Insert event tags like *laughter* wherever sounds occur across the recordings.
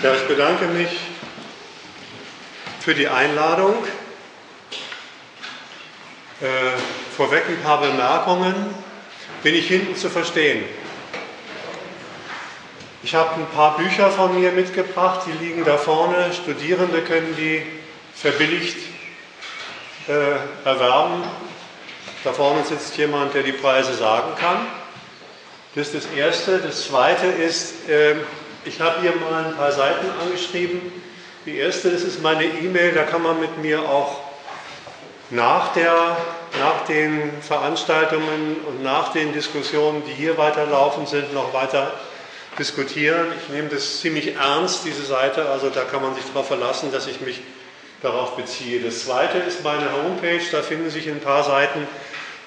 Ja, ich bedanke mich für die Einladung. Äh, vorweg ein paar Bemerkungen. Bin ich hinten zu verstehen? Ich habe ein paar Bücher von mir mitgebracht, die liegen da vorne. Studierende können die verbilligt äh, erwerben. Da vorne sitzt jemand, der die Preise sagen kann. Das ist das Erste. Das Zweite ist, äh, ich habe hier mal ein paar Seiten angeschrieben. Die erste, das ist meine E-Mail, da kann man mit mir auch nach, der, nach den Veranstaltungen und nach den Diskussionen, die hier weiterlaufen sind, noch weiter diskutieren. Ich nehme das ziemlich ernst, diese Seite, also da kann man sich darauf verlassen, dass ich mich darauf beziehe. Das zweite ist meine Homepage, da finden sich ein paar Seiten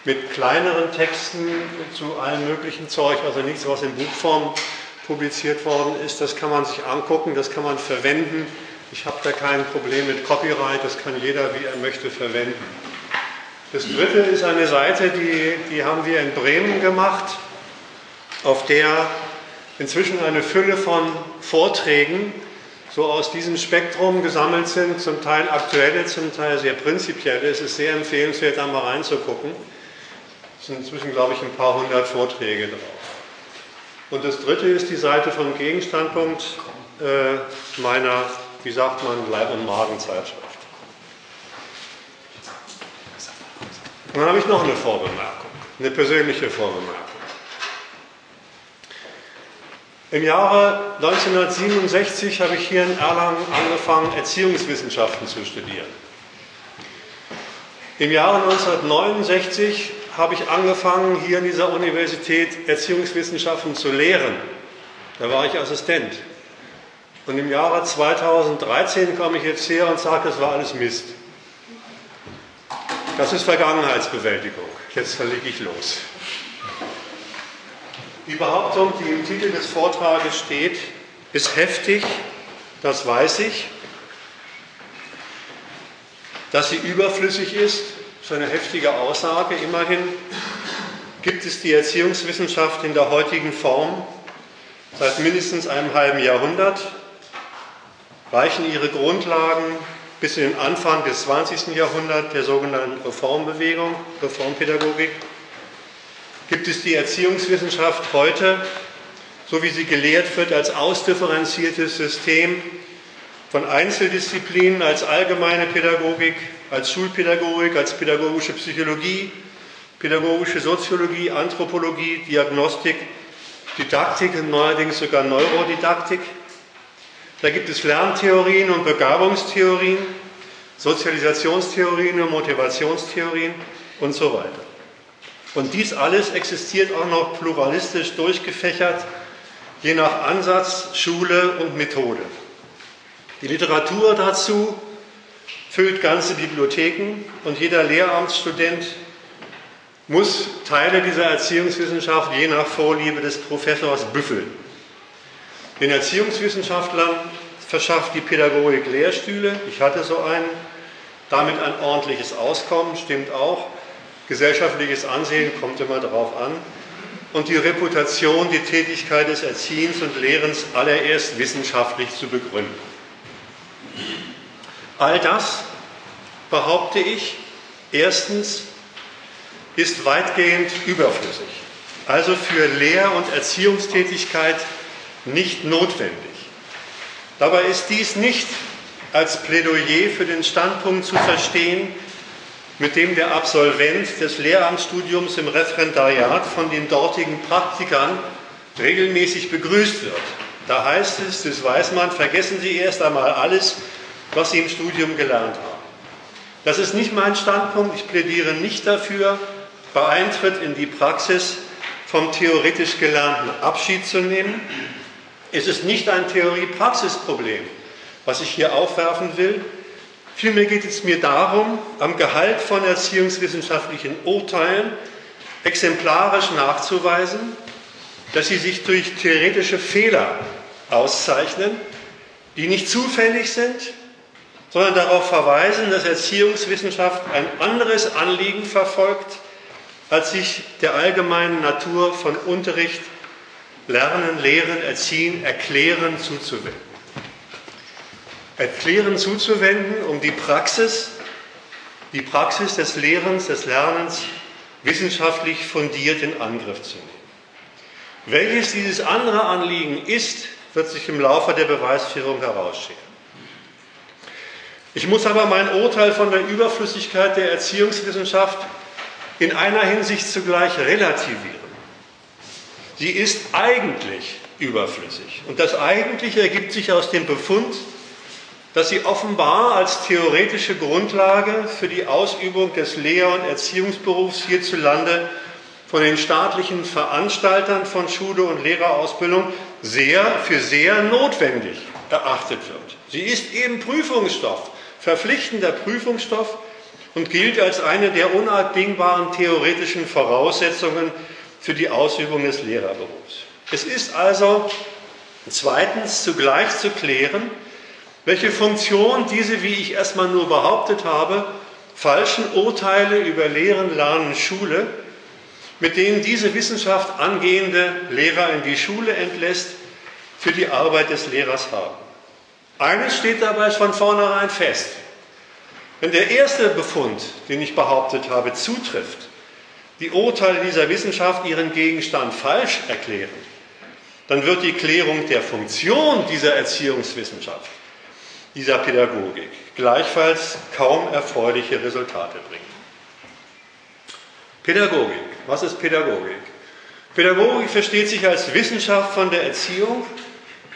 mit kleineren Texten zu allem möglichen Zeug, also nichts, was in Buchform publiziert worden ist. Das kann man sich angucken, das kann man verwenden. Ich habe da kein Problem mit Copyright, das kann jeder, wie er möchte, verwenden. Das dritte ist eine Seite, die, die haben wir in Bremen gemacht, auf der inzwischen eine Fülle von Vorträgen so aus diesem Spektrum gesammelt sind, zum Teil aktuelle, zum Teil sehr prinzipielle. Es ist sehr empfehlenswert, da mal reinzugucken. Es sind inzwischen, glaube ich, ein paar hundert Vorträge drauf. Und das dritte ist die Seite vom Gegenstandpunkt äh, meiner, wie sagt man, Leib- und Magenzeitschrift. Dann habe ich noch eine Vorbemerkung, eine persönliche Vorbemerkung. Im Jahre 1967 habe ich hier in Erlangen angefangen, Erziehungswissenschaften zu studieren. Im Jahre 1969 habe ich angefangen, hier in dieser Universität Erziehungswissenschaften zu lehren. Da war ich Assistent. Und im Jahre 2013 komme ich jetzt her und sage, das war alles Mist. Das ist Vergangenheitsbewältigung. Jetzt verlege ich los. Die Behauptung, die im Titel des Vortrages steht, ist heftig, das weiß ich. Dass sie überflüssig ist, ist eine heftige Aussage. Immerhin gibt es die Erziehungswissenschaft in der heutigen Form seit mindestens einem halben Jahrhundert, reichen ihre Grundlagen bis in den Anfang des 20. Jahrhunderts der sogenannten Reformbewegung, Reformpädagogik. Gibt es die Erziehungswissenschaft heute, so wie sie gelehrt wird, als ausdifferenziertes System von Einzeldisziplinen als allgemeine Pädagogik, als Schulpädagogik, als pädagogische Psychologie, pädagogische Soziologie, Anthropologie, Diagnostik, Didaktik und neuerdings sogar Neurodidaktik. Da gibt es Lerntheorien und Begabungstheorien, Sozialisationstheorien und Motivationstheorien und so weiter. Und dies alles existiert auch noch pluralistisch durchgefächert, je nach Ansatz, Schule und Methode. Die Literatur dazu füllt ganze Bibliotheken und jeder Lehramtsstudent muss Teile dieser Erziehungswissenschaft je nach Vorliebe des Professors büffeln. Den Erziehungswissenschaftlern verschafft die Pädagogik Lehrstühle. Ich hatte so einen. Damit ein ordentliches Auskommen, stimmt auch. Gesellschaftliches Ansehen kommt immer darauf an. Und die Reputation, die Tätigkeit des Erziehens und Lehrens allererst wissenschaftlich zu begründen. All das, behaupte ich, erstens ist weitgehend überflüssig, also für Lehr- und Erziehungstätigkeit nicht notwendig. Dabei ist dies nicht als Plädoyer für den Standpunkt zu verstehen, mit dem der Absolvent des Lehramtsstudiums im Referendariat von den dortigen Praktikern regelmäßig begrüßt wird. Da heißt es, das weiß man, vergessen Sie erst einmal alles, was Sie im Studium gelernt haben. Das ist nicht mein Standpunkt. Ich plädiere nicht dafür, bei Eintritt in die Praxis vom theoretisch Gelernten Abschied zu nehmen. Es ist nicht ein Theorie-Praxis-Problem, was ich hier aufwerfen will. Vielmehr geht es mir darum, am Gehalt von erziehungswissenschaftlichen Urteilen exemplarisch nachzuweisen, dass sie sich durch theoretische Fehler auszeichnen, die nicht zufällig sind, sondern darauf verweisen, dass Erziehungswissenschaft ein anderes Anliegen verfolgt, als sich der allgemeinen Natur von Unterricht, Lernen, Lehren, Erziehen, Erklären zuzuwenden. Erklären zuzuwenden, um die Praxis, die Praxis des Lehrens, des Lernens wissenschaftlich fundiert in Angriff zu nehmen. Welches dieses andere Anliegen ist, wird sich im Laufe der Beweisführung herausstellen. Ich muss aber mein Urteil von der Überflüssigkeit der Erziehungswissenschaft in einer Hinsicht zugleich relativieren. Sie ist eigentlich überflüssig. Und das Eigentliche ergibt sich aus dem Befund, dass sie offenbar als theoretische Grundlage für die Ausübung des Lehr- und Erziehungsberufs hierzulande von den staatlichen Veranstaltern von Schule- und Lehrerausbildung sehr für sehr notwendig erachtet wird. Sie ist eben Prüfungsstoff verpflichtender Prüfungsstoff und gilt als eine der unabdingbaren theoretischen Voraussetzungen für die Ausübung des Lehrerberufs. Es ist also zweitens zugleich zu klären, welche Funktion diese, wie ich erstmal nur behauptet habe, falschen Urteile über Lehren, Lernen, Schule, mit denen diese Wissenschaft angehende Lehrer in die Schule entlässt, für die Arbeit des Lehrers haben. Eines steht dabei von vornherein fest. Wenn der erste Befund, den ich behauptet habe, zutrifft, die Urteile dieser Wissenschaft ihren Gegenstand falsch erklären, dann wird die Klärung der Funktion dieser Erziehungswissenschaft, dieser Pädagogik, gleichfalls kaum erfreuliche Resultate bringen. Pädagogik. Was ist Pädagogik? Pädagogik versteht sich als Wissenschaft von der Erziehung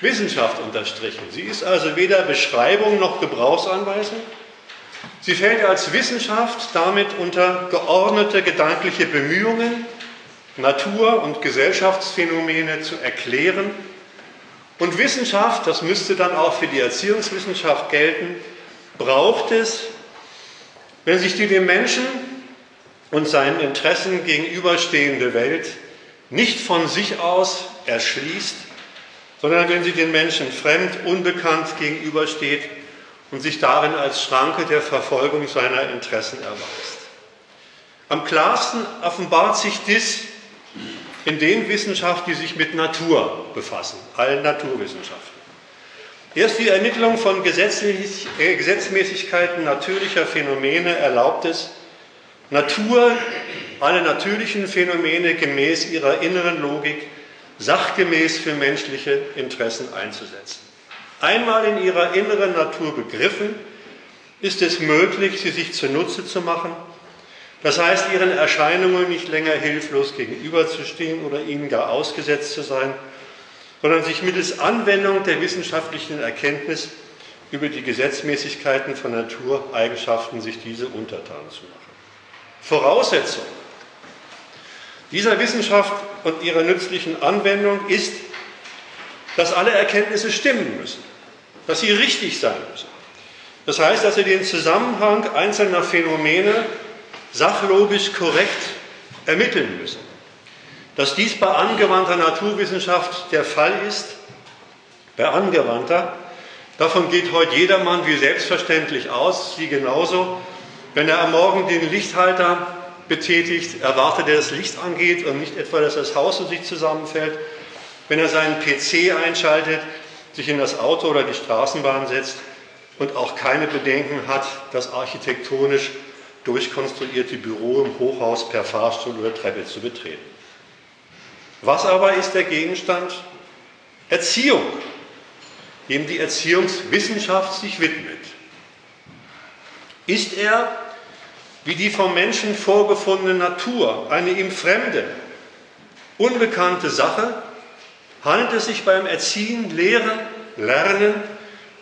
Wissenschaft unterstrichen. Sie ist also weder Beschreibung noch Gebrauchsanweisung. Sie fällt als Wissenschaft damit unter geordnete gedankliche Bemühungen, Natur- und Gesellschaftsphänomene zu erklären. Und Wissenschaft, das müsste dann auch für die Erziehungswissenschaft gelten, braucht es, wenn sich die dem Menschen und seinen Interessen gegenüberstehende Welt nicht von sich aus erschließt, sondern wenn sie den Menschen fremd, unbekannt gegenübersteht und sich darin als Schranke der Verfolgung seiner Interessen erweist. Am klarsten offenbart sich dies in den Wissenschaften, die sich mit Natur befassen, allen Naturwissenschaften. Erst die Ermittlung von äh, Gesetzmäßigkeiten natürlicher Phänomene erlaubt es, Natur, alle natürlichen Phänomene gemäß ihrer inneren Logik sachgemäß für menschliche Interessen einzusetzen. Einmal in ihrer inneren Natur begriffen, ist es möglich, sie sich zunutze zu machen, das heißt, ihren Erscheinungen nicht länger hilflos gegenüberzustehen oder ihnen gar ausgesetzt zu sein, sondern sich mittels Anwendung der wissenschaftlichen Erkenntnis über die Gesetzmäßigkeiten von Natureigenschaften sich diese untertan zu machen. Voraussetzung dieser Wissenschaft und ihrer nützlichen Anwendung ist, dass alle Erkenntnisse stimmen müssen, dass sie richtig sein müssen. Das heißt, dass sie den Zusammenhang einzelner Phänomene sachlogisch korrekt ermitteln müssen. Dass dies bei angewandter Naturwissenschaft der Fall ist, bei angewandter, davon geht heute jedermann wie selbstverständlich aus, Sie genauso. Wenn er am Morgen den Lichthalter betätigt, erwartet er, dass Licht angeht und nicht etwa, dass das Haus in sich zusammenfällt. Wenn er seinen PC einschaltet, sich in das Auto oder die Straßenbahn setzt und auch keine Bedenken hat, das architektonisch durchkonstruierte Büro im Hochhaus per Fahrstuhl oder Treppe zu betreten. Was aber ist der Gegenstand? Erziehung, dem die Erziehungswissenschaft sich widmet. Ist er wie die vom Menschen vorgefundene Natur, eine ihm fremde, unbekannte Sache, handelt es sich beim Erziehen, Lehren, Lernen,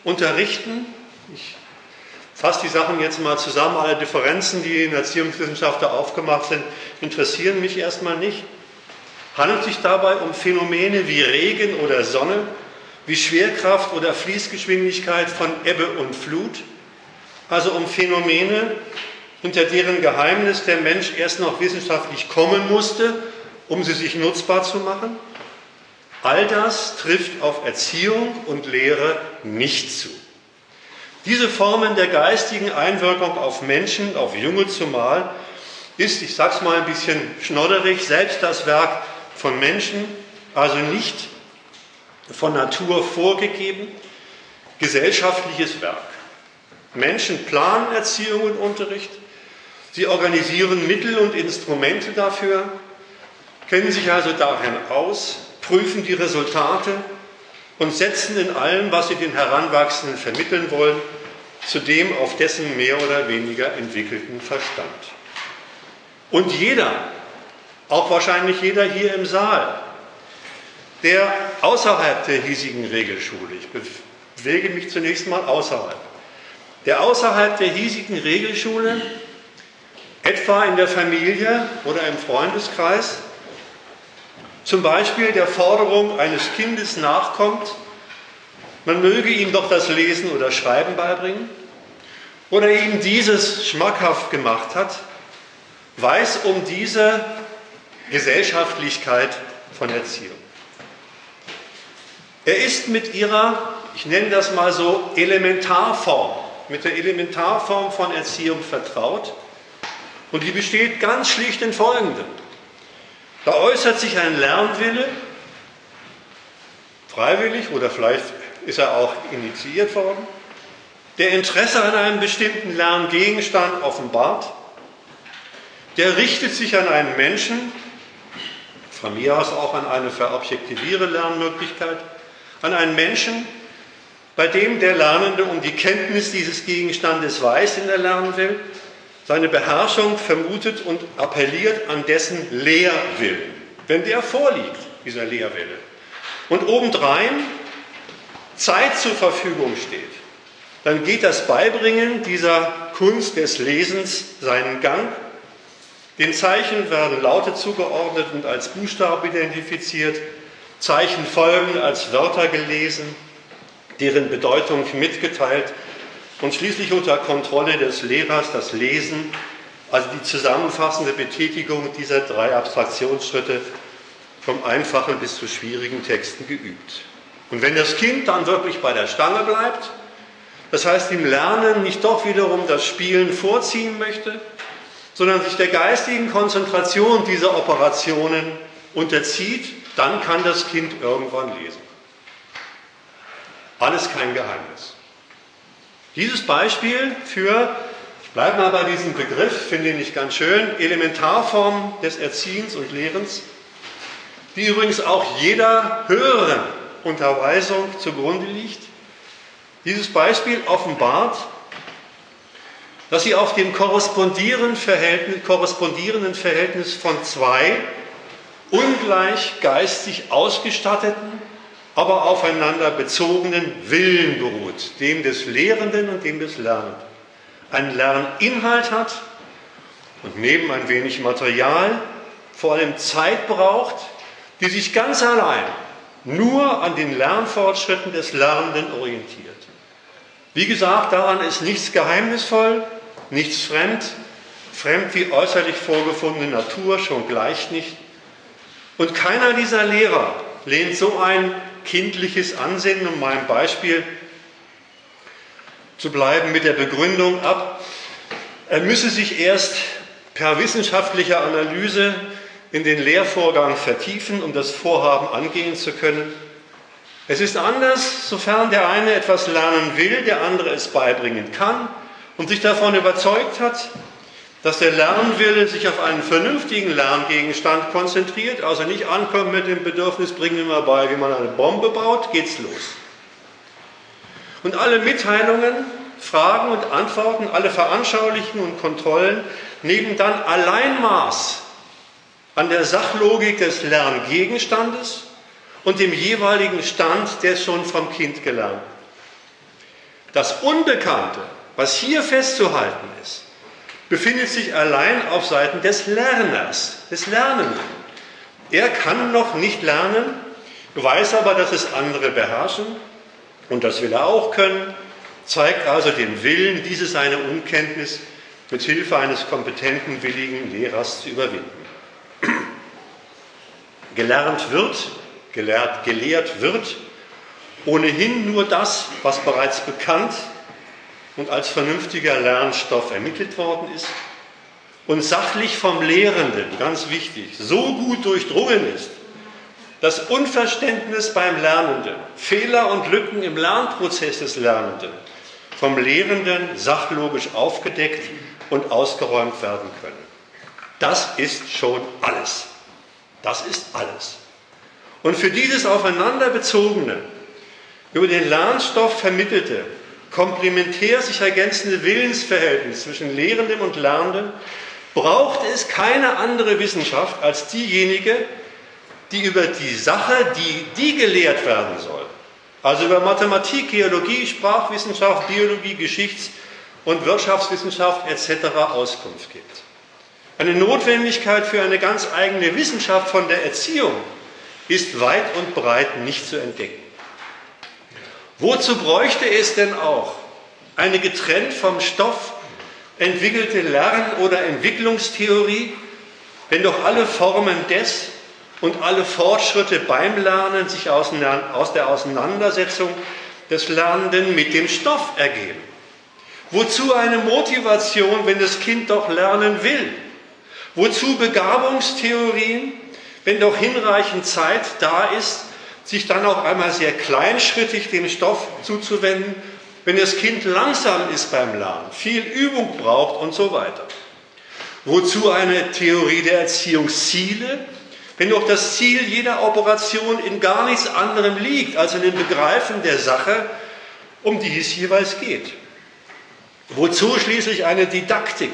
Unterrichten, ich fasse die Sachen jetzt mal zusammen, alle Differenzen, die in Erziehungswissenschaften aufgemacht sind, interessieren mich erstmal nicht. Handelt es sich dabei um Phänomene wie Regen oder Sonne, wie Schwerkraft oder Fließgeschwindigkeit von Ebbe und Flut, also um Phänomene, hinter deren Geheimnis der Mensch erst noch wissenschaftlich kommen musste, um sie sich nutzbar zu machen? All das trifft auf Erziehung und Lehre nicht zu. Diese Formen der geistigen Einwirkung auf Menschen, auf Junge zumal, ist, ich sage es mal ein bisschen schnodderig, selbst das Werk von Menschen, also nicht von Natur vorgegeben, gesellschaftliches Werk. Menschen planen Erziehung und Unterricht, sie organisieren Mittel und Instrumente dafür, kennen sich also darin aus, prüfen die Resultate und setzen in allem, was sie den Heranwachsenden vermitteln wollen, zu dem auf dessen mehr oder weniger entwickelten Verstand. Und jeder, auch wahrscheinlich jeder hier im Saal, der außerhalb der hiesigen Regelschule, ich bewege mich zunächst mal außerhalb, der außerhalb der hiesigen Regelschule, etwa in der Familie oder im Freundeskreis, zum Beispiel der Forderung eines Kindes nachkommt, man möge ihm doch das Lesen oder Schreiben beibringen, oder ihm dieses schmackhaft gemacht hat, weiß um diese Gesellschaftlichkeit von Erziehung. Er ist mit ihrer, ich nenne das mal so, Elementarform, mit der Elementarform von Erziehung vertraut. Und die besteht ganz schlicht in Folgendem. Da äußert sich ein Lernwille, freiwillig oder vielleicht ist er auch initiiert worden, der Interesse an einem bestimmten Lerngegenstand offenbart, der richtet sich an einen Menschen, von mir aus auch an eine verobjektivierte Lernmöglichkeit, an einen Menschen, bei dem der Lernende um die Kenntnis dieses Gegenstandes weiß, den er lernen will, seine Beherrschung vermutet und appelliert an dessen Lehrwillen, wenn der vorliegt, dieser Lehrwille. Und obendrein Zeit zur Verfügung steht, dann geht das Beibringen dieser Kunst des Lesens seinen Gang. Den Zeichen werden Laute zugeordnet und als Buchstaben identifiziert. Zeichen folgen als Wörter gelesen, deren Bedeutung mitgeteilt und schließlich unter Kontrolle des Lehrers das Lesen, also die zusammenfassende Betätigung dieser drei Abstraktionsschritte vom einfachen bis zu schwierigen Texten geübt. Und wenn das Kind dann wirklich bei der Stange bleibt, das heißt im Lernen nicht doch wiederum das Spielen vorziehen möchte, sondern sich der geistigen Konzentration dieser Operationen unterzieht, dann kann das Kind irgendwann lesen. Alles kein Geheimnis. Dieses Beispiel für, ich bleibe mal bei diesem Begriff, finde ich ganz schön, Elementarform des Erziehens und Lehrens, die übrigens auch jeder höheren Unterweisung zugrunde liegt. Dieses Beispiel offenbart, dass sie auf dem korrespondierenden Verhältnis, korrespondierenden Verhältnis von zwei ungleich geistig ausgestatteten aber aufeinander bezogenen Willen beruht, dem des Lehrenden und dem des Lernenden. Ein Lerninhalt hat und neben ein wenig Material vor allem Zeit braucht, die sich ganz allein nur an den Lernfortschritten des Lernenden orientiert. Wie gesagt, daran ist nichts geheimnisvoll, nichts fremd, fremd wie äußerlich vorgefundene Natur schon gleich nicht. Und keiner dieser Lehrer lehnt so ein kindliches Ansinnen, um meinem Beispiel zu bleiben, mit der Begründung ab, er müsse sich erst per wissenschaftlicher Analyse in den Lehrvorgang vertiefen, um das Vorhaben angehen zu können. Es ist anders, sofern der eine etwas lernen will, der andere es beibringen kann und sich davon überzeugt hat, dass der Lernwille sich auf einen vernünftigen Lerngegenstand konzentriert, also nicht ankommt mit dem Bedürfnis, bringen wir mal bei, wie man eine Bombe baut, geht's los. Und alle Mitteilungen, Fragen und Antworten, alle Veranschaulichen und Kontrollen nehmen dann Alleinmaß an der Sachlogik des Lerngegenstandes und dem jeweiligen Stand des schon vom Kind Gelernten. Das Unbekannte, was hier festzuhalten ist, befindet sich allein auf Seiten des Lerners, des Lernenden. Er kann noch nicht lernen, weiß aber, dass es andere beherrschen und das will er auch können, zeigt also den Willen, diese seine Unkenntnis mit Hilfe eines kompetenten, willigen Lehrers zu überwinden. *clears throat* Gelernt wird, gelehrt, gelehrt wird ohnehin nur das, was bereits bekannt und als vernünftiger Lernstoff ermittelt worden ist und sachlich vom Lehrenden, ganz wichtig, so gut durchdrungen ist, das Unverständnis beim Lernenden, Fehler und Lücken im Lernprozess des Lernenden vom Lehrenden sachlogisch aufgedeckt und ausgeräumt werden können. Das ist schon alles. Das ist alles. Und für dieses aufeinander bezogene, über den Lernstoff vermittelte, komplementär sich ergänzende Willensverhältnis zwischen Lehrendem und Lernendem braucht es keine andere Wissenschaft als diejenige, die über die Sache, die, die gelehrt werden soll, also über Mathematik, Geologie, Sprachwissenschaft, Biologie, Geschichts- und Wirtschaftswissenschaft etc. Auskunft gibt. Eine Notwendigkeit für eine ganz eigene Wissenschaft von der Erziehung ist weit und breit nicht zu entdecken. Wozu bräuchte es denn auch eine getrennt vom Stoff entwickelte Lern- oder Entwicklungstheorie, wenn doch alle Formen des und alle Fortschritte beim Lernen sich aus der Auseinandersetzung des Lernenden mit dem Stoff ergeben. Wozu eine Motivation, wenn das Kind doch lernen will? Wozu Begabungstheorien, wenn doch hinreichend Zeit da ist, sich dann auch einmal sehr kleinschrittig dem Stoff zuzuwenden, wenn das Kind langsam ist beim Lernen, viel Übung braucht und so weiter. Wozu eine Theorie der Erziehungsziele, wenn doch das Ziel jeder Operation in gar nichts anderem liegt, als in dem Begreifen der Sache, um die es jeweils geht. Wozu schließlich eine Didaktik,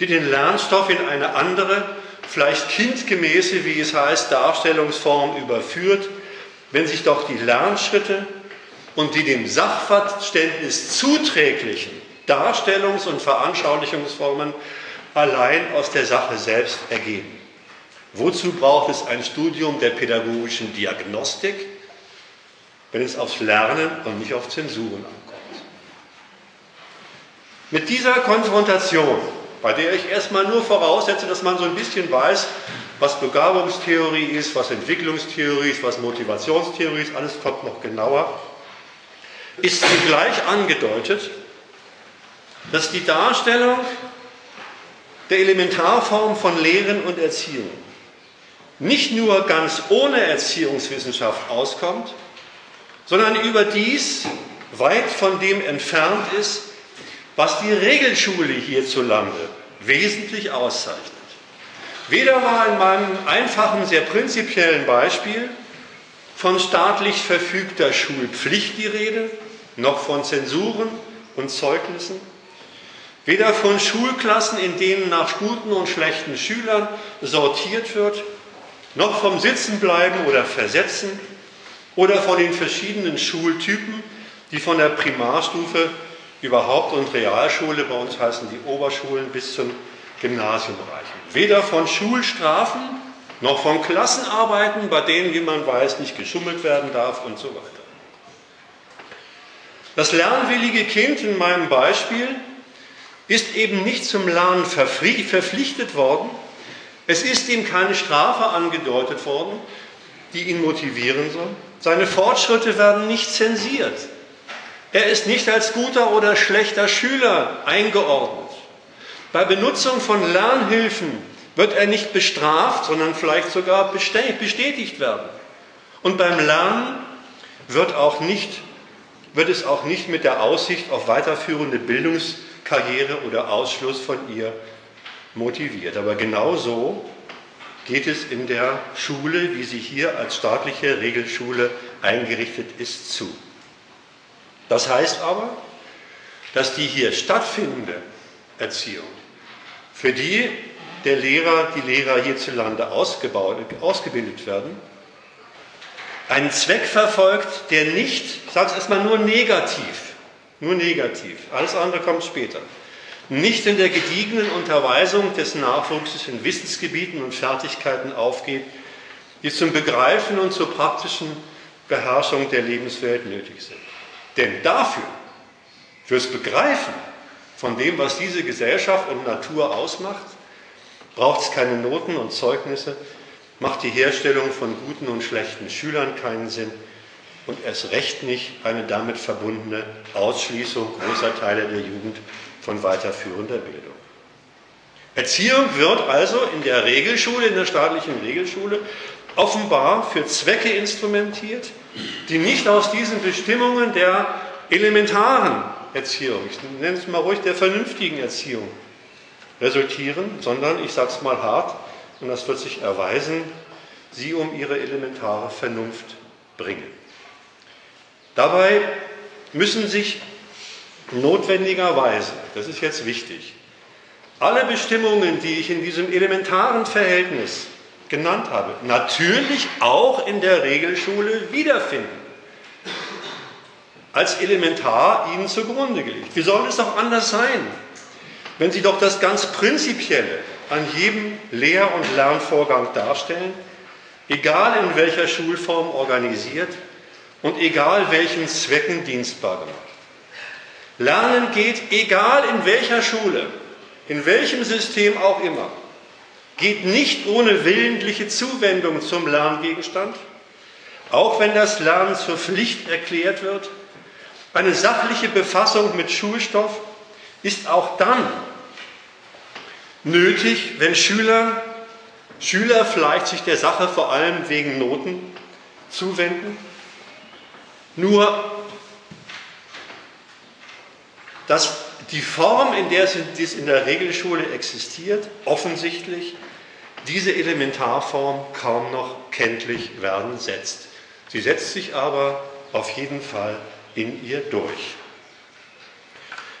die den Lernstoff in eine andere, vielleicht kindgemäße, wie es heißt, Darstellungsform überführt, wenn sich doch die Lernschritte und die dem Sachverständnis zuträglichen Darstellungs- und Veranschaulichungsformen allein aus der Sache selbst ergeben. Wozu braucht es ein Studium der pädagogischen Diagnostik, wenn es aufs Lernen und nicht auf Zensuren ankommt? Mit dieser Konfrontation, bei der ich erstmal nur voraussetze, dass man so ein bisschen weiß, was Begabungstheorie ist, was Entwicklungstheorie ist, was Motivationstheorie ist, alles kommt noch genauer, ist zugleich angedeutet, dass die Darstellung der Elementarform von Lehren und Erziehung nicht nur ganz ohne Erziehungswissenschaft auskommt, sondern überdies weit von dem entfernt ist, was die Regelschule hierzulande wesentlich auszeichnet. Weder war in meinem einfachen, sehr prinzipiellen Beispiel von staatlich verfügter Schulpflicht die Rede, noch von Zensuren und Zeugnissen, weder von Schulklassen, in denen nach guten und schlechten Schülern sortiert wird, noch vom Sitzenbleiben oder Versetzen oder von den verschiedenen Schultypen, die von der Primarstufe über Haupt- und Realschule, bei uns heißen die Oberschulen, bis zum Gymnasium reichen. Weder von Schulstrafen noch von Klassenarbeiten, bei denen, wie man weiß, nicht geschummelt werden darf und so weiter. Das lernwillige Kind in meinem Beispiel ist eben nicht zum Lernen verpflichtet worden, es ist ihm keine Strafe angedeutet worden, die ihn motivieren soll. Seine Fortschritte werden nicht zensiert. Er ist nicht als guter oder schlechter Schüler eingeordnet. Bei Benutzung von Lernhilfen wird er nicht bestraft, sondern vielleicht sogar bestätigt werden. Und beim Lernen wird, auch nicht, wird es auch nicht mit der Aussicht auf weiterführende Bildungskarriere oder Ausschluss von ihr motiviert. Aber genau so geht es in der Schule, wie sie hier als staatliche Regelschule eingerichtet ist, zu. Das heißt aber, dass die hier stattfindende Erziehung, für die der Lehrer, die Lehrer hierzulande ausgebildet werden, einen Zweck verfolgt, der nicht, es erstmal nur negativ, nur negativ, alles andere kommt später, nicht in der gediegenen Unterweisung des Nachwuchses in Wissensgebieten und Fertigkeiten aufgeht, die zum Begreifen und zur praktischen Beherrschung der Lebenswelt nötig sind. Denn dafür, fürs Begreifen von dem, was diese Gesellschaft und Natur ausmacht, braucht es keine Noten und Zeugnisse, macht die Herstellung von guten und schlechten Schülern keinen Sinn und erst recht nicht eine damit verbundene Ausschließung großer Teile der Jugend von weiterführender Bildung. Erziehung wird also in der Regelschule, in der staatlichen Regelschule, offenbar für Zwecke instrumentiert, die nicht aus diesen Bestimmungen der elementaren Erziehung, ich nenne es mal ruhig der vernünftigen Erziehung, resultieren, sondern, ich sage es mal hart, und das wird sich erweisen, sie um ihre elementare Vernunft bringen. Dabei müssen sich notwendigerweise, das ist jetzt wichtig, alle Bestimmungen, die ich in diesem elementaren Verhältnis genannt habe, natürlich auch in der Regelschule wiederfinden. Als elementar ihnen zugrunde gelegt. Wie soll es auch anders sein, wenn sie doch das ganz Prinzipielle an jedem Lehr- und Lernvorgang darstellen, egal in welcher Schulform organisiert und egal welchen Zwecken dienstbar gemacht. Lernen geht, egal in welcher Schule, in welchem System auch immer, geht nicht ohne willentliche Zuwendung zum Lerngegenstand, auch wenn das Lernen zur Pflicht erklärt wird. Eine sachliche Befassung mit Schulstoff ist auch dann nötig, wenn Schüler, Schüler vielleicht sich der Sache vor allem wegen Noten zuwenden. Nur dass die Form, in der es in der Regelschule existiert, offensichtlich diese Elementarform kaum noch kenntlich werden setzt. Sie setzt sich aber auf jeden Fall in ihr durch.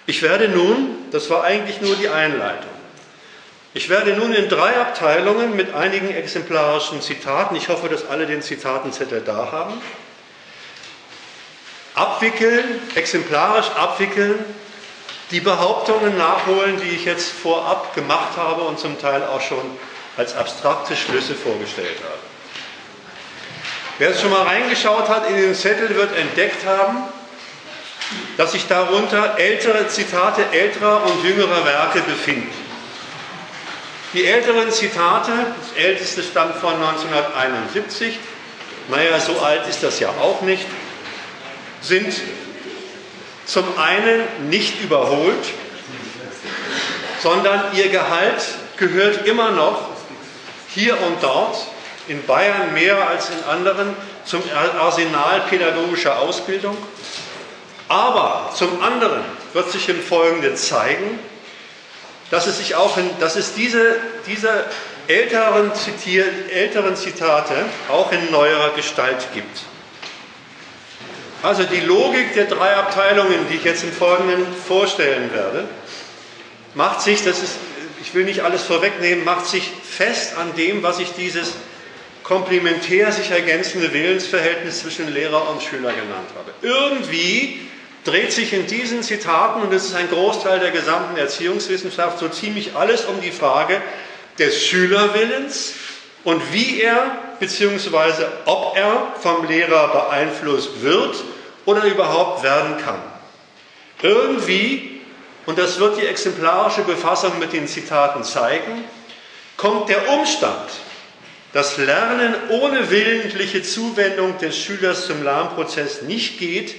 Ich werde nun, das war eigentlich nur die Einleitung, ich werde nun in drei Abteilungen mit einigen exemplarischen Zitaten, ich hoffe, dass alle den Zitatenzettel da haben, abwickeln, exemplarisch abwickeln, die Behauptungen nachholen, die ich jetzt vorab gemacht habe und zum Teil auch schon als abstrakte Schlüsse vorgestellt habe. Wer es schon mal reingeschaut hat in den Zettel, wird entdeckt haben, dass sich darunter ältere Zitate älterer und jüngerer Werke befinden. Die älteren Zitate, das älteste stammt von 1971, naja, so alt ist das ja auch nicht, sind zum einen nicht überholt, sondern ihr Gehalt gehört immer noch hier und dort, in Bayern mehr als in anderen, zum Arsenal pädagogischer Ausbildung. Aber zum anderen wird sich im Folgenden zeigen, dass es sich auch in, dass es diese, diese älteren, Zitier, älteren Zitate auch in neuerer Gestalt gibt. Also die Logik der drei Abteilungen, die ich jetzt im Folgenden vorstellen werde, macht sich, das ist, ich will nicht alles vorwegnehmen, macht sich fest an dem, was ich dieses komplementär sich ergänzende Willensverhältnis zwischen Lehrer und Schüler genannt habe. Irgendwie dreht sich in diesen Zitaten, und das ist ein Großteil der gesamten Erziehungswissenschaft, so ziemlich alles um die Frage des Schülerwillens und wie er bzw. ob er vom Lehrer beeinflusst wird oder überhaupt werden kann. Irgendwie, und das wird die exemplarische Befassung mit den Zitaten zeigen, kommt der Umstand, dass Lernen ohne willentliche Zuwendung des Schülers zum Lernprozess nicht geht,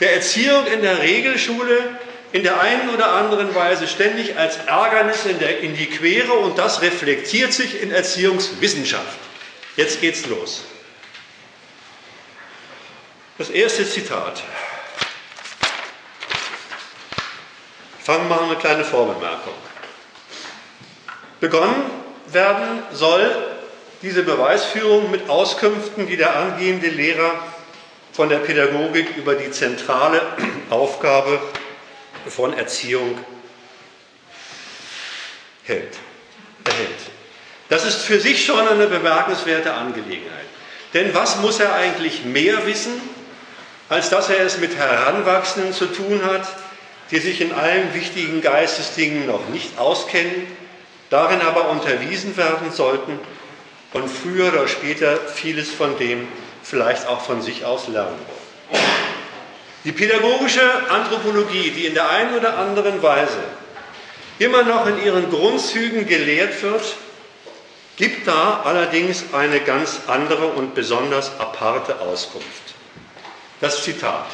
der Erziehung in der Regelschule in der einen oder anderen Weise ständig als Ärgernis in, der, in die Quere und das reflektiert sich in Erziehungswissenschaft. Jetzt geht's los. Das erste Zitat. Fangen wir mal eine kleine Vorbemerkung. Begonnen werden soll diese Beweisführung mit Auskünften, die der angehende Lehrer von der Pädagogik über die zentrale Aufgabe von Erziehung hält, erhält. Das ist für sich schon eine bemerkenswerte Angelegenheit. Denn was muss er eigentlich mehr wissen, als dass er es mit Heranwachsenden zu tun hat, die sich in allen wichtigen Geistesdingen noch nicht auskennen, darin aber unterwiesen werden sollten und früher oder später vieles von dem vielleicht auch von sich aus lernen wollen. Die pädagogische Anthropologie, die in der einen oder anderen Weise immer noch in ihren Grundzügen gelehrt wird, gibt da allerdings eine ganz andere und besonders aparte Auskunft. Das Zitat.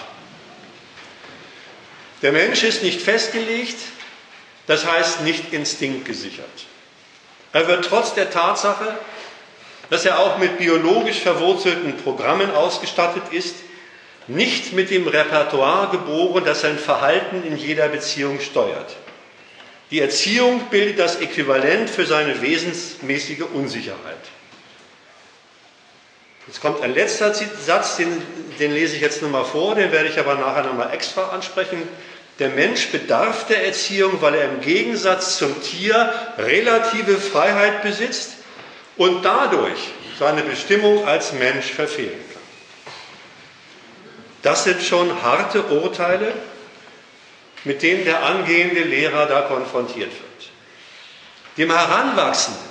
Der Mensch ist nicht festgelegt, das heißt nicht instinktgesichert. Er wird trotz der Tatsache, dass er auch mit biologisch verwurzelten Programmen ausgestattet ist, nicht mit dem Repertoire geboren, das sein Verhalten in jeder Beziehung steuert. Die Erziehung bildet das Äquivalent für seine wesensmäßige Unsicherheit. Jetzt kommt ein letzter Satz, den, den lese ich jetzt nochmal vor, den werde ich aber nachher nochmal extra ansprechen. Der Mensch bedarf der Erziehung, weil er im Gegensatz zum Tier relative Freiheit besitzt und dadurch seine Bestimmung als Mensch verfehlen kann. Das sind schon harte Urteile, mit denen der angehende Lehrer da konfrontiert wird. Dem Heranwachsenden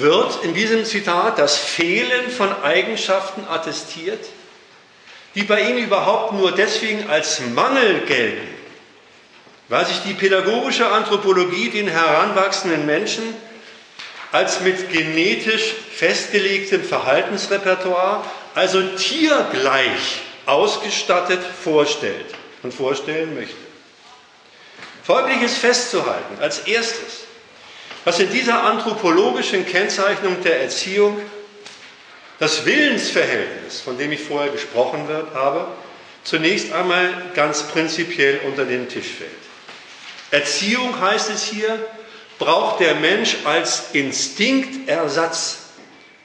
wird in diesem Zitat das Fehlen von Eigenschaften attestiert, die bei ihm überhaupt nur deswegen als Mangel gelten, weil sich die pädagogische Anthropologie den heranwachsenden Menschen als mit genetisch festgelegtem Verhaltensrepertoire, also tiergleich ausgestattet vorstellt und vorstellen möchte. Folglich ist festzuhalten, als erstes, was in dieser anthropologischen Kennzeichnung der Erziehung das Willensverhältnis, von dem ich vorher gesprochen habe, zunächst einmal ganz prinzipiell unter den Tisch fällt. Erziehung heißt es hier, braucht der Mensch als Instinktersatz,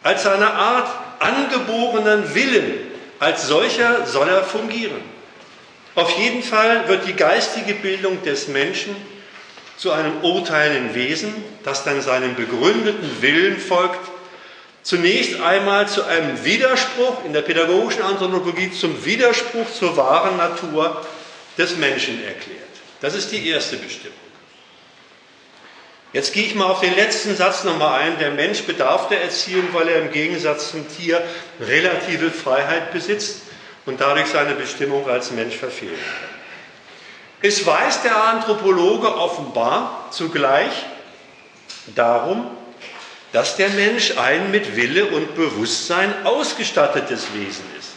als eine Art angeborenen Willen. Als solcher soll er fungieren. Auf jeden Fall wird die geistige Bildung des Menschen zu einem urteilenden Wesen, das dann seinem begründeten Willen folgt, zunächst einmal zu einem Widerspruch in der pädagogischen Anthropologie, zum Widerspruch zur wahren Natur des Menschen erklärt. Das ist die erste Bestimmung. Jetzt gehe ich mal auf den letzten Satz nochmal ein. Der Mensch bedarf der Erziehung, weil er im Gegensatz zum Tier relative Freiheit besitzt und dadurch seine Bestimmung als Mensch verfehlen kann. Es weiß der Anthropologe offenbar zugleich darum, dass der Mensch ein mit Wille und Bewusstsein ausgestattetes Wesen ist.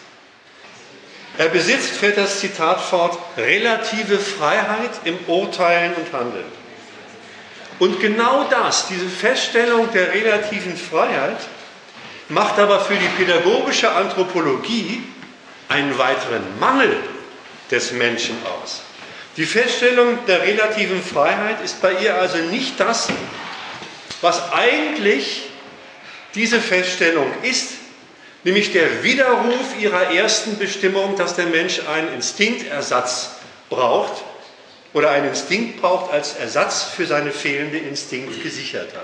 Er besitzt, fährt das Zitat fort, relative Freiheit im Urteilen und Handeln. Und genau das, diese Feststellung der relativen Freiheit, macht aber für die pädagogische Anthropologie einen weiteren Mangel des Menschen aus. Die Feststellung der relativen Freiheit ist bei ihr also nicht das, was eigentlich diese Feststellung ist, nämlich der Widerruf ihrer ersten Bestimmung, dass der Mensch einen Instinktersatz braucht oder einen Instinkt braucht als Ersatz für seine fehlende Instinktgesichertheit.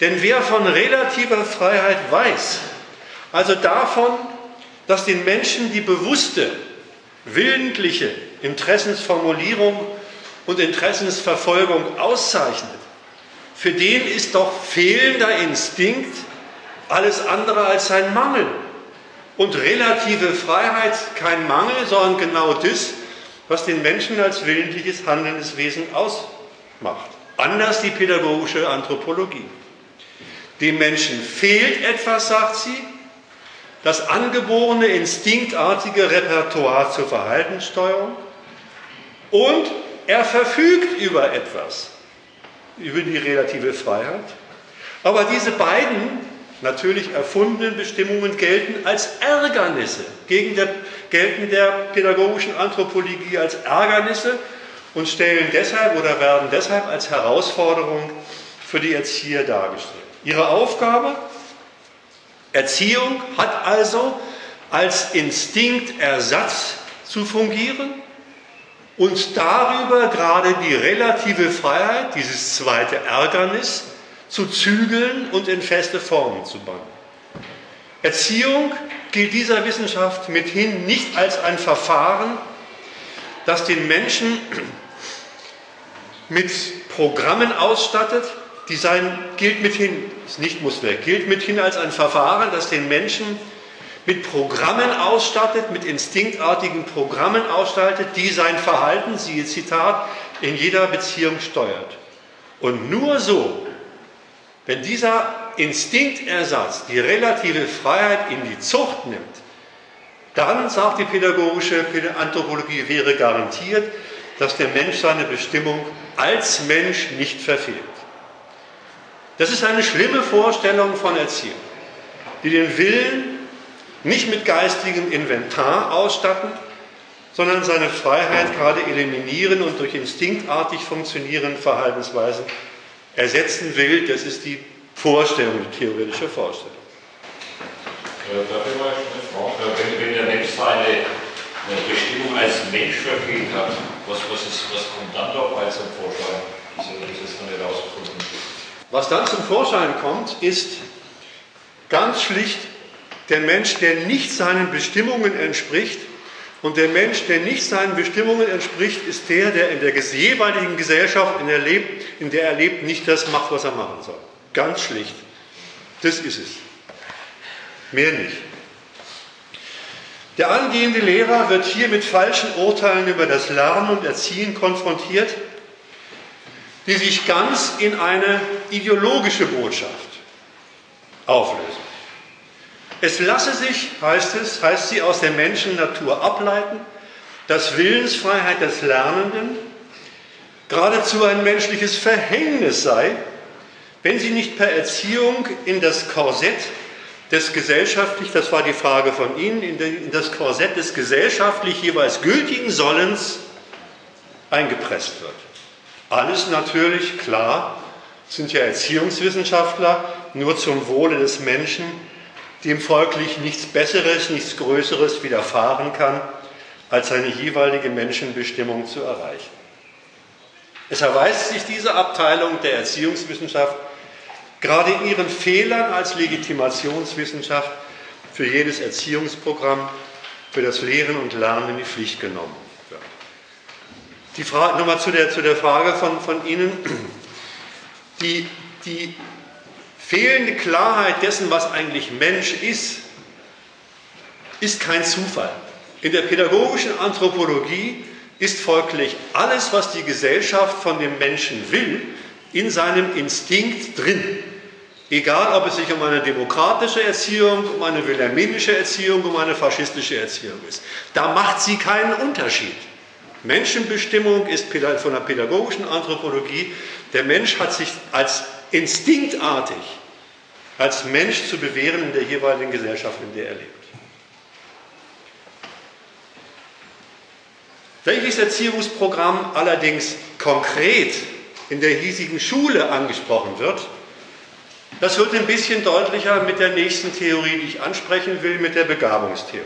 Denn wer von relativer Freiheit weiß, also davon, dass den Menschen die bewusste, willentliche Interessensformulierung und Interessensverfolgung auszeichnet, für den ist doch fehlender Instinkt alles andere als ein Mangel. Und relative Freiheit kein Mangel, sondern genau das, was den Menschen als willentliches handelndes Wesen ausmacht. Anders die pädagogische Anthropologie. Dem Menschen fehlt etwas, sagt sie, das angeborene instinktartige Repertoire zur Verhaltenssteuerung und er verfügt über etwas, über die relative Freiheit. Aber diese beiden natürlich erfundenen Bestimmungen gelten als Ärgernisse, gegen der, gelten der pädagogischen Anthropologie als Ärgernisse und stellen deshalb oder werden deshalb als Herausforderung für die Erzieher dargestellt. Ihre Aufgabe, Erziehung hat also als Instinktersatz zu fungieren und darüber gerade die relative Freiheit, dieses zweite Ärgernis, zu zügeln und in feste Formen zu bannen. Erziehung gilt dieser Wissenschaft mithin nicht als ein Verfahren, das den Menschen mit Programmen ausstattet, Design gilt mithin, ist nicht muss weg, gilt mithin als ein Verfahren, das den Menschen mit Programmen ausstattet, mit instinktartigen Programmen ausstattet, die sein Verhalten, siehe Zitat, in jeder Beziehung steuert. Und nur so, wenn dieser Instinktersatz die relative Freiheit in die Zucht nimmt, dann, sagt die pädagogische Anthropologie, wäre garantiert, dass der Mensch seine Bestimmung als Mensch nicht verfehlt. Das ist eine schlimme Vorstellung von Erziehung, die den Willen nicht mit geistigem Inventar ausstatten, sondern seine Freiheit gerade eliminieren und durch instinktartig funktionierende Verhaltensweisen ersetzen will. Das ist die Vorstellung, die theoretische Vorstellung. Äh, mal eine Frage? Wenn, wenn der Mensch seine Bestimmung als Mensch verfehlt hat, was, was, ist, was kommt dann dabei zum Vorschein? Das ist noch nicht. Was dann zum Vorschein kommt, ist ganz schlicht der Mensch, der nicht seinen Bestimmungen entspricht. Und der Mensch, der nicht seinen Bestimmungen entspricht, ist der, der in der jeweiligen Gesellschaft, in der, lebt, in der er lebt, nicht das macht, was er machen soll. Ganz schlicht. Das ist es. Mehr nicht. Der angehende Lehrer wird hier mit falschen Urteilen über das Lernen und Erziehen konfrontiert, die sich ganz in eine ideologische Botschaft auflösen. Es lasse sich, heißt es, heißt sie aus der Menschennatur ableiten, dass Willensfreiheit des Lernenden geradezu ein menschliches Verhängnis sei, wenn sie nicht per Erziehung in das Korsett des gesellschaftlich, das war die Frage von Ihnen, in das Korsett des gesellschaftlich jeweils gültigen Sollens eingepresst wird. Alles natürlich klar, sind ja Erziehungswissenschaftler, nur zum Wohle des Menschen, dem folglich nichts Besseres, nichts Größeres widerfahren kann, als seine jeweilige Menschenbestimmung zu erreichen. Es erweist sich diese Abteilung der Erziehungswissenschaft gerade in ihren Fehlern als Legitimationswissenschaft für jedes Erziehungsprogramm, für das Lehren und Lernen in die Pflicht genommen wird. Die Frage, nochmal zu der, zu der Frage von, von Ihnen, die, die fehlende Klarheit dessen, was eigentlich Mensch ist, ist kein Zufall. In der pädagogischen Anthropologie ist folglich alles, was die Gesellschaft von dem Menschen will, in seinem Instinkt drin. Egal, ob es sich um eine demokratische Erziehung, um eine wilhelminische Erziehung, um eine faschistische Erziehung ist. Da macht sie keinen Unterschied. Menschenbestimmung ist von der pädagogischen Anthropologie, der Mensch hat sich als instinktartig, als Mensch zu bewähren in der jeweiligen Gesellschaft, in der er lebt. Welches Erziehungsprogramm allerdings konkret in der hiesigen Schule angesprochen wird, das wird ein bisschen deutlicher mit der nächsten Theorie, die ich ansprechen will, mit der Begabungstheorie.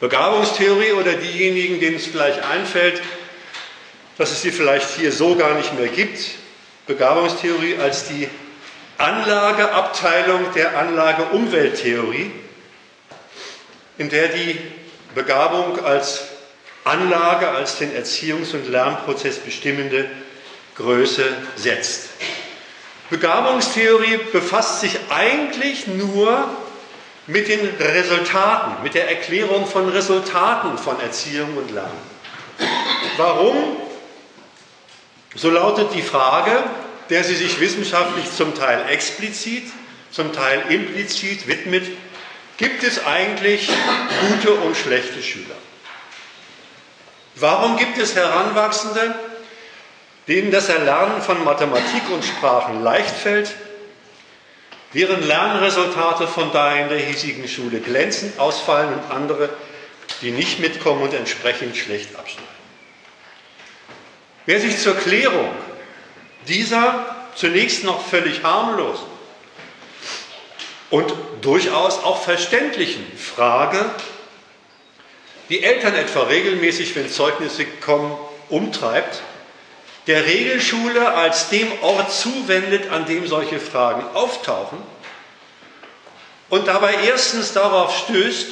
Begabungstheorie oder diejenigen, denen es vielleicht einfällt, dass es sie vielleicht hier so gar nicht mehr gibt. Begabungstheorie als die Anlageabteilung der Anlage-Umwelttheorie, in der die Begabung als Anlage, als den Erziehungs- und Lernprozess bestimmende Größe setzt. Begabungstheorie befasst sich eigentlich nur mit den Resultaten, mit der Erklärung von Resultaten von Erziehung und Lernen. Warum? So lautet die Frage, der sie sich wissenschaftlich zum Teil explizit, zum Teil implizit widmet, gibt es eigentlich gute und schlechte Schüler? Warum gibt es Heranwachsende, denen das Erlernen von Mathematik und Sprachen leicht fällt, deren Lernresultate von daher in der hiesigen Schule glänzend ausfallen und andere, die nicht mitkommen und entsprechend schlecht abschneiden. Wer sich zur Klärung dieser zunächst noch völlig harmlosen und durchaus auch verständlichen Frage, die Eltern etwa regelmäßig, wenn Zeugnisse kommen, umtreibt, der Regelschule als dem Ort zuwendet, an dem solche Fragen auftauchen und dabei erstens darauf stößt,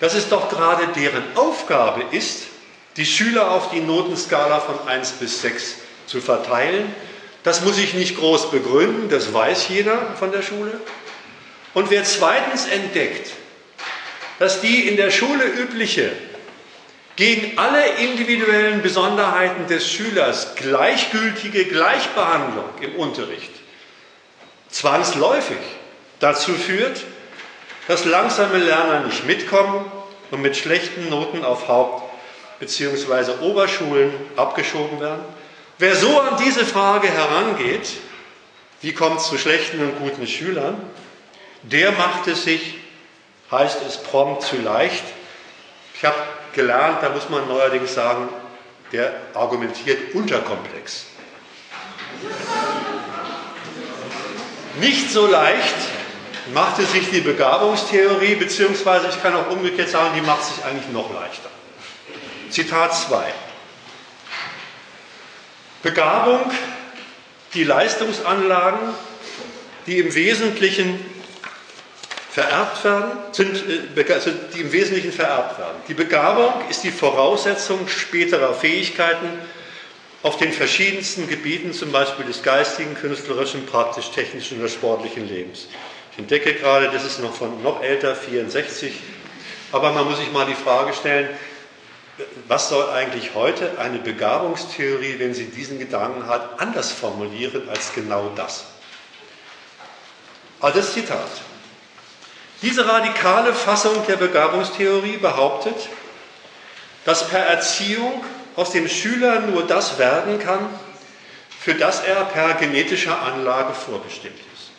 dass es doch gerade deren Aufgabe ist, die Schüler auf die Notenskala von 1 bis 6 zu verteilen. Das muss ich nicht groß begründen, das weiß jeder von der Schule. Und wer zweitens entdeckt, dass die in der Schule übliche gegen alle individuellen Besonderheiten des Schülers gleichgültige Gleichbehandlung im Unterricht zwangsläufig dazu führt, dass langsame Lerner nicht mitkommen und mit schlechten Noten auf Haupt- bzw. Oberschulen abgeschoben werden. Wer so an diese Frage herangeht, wie kommt es zu schlechten und guten Schülern, der macht es sich, heißt es prompt zu leicht. Ich habe gelernt, da muss man neuerdings sagen, der argumentiert unterkomplex. Nicht so leicht machte sich die Begabungstheorie, beziehungsweise ich kann auch umgekehrt sagen, die macht sich eigentlich noch leichter. Zitat 2. Begabung, die Leistungsanlagen, die im Wesentlichen vererbt werden, sind, äh, also die im Wesentlichen vererbt werden. Die Begabung ist die Voraussetzung späterer Fähigkeiten auf den verschiedensten Gebieten, zum Beispiel des geistigen, künstlerischen, praktisch-technischen oder sportlichen Lebens. Ich entdecke gerade, das ist noch von noch älter, 64, aber man muss sich mal die Frage stellen, was soll eigentlich heute eine Begabungstheorie, wenn sie diesen Gedanken hat, anders formulieren als genau das? Also das Zitat. Diese radikale Fassung der Begabungstheorie behauptet, dass per Erziehung aus dem Schüler nur das werden kann, für das er per genetischer Anlage vorbestimmt ist.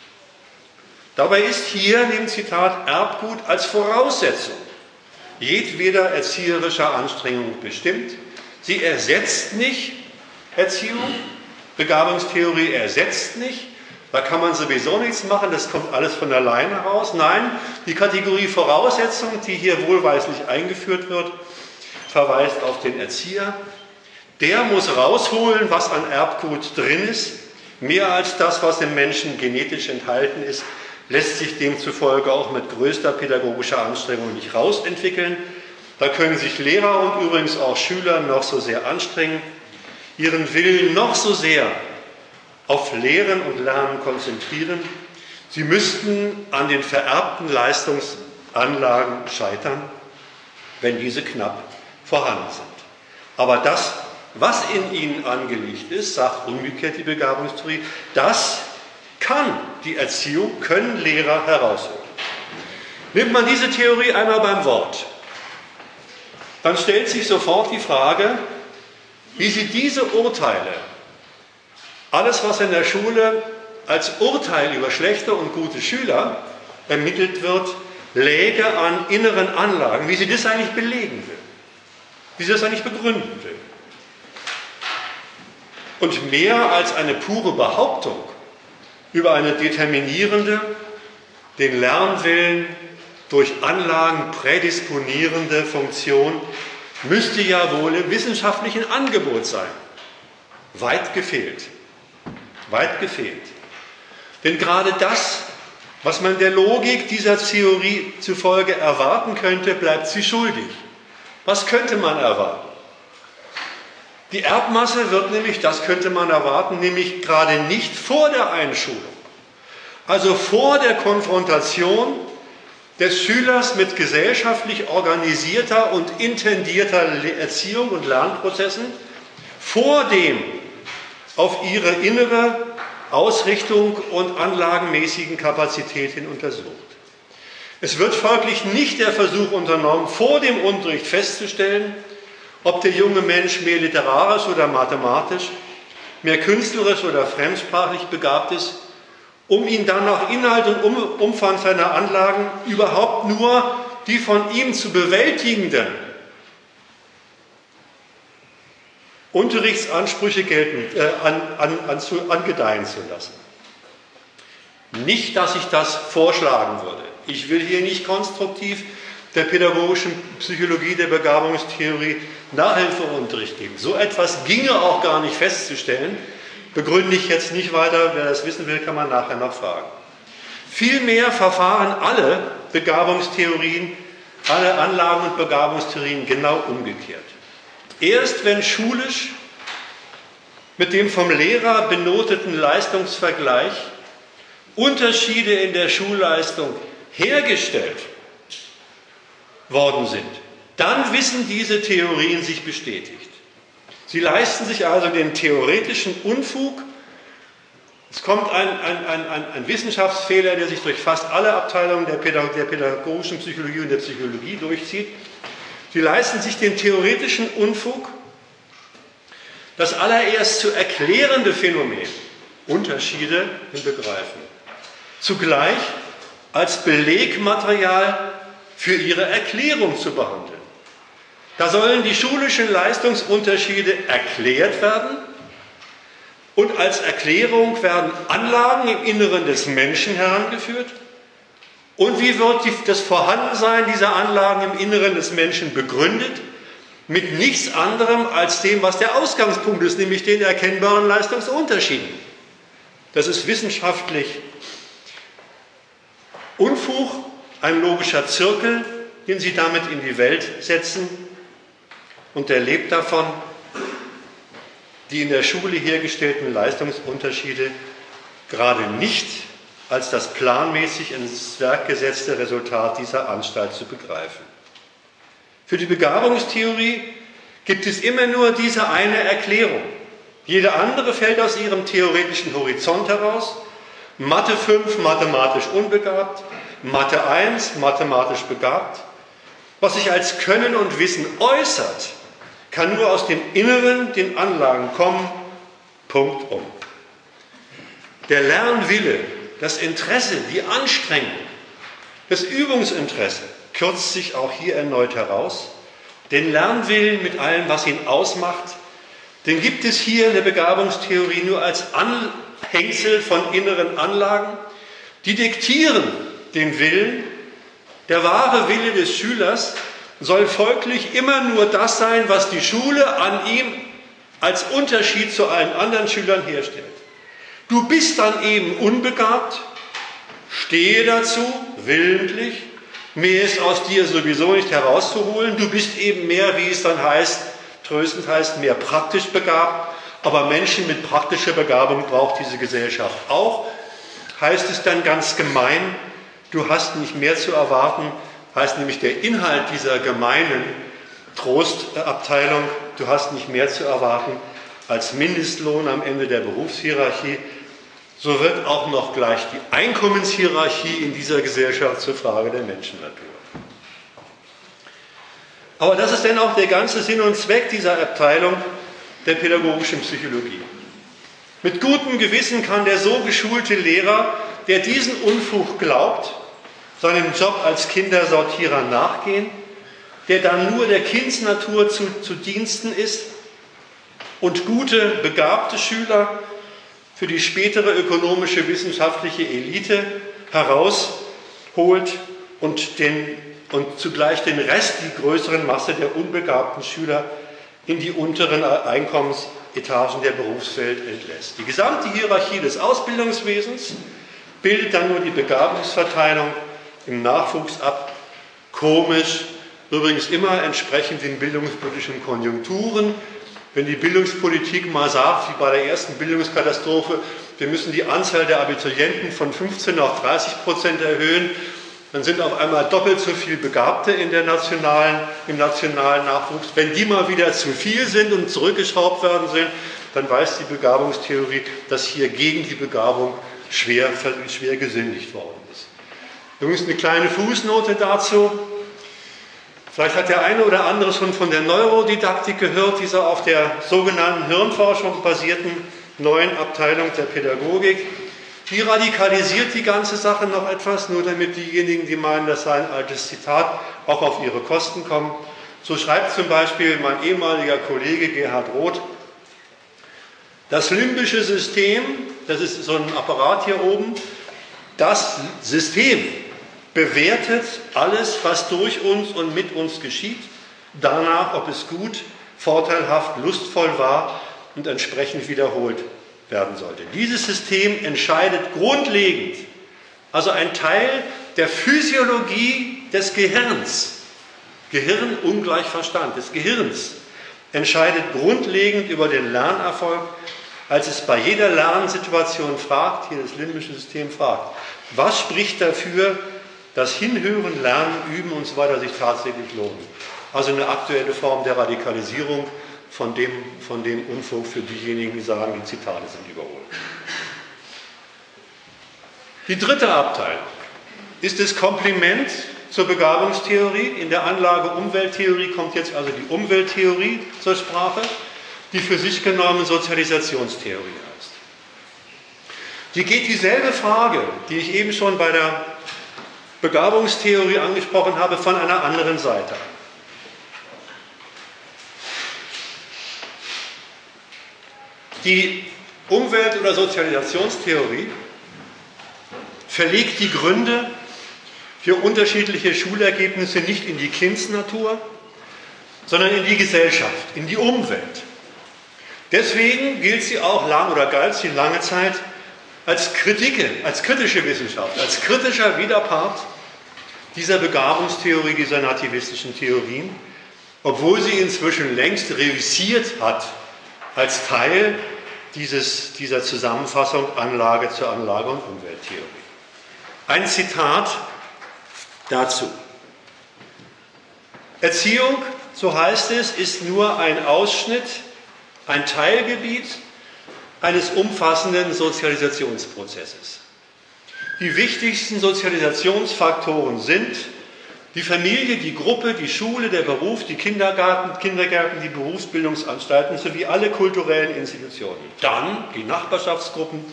Dabei ist hier dem Zitat Erbgut als Voraussetzung jedweder erzieherischer Anstrengung bestimmt. Sie ersetzt nicht Erziehung, Begabungstheorie ersetzt nicht, da kann man sowieso nichts machen, das kommt alles von alleine raus. Nein, die Kategorie Voraussetzung, die hier wohlweislich eingeführt wird, verweist auf den Erzieher. Der muss rausholen, was an Erbgut drin ist. Mehr als das, was im Menschen genetisch enthalten ist, lässt sich demzufolge auch mit größter pädagogischer Anstrengung nicht rausentwickeln. Da können sich Lehrer und übrigens auch Schüler noch so sehr anstrengen, ihren Willen noch so sehr auf Lehren und Lernen konzentrieren. Sie müssten an den vererbten Leistungsanlagen scheitern, wenn diese knapp vorhanden sind. Aber das, was in ihnen angelegt ist, sagt umgekehrt die Begabungstheorie, das kann die Erziehung, können Lehrer herausholen. Nimmt man diese Theorie einmal beim Wort, dann stellt sich sofort die Frage, wie sie diese Urteile alles, was in der Schule als Urteil über schlechte und gute Schüler ermittelt wird, läge an inneren Anlagen, wie sie das eigentlich belegen will, wie sie das eigentlich begründen will. Und mehr als eine pure Behauptung über eine determinierende, den Lernwillen durch Anlagen prädisponierende Funktion müsste ja wohl im wissenschaftlichen Angebot sein. Weit gefehlt. Weit gefehlt. Denn gerade das, was man der Logik dieser Theorie zufolge erwarten könnte, bleibt sie schuldig. Was könnte man erwarten? Die Erbmasse wird nämlich, das könnte man erwarten, nämlich gerade nicht vor der Einschulung, also vor der Konfrontation des Schülers mit gesellschaftlich organisierter und intendierter Erziehung und Lernprozessen, vor dem auf ihre innere Ausrichtung und anlagenmäßigen Kapazität hin untersucht. Es wird folglich nicht der Versuch unternommen, vor dem Unterricht festzustellen, ob der junge Mensch mehr literarisch oder mathematisch, mehr künstlerisch oder fremdsprachlich begabt ist, um ihn dann nach Inhalt und Umfang seiner Anlagen überhaupt nur die von ihm zu bewältigenden Unterrichtsansprüche gelten, äh, an, an, an, zu, angedeihen zu lassen. Nicht, dass ich das vorschlagen würde. Ich will hier nicht konstruktiv der pädagogischen Psychologie der Begabungstheorie Nachhilfeunterricht geben. So etwas ginge auch gar nicht festzustellen. Begründe ich jetzt nicht weiter. Wer das wissen will, kann man nachher noch fragen. Vielmehr verfahren alle Begabungstheorien, alle Anlagen und Begabungstheorien genau umgekehrt. Erst wenn schulisch mit dem vom Lehrer benoteten Leistungsvergleich Unterschiede in der Schulleistung hergestellt worden sind, dann wissen diese Theorien sich bestätigt. Sie leisten sich also den theoretischen Unfug. Es kommt ein, ein, ein, ein Wissenschaftsfehler, der sich durch fast alle Abteilungen der, pädagogischen Psychologie und der Psychologie durchzieht. Sie leisten sich den theoretischen Unfug, das allererst zu erklärende Phänomen, Unterschiede in begreifen. Zugleich als Belegmaterial für ihre Erklärung zu behandeln. Da sollen die schulischen Leistungsunterschiede erklärt werden und als Erklärung werden Anlagen im Inneren des Menschen herangeführt. Und wie wird das Vorhandensein dieser Anlagen im Inneren des Menschen begründet? Mit nichts anderem als dem, was der Ausgangspunkt ist, nämlich den erkennbaren Leistungsunterschieden. Das ist wissenschaftlich Unfug, ein logischer Zirkel, den Sie damit in die Welt setzen. Und der lebt davon, die in der Schule hergestellten Leistungsunterschiede gerade nicht als das planmäßig ins Werk gesetzte Resultat dieser Anstalt zu begreifen. Für die Begabungstheorie gibt es immer nur diese eine Erklärung. Jede andere fällt aus ihrem theoretischen Horizont heraus. Mathe 5 mathematisch unbegabt, Mathe 1 mathematisch begabt. Was sich als Können und Wissen äußert, kann nur aus dem Inneren, den Anlagen kommen. Punkt um. Der Lernwille, das Interesse, die Anstrengung, das Übungsinteresse kürzt sich auch hier erneut heraus. Den Lernwillen mit allem, was ihn ausmacht, den gibt es hier in der Begabungstheorie nur als Anhängsel von inneren Anlagen, die diktieren den Willen. Der wahre Wille des Schülers soll folglich immer nur das sein, was die Schule an ihm als Unterschied zu allen anderen Schülern herstellt. Du bist dann eben unbegabt, stehe dazu, willentlich, mehr ist aus dir sowieso nicht herauszuholen, du bist eben mehr, wie es dann heißt, tröstend heißt, mehr praktisch begabt, aber Menschen mit praktischer Begabung braucht diese Gesellschaft auch, heißt es dann ganz gemein, du hast nicht mehr zu erwarten, heißt nämlich der Inhalt dieser gemeinen Trostabteilung, du hast nicht mehr zu erwarten als Mindestlohn am Ende der Berufshierarchie, so wird auch noch gleich die Einkommenshierarchie in dieser Gesellschaft zur Frage der Menschennatur. Aber das ist denn auch der ganze Sinn und Zweck dieser Abteilung der pädagogischen Psychologie. Mit gutem Gewissen kann der so geschulte Lehrer, der diesen Unfug glaubt, seinem Job als Kindersortierer nachgehen, der dann nur der Kindsnatur zu, zu Diensten ist und gute, begabte Schüler für die spätere ökonomische wissenschaftliche Elite herausholt und, den, und zugleich den Rest, die größeren Masse der unbegabten Schüler in die unteren Einkommensetagen der Berufswelt entlässt. Die gesamte Hierarchie des Ausbildungswesens bildet dann nur die Begabungsverteilung im Nachwuchs ab. Komisch, übrigens immer entsprechend den bildungspolitischen Konjunkturen. Wenn die Bildungspolitik mal sagt, wie bei der ersten Bildungskatastrophe, wir müssen die Anzahl der Abiturienten von 15 auf 30 Prozent erhöhen, dann sind auf einmal doppelt so viele Begabte in der nationalen, im nationalen Nachwuchs. Wenn die mal wieder zu viel sind und zurückgeschraubt werden sind, dann weiß die Begabungstheorie, dass hier gegen die Begabung schwer, schwer gesündigt worden. Übrigens eine kleine Fußnote dazu. Vielleicht hat der eine oder andere schon von der Neurodidaktik gehört, dieser auf der sogenannten Hirnforschung basierten neuen Abteilung der Pädagogik. Die radikalisiert die ganze Sache noch etwas, nur damit diejenigen, die meinen, das sei ein altes Zitat, auch auf ihre Kosten kommen. So schreibt zum Beispiel mein ehemaliger Kollege Gerhard Roth, das limbische System, das ist so ein Apparat hier oben, das System bewertet alles, was durch uns und mit uns geschieht, danach, ob es gut, vorteilhaft, lustvoll war und entsprechend wiederholt werden sollte. Dieses System entscheidet grundlegend, also ein Teil der Physiologie des Gehirns, Gehirn ungleich Verstand, des Gehirns, entscheidet grundlegend über den Lernerfolg, als es bei jeder Lernsituation fragt, hier das limbische System fragt, was spricht dafür, dass Hinhören, Lernen, Üben und so weiter sich tatsächlich lohnen. Also eine aktuelle Form der Radikalisierung von dem, von dem Unfug für diejenigen, die sagen, die Zitate sind überholt. Die dritte Abteilung ist das Kompliment zur Begabungstheorie. In der Anlage Umwelttheorie kommt jetzt also die Umwelttheorie zur Sprache, die für sich genommen Sozialisationstheorie heißt. Hier geht dieselbe Frage, die ich eben schon bei der Begabungstheorie angesprochen habe, von einer anderen Seite. Die Umwelt- oder Sozialisationstheorie verlegt die Gründe für unterschiedliche Schulergebnisse nicht in die Kindsnatur, sondern in die Gesellschaft, in die Umwelt. Deswegen gilt sie auch lang oder galt sie lange Zeit als Kritike, als kritische Wissenschaft, als kritischer Widerpart dieser Begabungstheorie, dieser nativistischen Theorien, obwohl sie inzwischen längst reüssiert hat als Teil dieses, dieser Zusammenfassung Anlage zur Anlage und Umwelttheorie. Ein Zitat dazu. Erziehung, so heißt es, ist nur ein Ausschnitt, ein Teilgebiet eines umfassenden Sozialisationsprozesses. Die wichtigsten Sozialisationsfaktoren sind die Familie, die Gruppe, die Schule, der Beruf, die Kindergarten, Kindergärten, die Berufsbildungsanstalten sowie alle kulturellen Institutionen. Dann die Nachbarschaftsgruppen,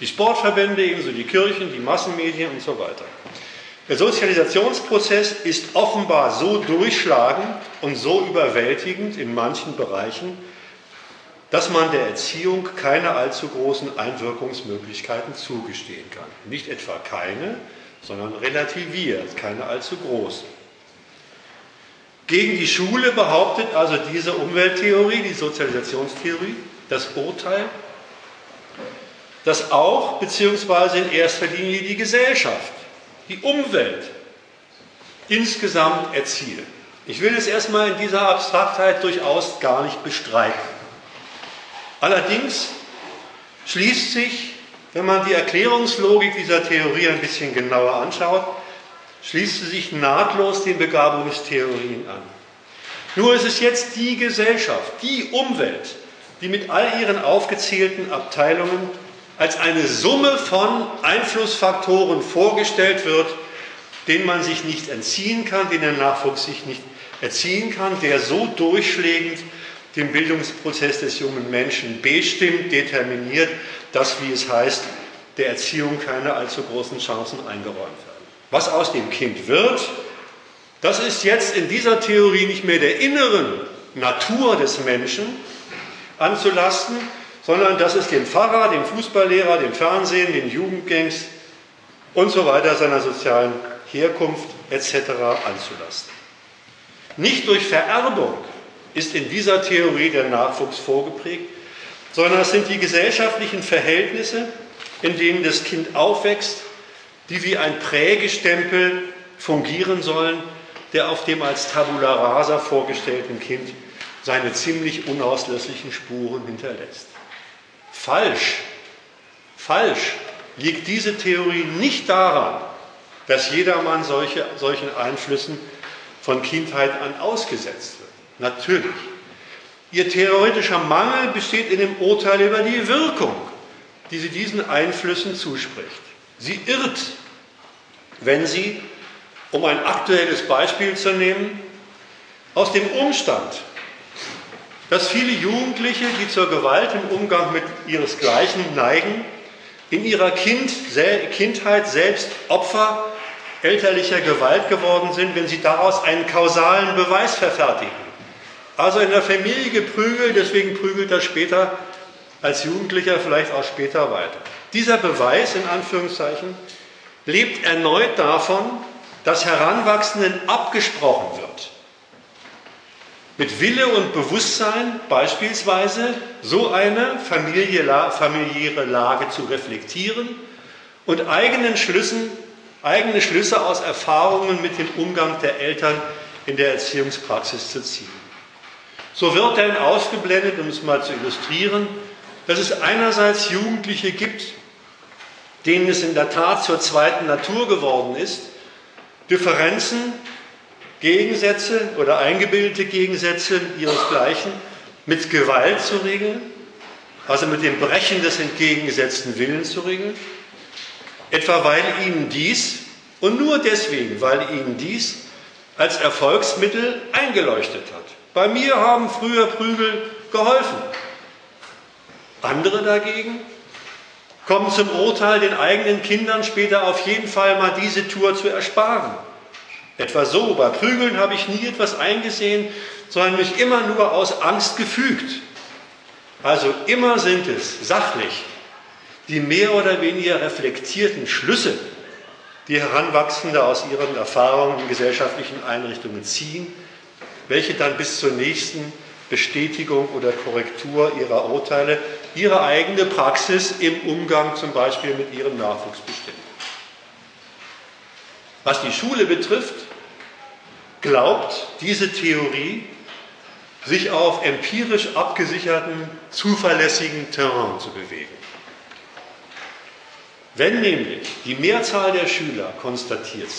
die Sportverbände, ebenso die Kirchen, die Massenmedien und so weiter. Der Sozialisationsprozess ist offenbar so durchschlagend und so überwältigend in manchen Bereichen, dass man der Erziehung keine allzu großen Einwirkungsmöglichkeiten zugestehen kann. Nicht etwa keine, sondern relativiert, keine allzu großen. Gegen die Schule behauptet also diese Umwelttheorie, die Sozialisationstheorie, das Urteil, dass auch beziehungsweise in erster Linie die Gesellschaft, die Umwelt insgesamt erziehe. Ich will es erstmal in dieser Abstraktheit durchaus gar nicht bestreiten. Allerdings schließt sich, wenn man die Erklärungslogik dieser Theorie ein bisschen genauer anschaut, schließt sie sich nahtlos den Begabungstheorien an. Nur ist es jetzt die Gesellschaft, die Umwelt, die mit all ihren aufgezählten Abteilungen als eine Summe von Einflussfaktoren vorgestellt wird, denen man sich nicht entziehen kann, den der Nachwuchs sich nicht erziehen kann, der so durchschlägend den Bildungsprozess des jungen Menschen bestimmt, determiniert, dass, wie es heißt, der Erziehung keine allzu großen Chancen eingeräumt werden. Was aus dem Kind wird, das ist jetzt in dieser Theorie nicht mehr der inneren Natur des Menschen anzulasten, sondern das ist dem Pfarrer, dem Fußballlehrer, dem Fernsehen, den Jugendgangs und so weiter seiner sozialen Herkunft etc. anzulasten. Nicht durch Vererbung, ist in dieser Theorie der Nachwuchs vorgeprägt, sondern es sind die gesellschaftlichen Verhältnisse, in denen das Kind aufwächst, die wie ein Prägestempel fungieren sollen, der auf dem als Tabula rasa vorgestellten Kind seine ziemlich unauslöschlichen Spuren hinterlässt. Falsch, falsch liegt diese Theorie nicht daran, dass jedermann solche, solchen Einflüssen von Kindheit an ausgesetzt. Natürlich. Ihr theoretischer Mangel besteht in dem Urteil über die Wirkung, die sie diesen Einflüssen zuspricht. Sie irrt, wenn sie, um ein aktuelles Beispiel zu nehmen, aus dem Umstand, dass viele Jugendliche, die zur Gewalt im Umgang mit ihresgleichen neigen, in ihrer kind, Kindheit selbst Opfer elterlicher Gewalt geworden sind, wenn sie daraus einen kausalen Beweis verfertigen. Also in der Familie geprügelt, deswegen prügelt er später als Jugendlicher vielleicht auch später weiter. Dieser Beweis, in Anführungszeichen, lebt erneut davon, dass Heranwachsenden abgesprochen wird. Mit Wille und Bewusstsein beispielsweise so eine familiäre Lage zu reflektieren und eigenen Schlüssen, eigene Schlüsse aus Erfahrungen mit dem Umgang der Eltern in der Erziehungspraxis zu ziehen. So wird dann ausgeblendet, um es mal zu illustrieren, dass es einerseits Jugendliche gibt, denen es in der Tat zur zweiten Natur geworden ist, Differenzen, Gegensätze oder eingebildete Gegensätze ihresgleichen mit Gewalt zu regeln, also mit dem Brechen des entgegengesetzten Willens zu regeln, etwa weil ihnen dies und nur deswegen, weil ihnen dies als Erfolgsmittel eingeleuchtet hat. Bei mir haben früher Prügel geholfen. Andere dagegen kommen zum Urteil, den eigenen Kindern später auf jeden Fall mal diese Tour zu ersparen. Etwa so, bei Prügeln habe ich nie etwas eingesehen, sondern mich immer nur aus Angst gefügt. Also immer sind es sachlich die mehr oder weniger reflektierten Schlüsse, die Heranwachsende aus ihren Erfahrungen in gesellschaftlichen Einrichtungen ziehen, welche dann bis zur nächsten Bestätigung oder Korrektur ihrer Urteile ihre eigene Praxis im Umgang zum Beispiel mit ihrem Nachwuchs bestimmen. Was die Schule betrifft, glaubt diese Theorie, sich auf empirisch abgesicherten, zuverlässigen Terrain zu bewegen. Wenn nämlich die Mehrzahl der Schüler, konstatiert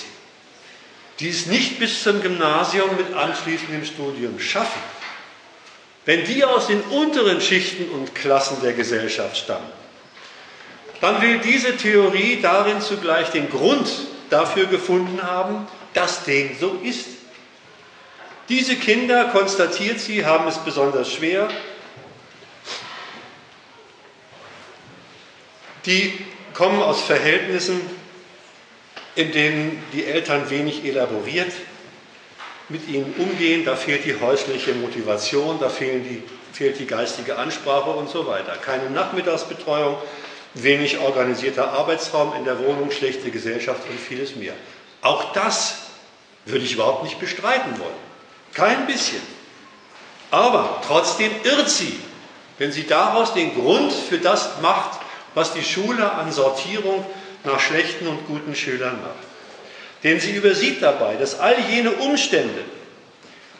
sie, dies nicht bis zum Gymnasium mit anschließendem Studium schaffen, wenn die aus den unteren Schichten und Klassen der Gesellschaft stammen, dann will diese Theorie darin zugleich den Grund dafür gefunden haben, dass dem so ist. Diese Kinder, konstatiert sie, haben es besonders schwer. Die kommen aus Verhältnissen, in denen die Eltern wenig elaboriert mit ihnen umgehen, da fehlt die häusliche Motivation, da die, fehlt die geistige Ansprache und so weiter. Keine Nachmittagsbetreuung, wenig organisierter Arbeitsraum in der Wohnung, schlechte Gesellschaft und vieles mehr. Auch das würde ich überhaupt nicht bestreiten wollen. Kein bisschen. Aber trotzdem irrt sie, wenn sie daraus den Grund für das macht, was die Schule an Sortierung nach schlechten und guten Schülern macht. Denn sie übersieht dabei, dass all jene Umstände,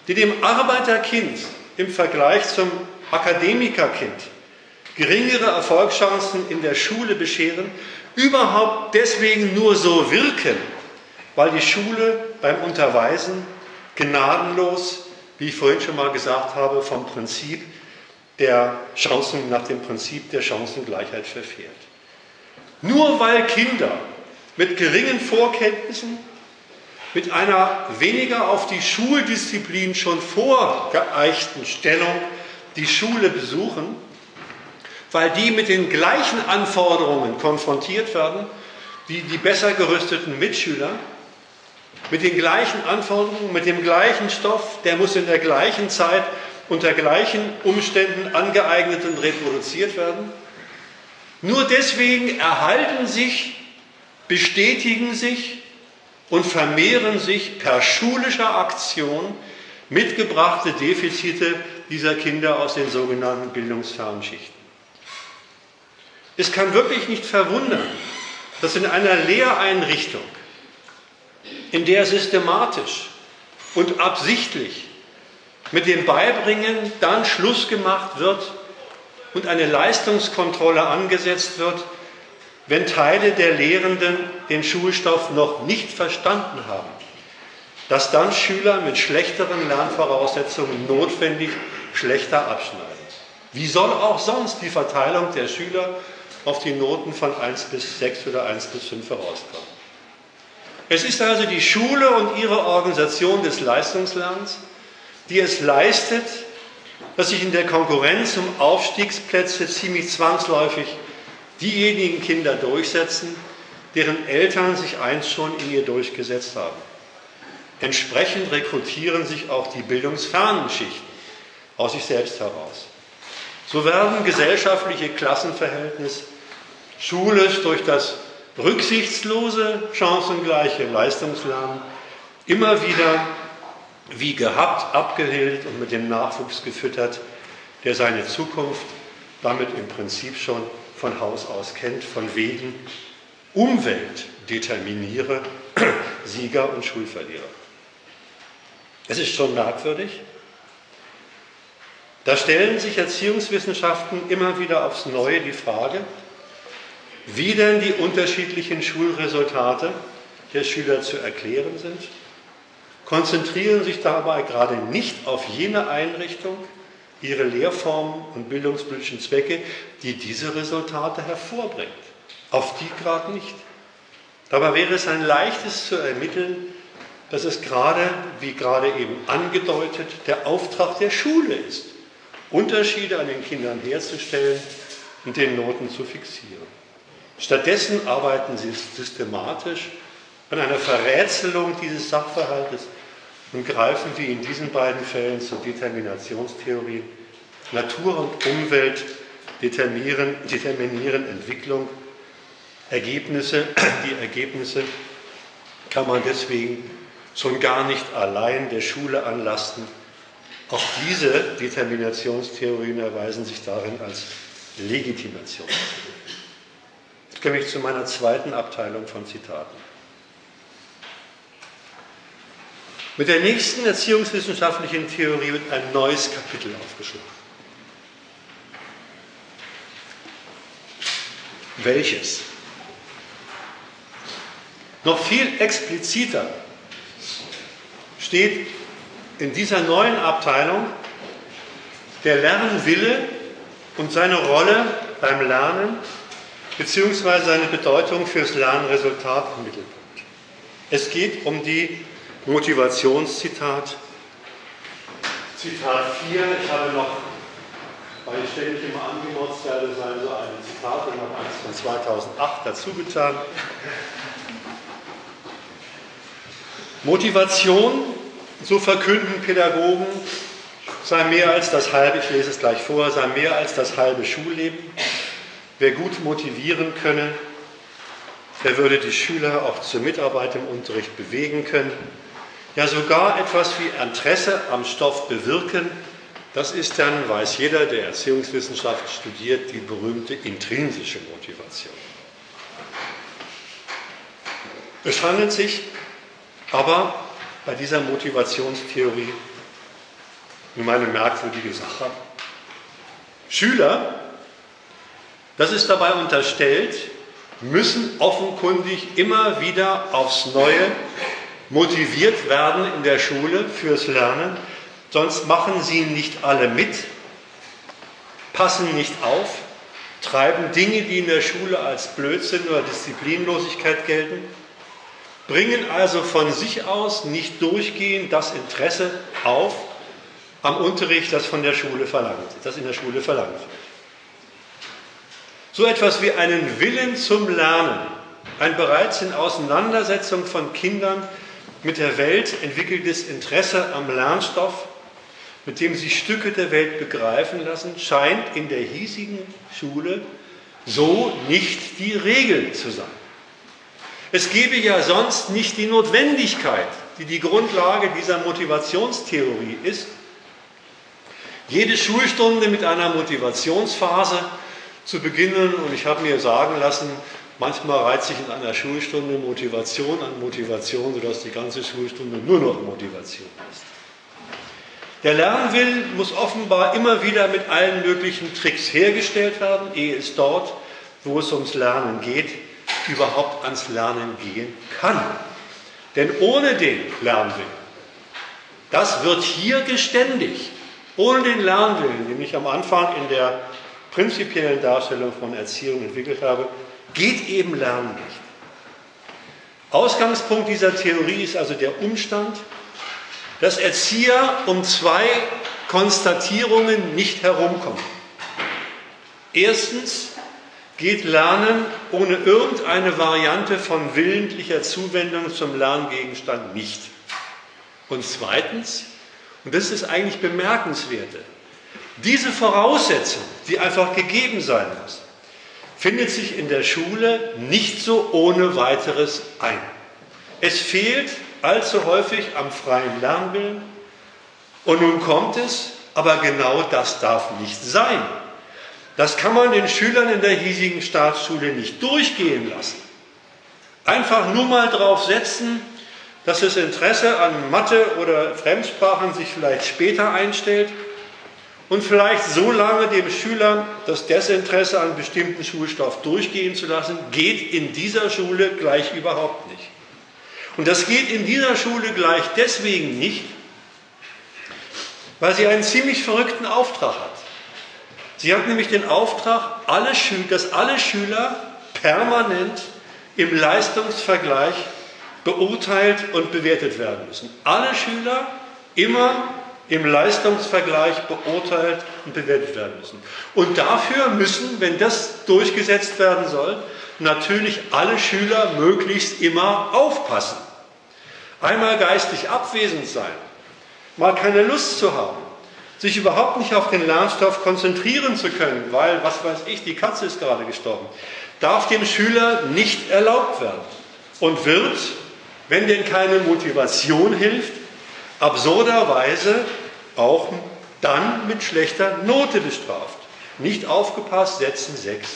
die dem Arbeiterkind im Vergleich zum Akademikerkind geringere Erfolgschancen in der Schule bescheren, überhaupt deswegen nur so wirken, weil die Schule beim Unterweisen gnadenlos, wie ich vorhin schon mal gesagt habe, vom Prinzip der Chancen, nach dem Prinzip der Chancengleichheit verfährt. Nur weil Kinder mit geringen Vorkenntnissen, mit einer weniger auf die Schuldisziplin schon vorgeeichten Stellung die Schule besuchen, weil die mit den gleichen Anforderungen konfrontiert werden wie die besser gerüsteten Mitschüler, mit den gleichen Anforderungen, mit dem gleichen Stoff, der muss in der gleichen Zeit unter gleichen Umständen angeeignet und reproduziert werden. Nur deswegen erhalten sich, bestätigen sich und vermehren sich per schulischer Aktion mitgebrachte Defizite dieser Kinder aus den sogenannten bildungsfernen Schichten. Es kann wirklich nicht verwundern, dass in einer Lehreinrichtung, in der systematisch und absichtlich mit dem Beibringen dann Schluss gemacht wird und eine Leistungskontrolle angesetzt wird, wenn Teile der Lehrenden den Schulstoff noch nicht verstanden haben, dass dann Schüler mit schlechteren Lernvoraussetzungen notwendig schlechter abschneiden. Wie soll auch sonst die Verteilung der Schüler auf die Noten von 1 bis 6 oder 1 bis 5 herauskommen? Es ist also die Schule und ihre Organisation des Leistungslernens, die es leistet, dass sich in der Konkurrenz um Aufstiegsplätze ziemlich zwangsläufig diejenigen Kinder durchsetzen, deren Eltern sich einst schon in ihr durchgesetzt haben. Entsprechend rekrutieren sich auch die bildungsfernen Schichten aus sich selbst heraus. So werden gesellschaftliche Klassenverhältnisse schulisch durch das rücksichtslose, chancengleiche Leistungslernen immer wieder wie gehabt, abgehilft und mit dem Nachwuchs gefüttert, der seine Zukunft damit im Prinzip schon von Haus aus kennt, von wegen Umwelt determiniere *clears throat* Sieger und Schulverlierer. Es ist schon merkwürdig. Da stellen sich Erziehungswissenschaften immer wieder aufs Neue die Frage, wie denn die unterschiedlichen Schulresultate der Schüler zu erklären sind konzentrieren sich dabei gerade nicht auf jene Einrichtung, ihre Lehrformen und bildungspolitischen Zwecke, die diese Resultate hervorbringt. Auf die gerade nicht. Dabei wäre es ein leichtes zu ermitteln, dass es gerade, wie gerade eben angedeutet, der Auftrag der Schule ist, Unterschiede an den Kindern herzustellen und den Noten zu fixieren. Stattdessen arbeiten sie systematisch an einer Verrätselung dieses Sachverhaltes und greifen wie in diesen beiden Fällen zur Determinationstheorie. Natur und Umwelt determinieren, determinieren Entwicklung. Ergebnisse, die Ergebnisse kann man deswegen schon gar nicht allein der Schule anlasten. Auch diese Determinationstheorien erweisen sich darin als Legitimation. Jetzt komme ich zu meiner zweiten Abteilung von Zitaten. Mit der nächsten erziehungswissenschaftlichen Theorie wird ein neues Kapitel aufgeschlagen. Welches? Noch viel expliziter steht in dieser neuen Abteilung der Lernwille und seine Rolle beim Lernen beziehungsweise seine Bedeutung fürs Lernresultat im Mittelpunkt. Es geht um die Motivationszitat. Zitat 4, ich habe noch, weil ich ständig immer angemotzt werde, sein so ein Zitat und noch eins von 2008 dazugetan. Motivation, so verkünden Pädagogen, sei mehr als das halbe, ich lese es gleich vor, sei mehr als das halbe Schulleben. Wer gut motivieren könne, der würde die Schüler auch zur Mitarbeit im Unterricht bewegen können ja sogar etwas wie Interesse am Stoff bewirken, das ist dann, weiß jeder, der Erziehungswissenschaft studiert, die berühmte intrinsische Motivation. Es handelt sich aber bei dieser Motivationstheorie um eine merkwürdige Sache. Schüler, das ist dabei unterstellt, müssen offenkundig immer wieder aufs Neue motiviert werden in der Schule fürs Lernen, sonst machen sie nicht alle mit, passen nicht auf, treiben Dinge, die in der Schule als Blödsinn oder Disziplinlosigkeit gelten, bringen also von sich aus nicht durchgehend das Interesse auf am Unterricht, das von der Schule verlangt, das in der Schule verlangt wird. So etwas wie einen Willen zum Lernen, ein bereits in Auseinandersetzung von Kindern mit der Welt entwickeltes Interesse am Lernstoff, mit dem sich Stücke der Welt begreifen lassen, scheint in der hiesigen Schule so nicht die Regel zu sein. Es gäbe ja sonst nicht die Notwendigkeit, die die Grundlage dieser Motivationstheorie ist, jede Schulstunde mit einer Motivationsphase zu beginnen. Und ich habe mir sagen lassen, Manchmal reizt sich in einer Schulstunde Motivation an Motivation, sodass die ganze Schulstunde nur noch Motivation ist. Der Lernwill muss offenbar immer wieder mit allen möglichen Tricks hergestellt werden, ehe es dort, wo es ums Lernen geht, überhaupt ans Lernen gehen kann. Denn ohne den Lernwillen, das wird hier geständig, ohne den Lernwillen, den ich am Anfang in der prinzipiellen Darstellung von Erziehung entwickelt habe, geht eben Lernen nicht. Ausgangspunkt dieser Theorie ist also der Umstand, dass Erzieher um zwei Konstatierungen nicht herumkommen. Erstens geht Lernen ohne irgendeine Variante von willentlicher Zuwendung zum Lerngegenstand nicht. Und zweitens, und das ist eigentlich bemerkenswerte, diese Voraussetzung, die einfach gegeben sein muss, findet sich in der Schule nicht so ohne weiteres ein. Es fehlt allzu häufig am freien Lernwillen und nun kommt es, aber genau das darf nicht sein. Das kann man den Schülern in der hiesigen Staatsschule nicht durchgehen lassen. Einfach nur mal drauf setzen, dass das Interesse an Mathe oder Fremdsprachen sich vielleicht später einstellt und vielleicht so lange dem Schüler das Desinteresse an bestimmten Schulstoff durchgehen zu lassen, geht in dieser Schule gleich überhaupt nicht. Und das geht in dieser Schule gleich deswegen nicht, weil sie einen ziemlich verrückten Auftrag hat. Sie hat nämlich den Auftrag, alle Schüler, dass alle Schüler permanent im Leistungsvergleich beurteilt und bewertet werden müssen. Alle Schüler immer im Leistungsvergleich beurteilt und bewertet werden müssen. Und dafür müssen, wenn das durchgesetzt werden soll, natürlich alle Schüler möglichst immer aufpassen. Einmal geistig abwesend sein, mal keine Lust zu haben, sich überhaupt nicht auf den Lernstoff konzentrieren zu können, weil, was weiß ich, die Katze ist gerade gestorben, darf dem Schüler nicht erlaubt werden und wird, wenn denn keine Motivation hilft, absurderweise auch dann mit schlechter Note bestraft. Nicht aufgepasst, setzen sechs.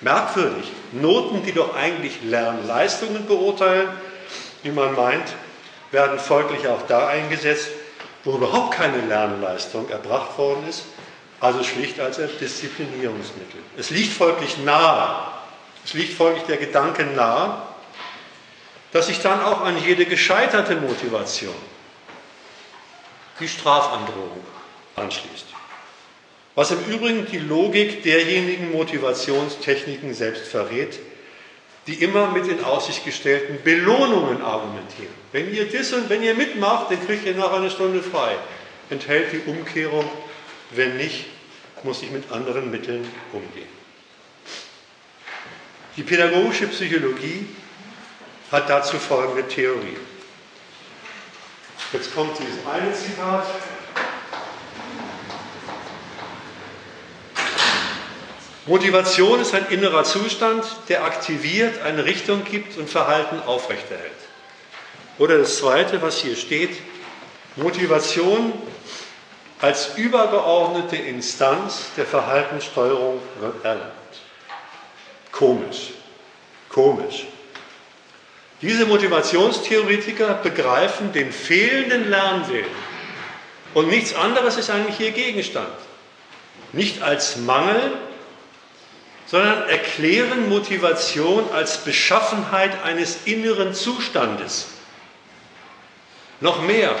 Merkwürdig. Noten, die doch eigentlich Lernleistungen beurteilen, wie man meint, werden folglich auch da eingesetzt, wo überhaupt keine Lernleistung erbracht worden ist, also schlicht als Disziplinierungsmittel. Es liegt folglich nahe, es liegt folglich der Gedanke nahe, dass sich dann auch an jede gescheiterte Motivation die Strafandrohung anschließt. Was im Übrigen die Logik derjenigen Motivationstechniken selbst verrät, die immer mit den Aussicht gestellten Belohnungen argumentieren. Wenn ihr das und wenn ihr mitmacht, dann kriegt ihr nach einer Stunde frei. Enthält die Umkehrung, wenn nicht, muss ich mit anderen Mitteln umgehen. Die pädagogische Psychologie hat dazu folgende Theorie. Jetzt kommt dieses eine Zitat. Motivation ist ein innerer Zustand, der aktiviert, eine Richtung gibt und Verhalten aufrechterhält. Oder das zweite, was hier steht, Motivation als übergeordnete Instanz der Verhaltenssteuerung wird erlernt. Komisch, komisch. Diese Motivationstheoretiker begreifen den fehlenden Lernwillen und nichts anderes ist eigentlich ihr Gegenstand. Nicht als Mangel, sondern erklären Motivation als Beschaffenheit eines inneren Zustandes. Noch mehr.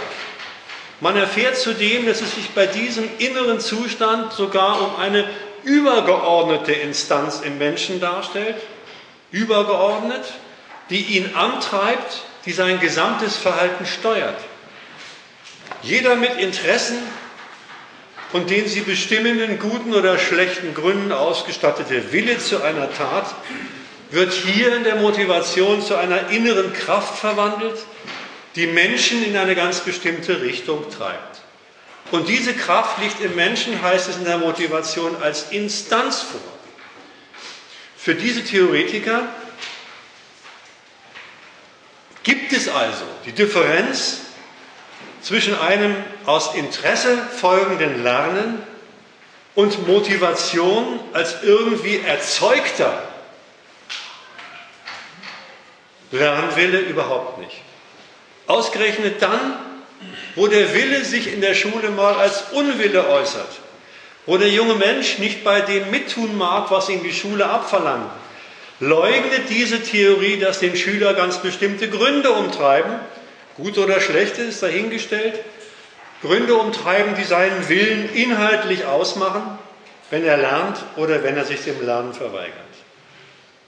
Man erfährt zudem, dass es sich bei diesem inneren Zustand sogar um eine übergeordnete Instanz im Menschen darstellt. Übergeordnet, die ihn antreibt, die sein gesamtes Verhalten steuert. Jeder mit Interessen und den sie bestimmenden guten oder schlechten Gründen ausgestattete Wille zu einer Tat wird hier in der Motivation zu einer inneren Kraft verwandelt, die Menschen in eine ganz bestimmte Richtung treibt. Und diese Kraft liegt im Menschen, heißt es in der Motivation, als Instanz vor. Für diese Theoretiker Gibt es also die Differenz zwischen einem aus Interesse folgenden Lernen und Motivation als irgendwie erzeugter Lernwille überhaupt nicht. Ausgerechnet dann, wo der Wille sich in der Schule mal als Unwille äußert, wo der junge Mensch nicht bei dem mittun mag, was ihm die Schule abverlangt, leugnet diese Theorie, dass den Schüler ganz bestimmte Gründe umtreiben, gut oder schlecht ist dahingestellt, Gründe umtreiben, die seinen Willen inhaltlich ausmachen, wenn er lernt oder wenn er sich dem Lernen verweigert.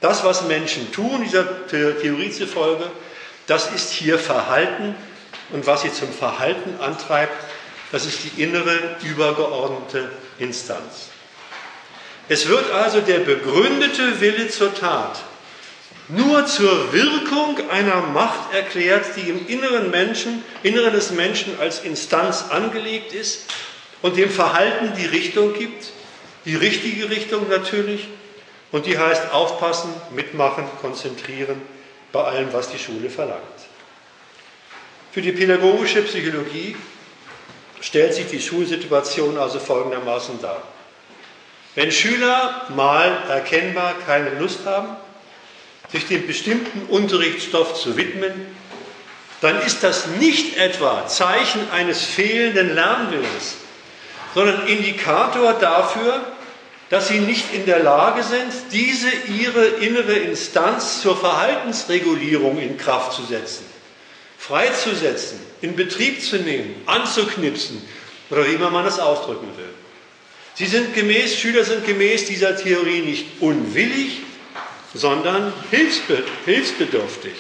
Das, was Menschen tun, dieser Theorie zufolge, das ist hier Verhalten und was sie zum Verhalten antreibt, das ist die innere übergeordnete Instanz. Es wird also der begründete Wille zur Tat nur zur Wirkung einer Macht erklärt, die im inneren Menschen, Inneren des Menschen als Instanz angelegt ist und dem Verhalten die Richtung gibt, die richtige Richtung natürlich, und die heißt aufpassen, mitmachen, konzentrieren bei allem, was die Schule verlangt. Für die pädagogische Psychologie stellt sich die Schulsituation also folgendermaßen dar. Wenn Schüler mal erkennbar keine Lust haben, sich dem bestimmten Unterrichtsstoff zu widmen, dann ist das nicht etwa Zeichen eines fehlenden Lernwillens, sondern Indikator dafür, dass sie nicht in der Lage sind, diese ihre innere Instanz zur Verhaltensregulierung in Kraft zu setzen, freizusetzen, in Betrieb zu nehmen, anzuknipsen oder wie immer man es ausdrücken will. Sie sind gemäß, Schüler sind gemäß dieser Theorie nicht unwillig, sondern hilfsbedürftig.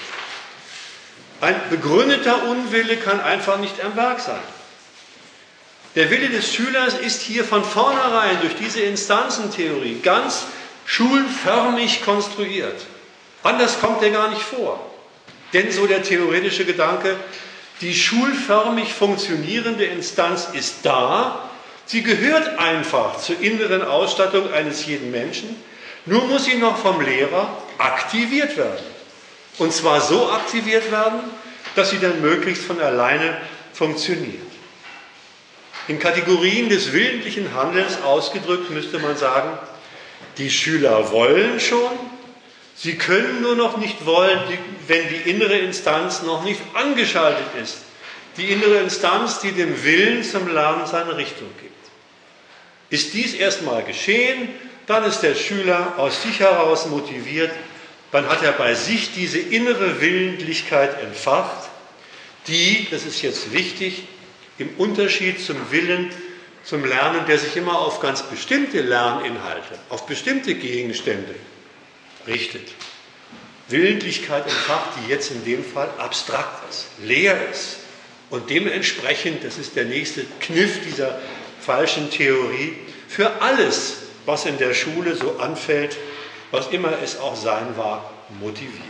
Ein begründeter Unwille kann einfach nicht am Werk sein. Der Wille des Schülers ist hier von vornherein durch diese Instanzentheorie ganz schulförmig konstruiert. Anders kommt er gar nicht vor. Denn so der theoretische Gedanke, die schulförmig funktionierende Instanz ist da, sie gehört einfach zur inneren Ausstattung eines jeden Menschen, nur muss sie noch vom Lehrer aktiviert werden. Und zwar so aktiviert werden, dass sie dann möglichst von alleine funktioniert. In Kategorien des willentlichen Handelns ausgedrückt müsste man sagen, die Schüler wollen schon, sie können nur noch nicht wollen, wenn die innere Instanz noch nicht angeschaltet ist. Die innere Instanz, die dem Willen zum Lernen seine Richtung gibt. Ist dies erstmal geschehen, dann ist der Schüler aus sich heraus motiviert, dann hat er bei sich diese innere Willentlichkeit entfacht, die, das ist jetzt wichtig, im Unterschied zum Willen, zum Lernen, der sich immer auf ganz bestimmte Lerninhalte, auf bestimmte Gegenstände richtet. Willentlichkeit entfacht, die jetzt in dem Fall abstrakt ist, leer ist. Und dementsprechend, das ist der nächste Kniff dieser falschen Theorie, für alles, was in der Schule so anfällt, was immer es auch sein war, motiviert.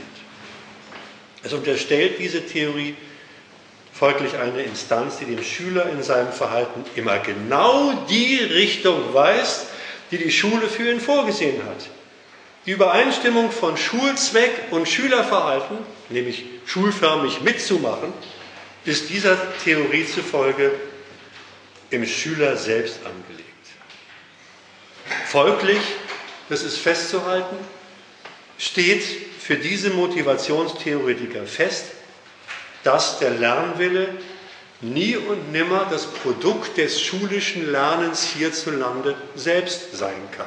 Es unterstellt diese Theorie folglich eine Instanz, die dem Schüler in seinem Verhalten immer genau die Richtung weist, die die Schule für ihn vorgesehen hat. Die Übereinstimmung von Schulzweck und Schülerverhalten, nämlich schulförmig mitzumachen, ist dieser Theorie zufolge im Schüler selbst angelegt. Folglich, das ist festzuhalten, steht für diese Motivationstheoretiker fest, dass der Lernwille nie und nimmer das Produkt des schulischen Lernens hierzulande selbst sein kann.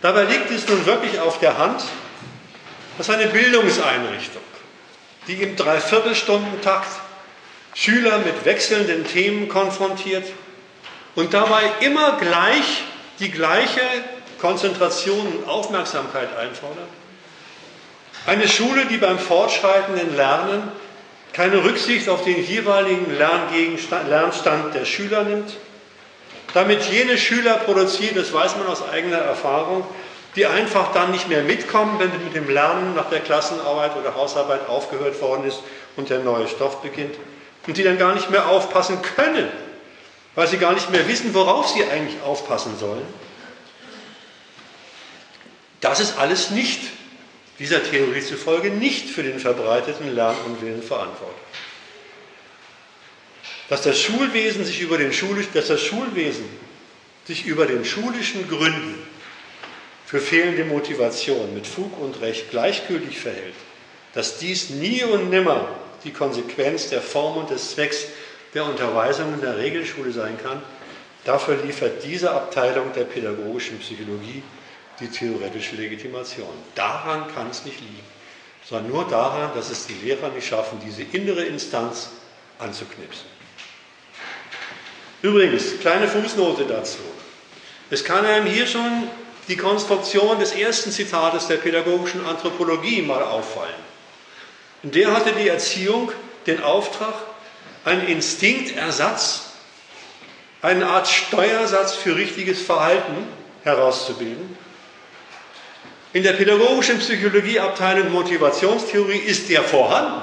Dabei liegt es nun wirklich auf der Hand, dass eine Bildungseinrichtung, die im Dreiviertelstundentakt Schüler mit wechselnden Themen konfrontiert und dabei immer gleich die gleiche Konzentration und Aufmerksamkeit einfordert, eine Schule, die beim fortschreitenden Lernen keine Rücksicht auf den jeweiligen Lernstand der Schüler nimmt, damit jene Schüler produziert, das weiß man aus eigener Erfahrung, die einfach dann nicht mehr mitkommen, wenn mit dem Lernen nach der Klassenarbeit oder Hausarbeit aufgehört worden ist und der neue Stoff beginnt und die dann gar nicht mehr aufpassen können, weil sie gar nicht mehr wissen, worauf sie eigentlich aufpassen sollen. Das ist alles nicht dieser Theorie zufolge nicht für den verbreiteten Lernunwillen verantwortlich. Dass das Schulwesen sich über den, Schulisch, dass das Schulwesen sich über den schulischen Gründen für fehlende Motivation mit Fug und Recht gleichgültig verhält, dass dies nie und nimmer die Konsequenz der Form und des Zwecks der Unterweisung in der Regelschule sein kann, dafür liefert diese Abteilung der pädagogischen Psychologie die theoretische Legitimation. Daran kann es nicht liegen, sondern nur daran, dass es die Lehrer nicht schaffen, diese innere Instanz anzuknipsen. Übrigens, kleine Fußnote dazu. Es kann einem hier schon die Konstruktion des ersten Zitates der pädagogischen Anthropologie mal auffallen. In der hatte die Erziehung den Auftrag, einen Instinktersatz, eine Art Steuersatz für richtiges Verhalten herauszubilden in der pädagogischen Psychologieabteilung Motivationstheorie ist der vorhanden.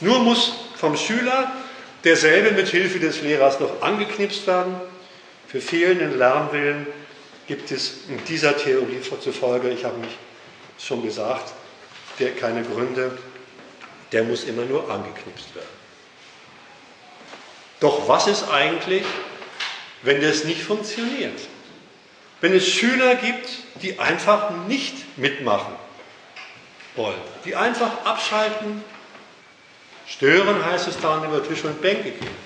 Nur muss vom Schüler derselbe mit Hilfe des Lehrers noch angeknipst werden. Für fehlenden Lernwillen gibt es in dieser Theorie zufolge, ich habe mich schon gesagt, der keine Gründe, der muss immer nur angeknipst werden. Doch was ist eigentlich, wenn das nicht funktioniert? Wenn es Schüler gibt, die einfach nicht mitmachen wollen, die einfach abschalten, stören heißt es dann über Tisch und Bänke gehen.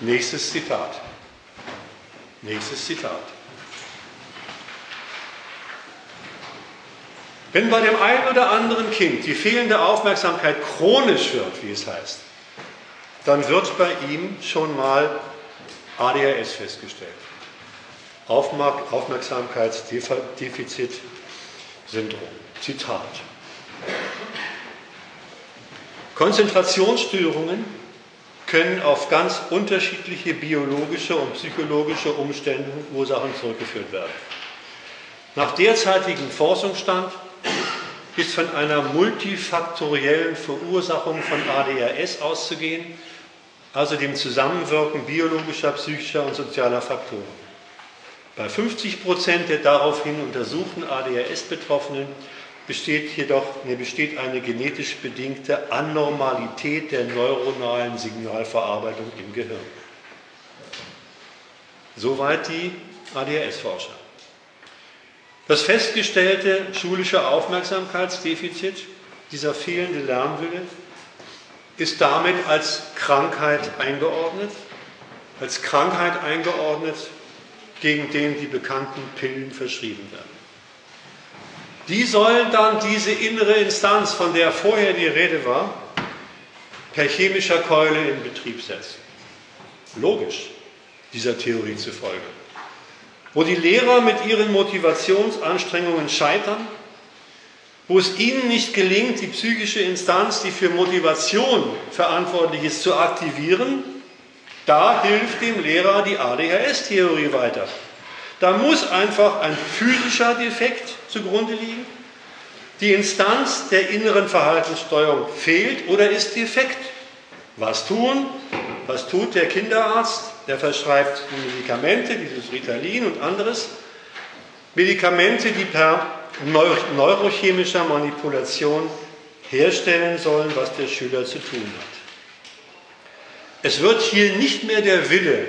Nächstes Zitat. Nächstes Zitat. Wenn bei dem einen oder anderen Kind die fehlende Aufmerksamkeit chronisch wird, wie es heißt, dann wird bei ihm schon mal ADHS festgestellt. Aufmerksamkeitsdefizitsyndrom. Zitat. Konzentrationsstörungen können auf ganz unterschiedliche biologische und psychologische Umstände und Ursachen zurückgeführt werden. Nach derzeitigem Forschungsstand ist von einer multifaktoriellen Verursachung von ADHS auszugehen, also dem Zusammenwirken biologischer, psychischer und sozialer Faktoren. Bei 50 Prozent der daraufhin untersuchten ADHS-Betroffenen besteht jedoch besteht eine genetisch bedingte Anormalität der neuronalen Signalverarbeitung im Gehirn. Soweit die ADHS-Forscher. Das festgestellte schulische Aufmerksamkeitsdefizit, dieser fehlende Lernwille, ist damit als Krankheit eingeordnet, als Krankheit eingeordnet, gegen den die bekannten Pillen verschrieben werden. Die sollen dann diese innere Instanz, von der vorher die Rede war, per chemischer Keule in Betrieb setzen. Logisch, dieser Theorie zufolge. Wo die Lehrer mit ihren Motivationsanstrengungen scheitern, wo es ihnen nicht gelingt, die psychische Instanz, die für Motivation verantwortlich ist, zu aktivieren, da hilft dem Lehrer die ADHS-Theorie weiter. Da muss einfach ein physischer Defekt zugrunde liegen. Die Instanz der inneren Verhaltenssteuerung fehlt oder ist defekt. Was tun? Was tut der Kinderarzt? Der verschreibt Medikamente, dieses Ritalin und anderes. Medikamente, die per neurochemischer Manipulation herstellen sollen, was der Schüler zu tun hat. Es wird hier nicht mehr der Wille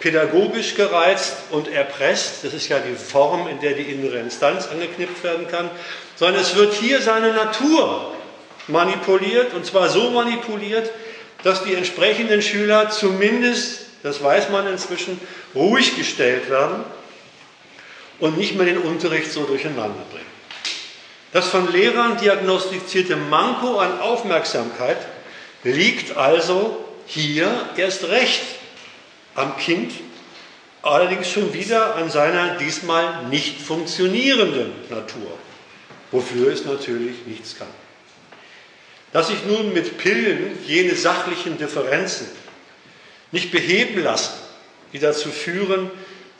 pädagogisch gereizt und erpresst, das ist ja die Form, in der die innere Instanz angeknüpft werden kann, sondern es wird hier seine Natur manipuliert und zwar so manipuliert, dass die entsprechenden Schüler zumindest, das weiß man inzwischen, ruhig gestellt werden und nicht mehr den Unterricht so durcheinander bringen. Das von Lehrern diagnostizierte Manko an Aufmerksamkeit liegt also hier erst recht am Kind, allerdings schon wieder an seiner diesmal nicht funktionierenden Natur, wofür es natürlich nichts kann. Dass sich nun mit Pillen jene sachlichen Differenzen nicht beheben lassen, die dazu führen,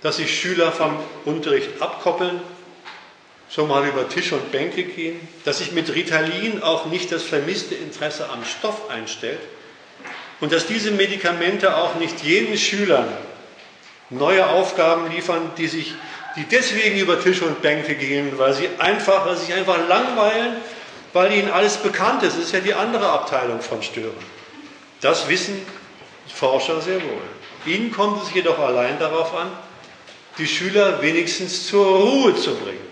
dass sich Schüler vom Unterricht abkoppeln, schon mal über Tisch und Bänke gehen, dass sich mit Ritalin auch nicht das vermisste Interesse am Stoff einstellt, und dass diese Medikamente auch nicht jenen Schülern neue Aufgaben liefern, die sich die deswegen über Tische und Bänke gehen, weil sie einfach, weil sie sich einfach langweilen, weil ihnen alles bekannt ist. Das ist ja die andere Abteilung von Stören. Das wissen Forscher sehr wohl. Ihnen kommt es jedoch allein darauf an, die Schüler wenigstens zur Ruhe zu bringen.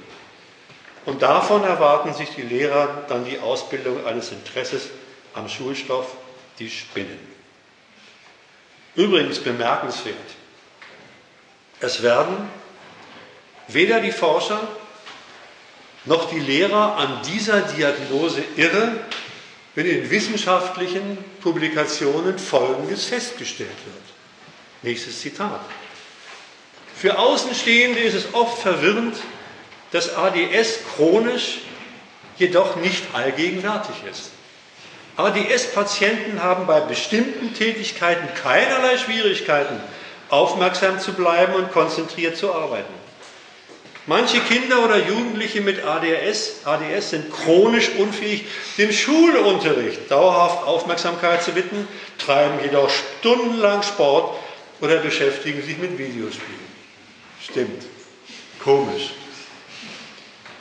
Und davon erwarten sich die Lehrer dann die Ausbildung eines Interesses am Schulstoff, die Spinnen. Übrigens bemerkenswert, es werden weder die Forscher noch die Lehrer an dieser Diagnose irre, wenn in wissenschaftlichen Publikationen Folgendes festgestellt wird. Nächstes Zitat. Für Außenstehende ist es oft verwirrend, dass ADS chronisch jedoch nicht allgegenwärtig ist. ADS-Patienten haben bei bestimmten Tätigkeiten keinerlei Schwierigkeiten, aufmerksam zu bleiben und konzentriert zu arbeiten. Manche Kinder oder Jugendliche mit ADS, ADS sind chronisch unfähig, dem Schulunterricht dauerhaft Aufmerksamkeit zu widmen, treiben jedoch stundenlang Sport oder beschäftigen sich mit Videospielen. Stimmt. Komisch.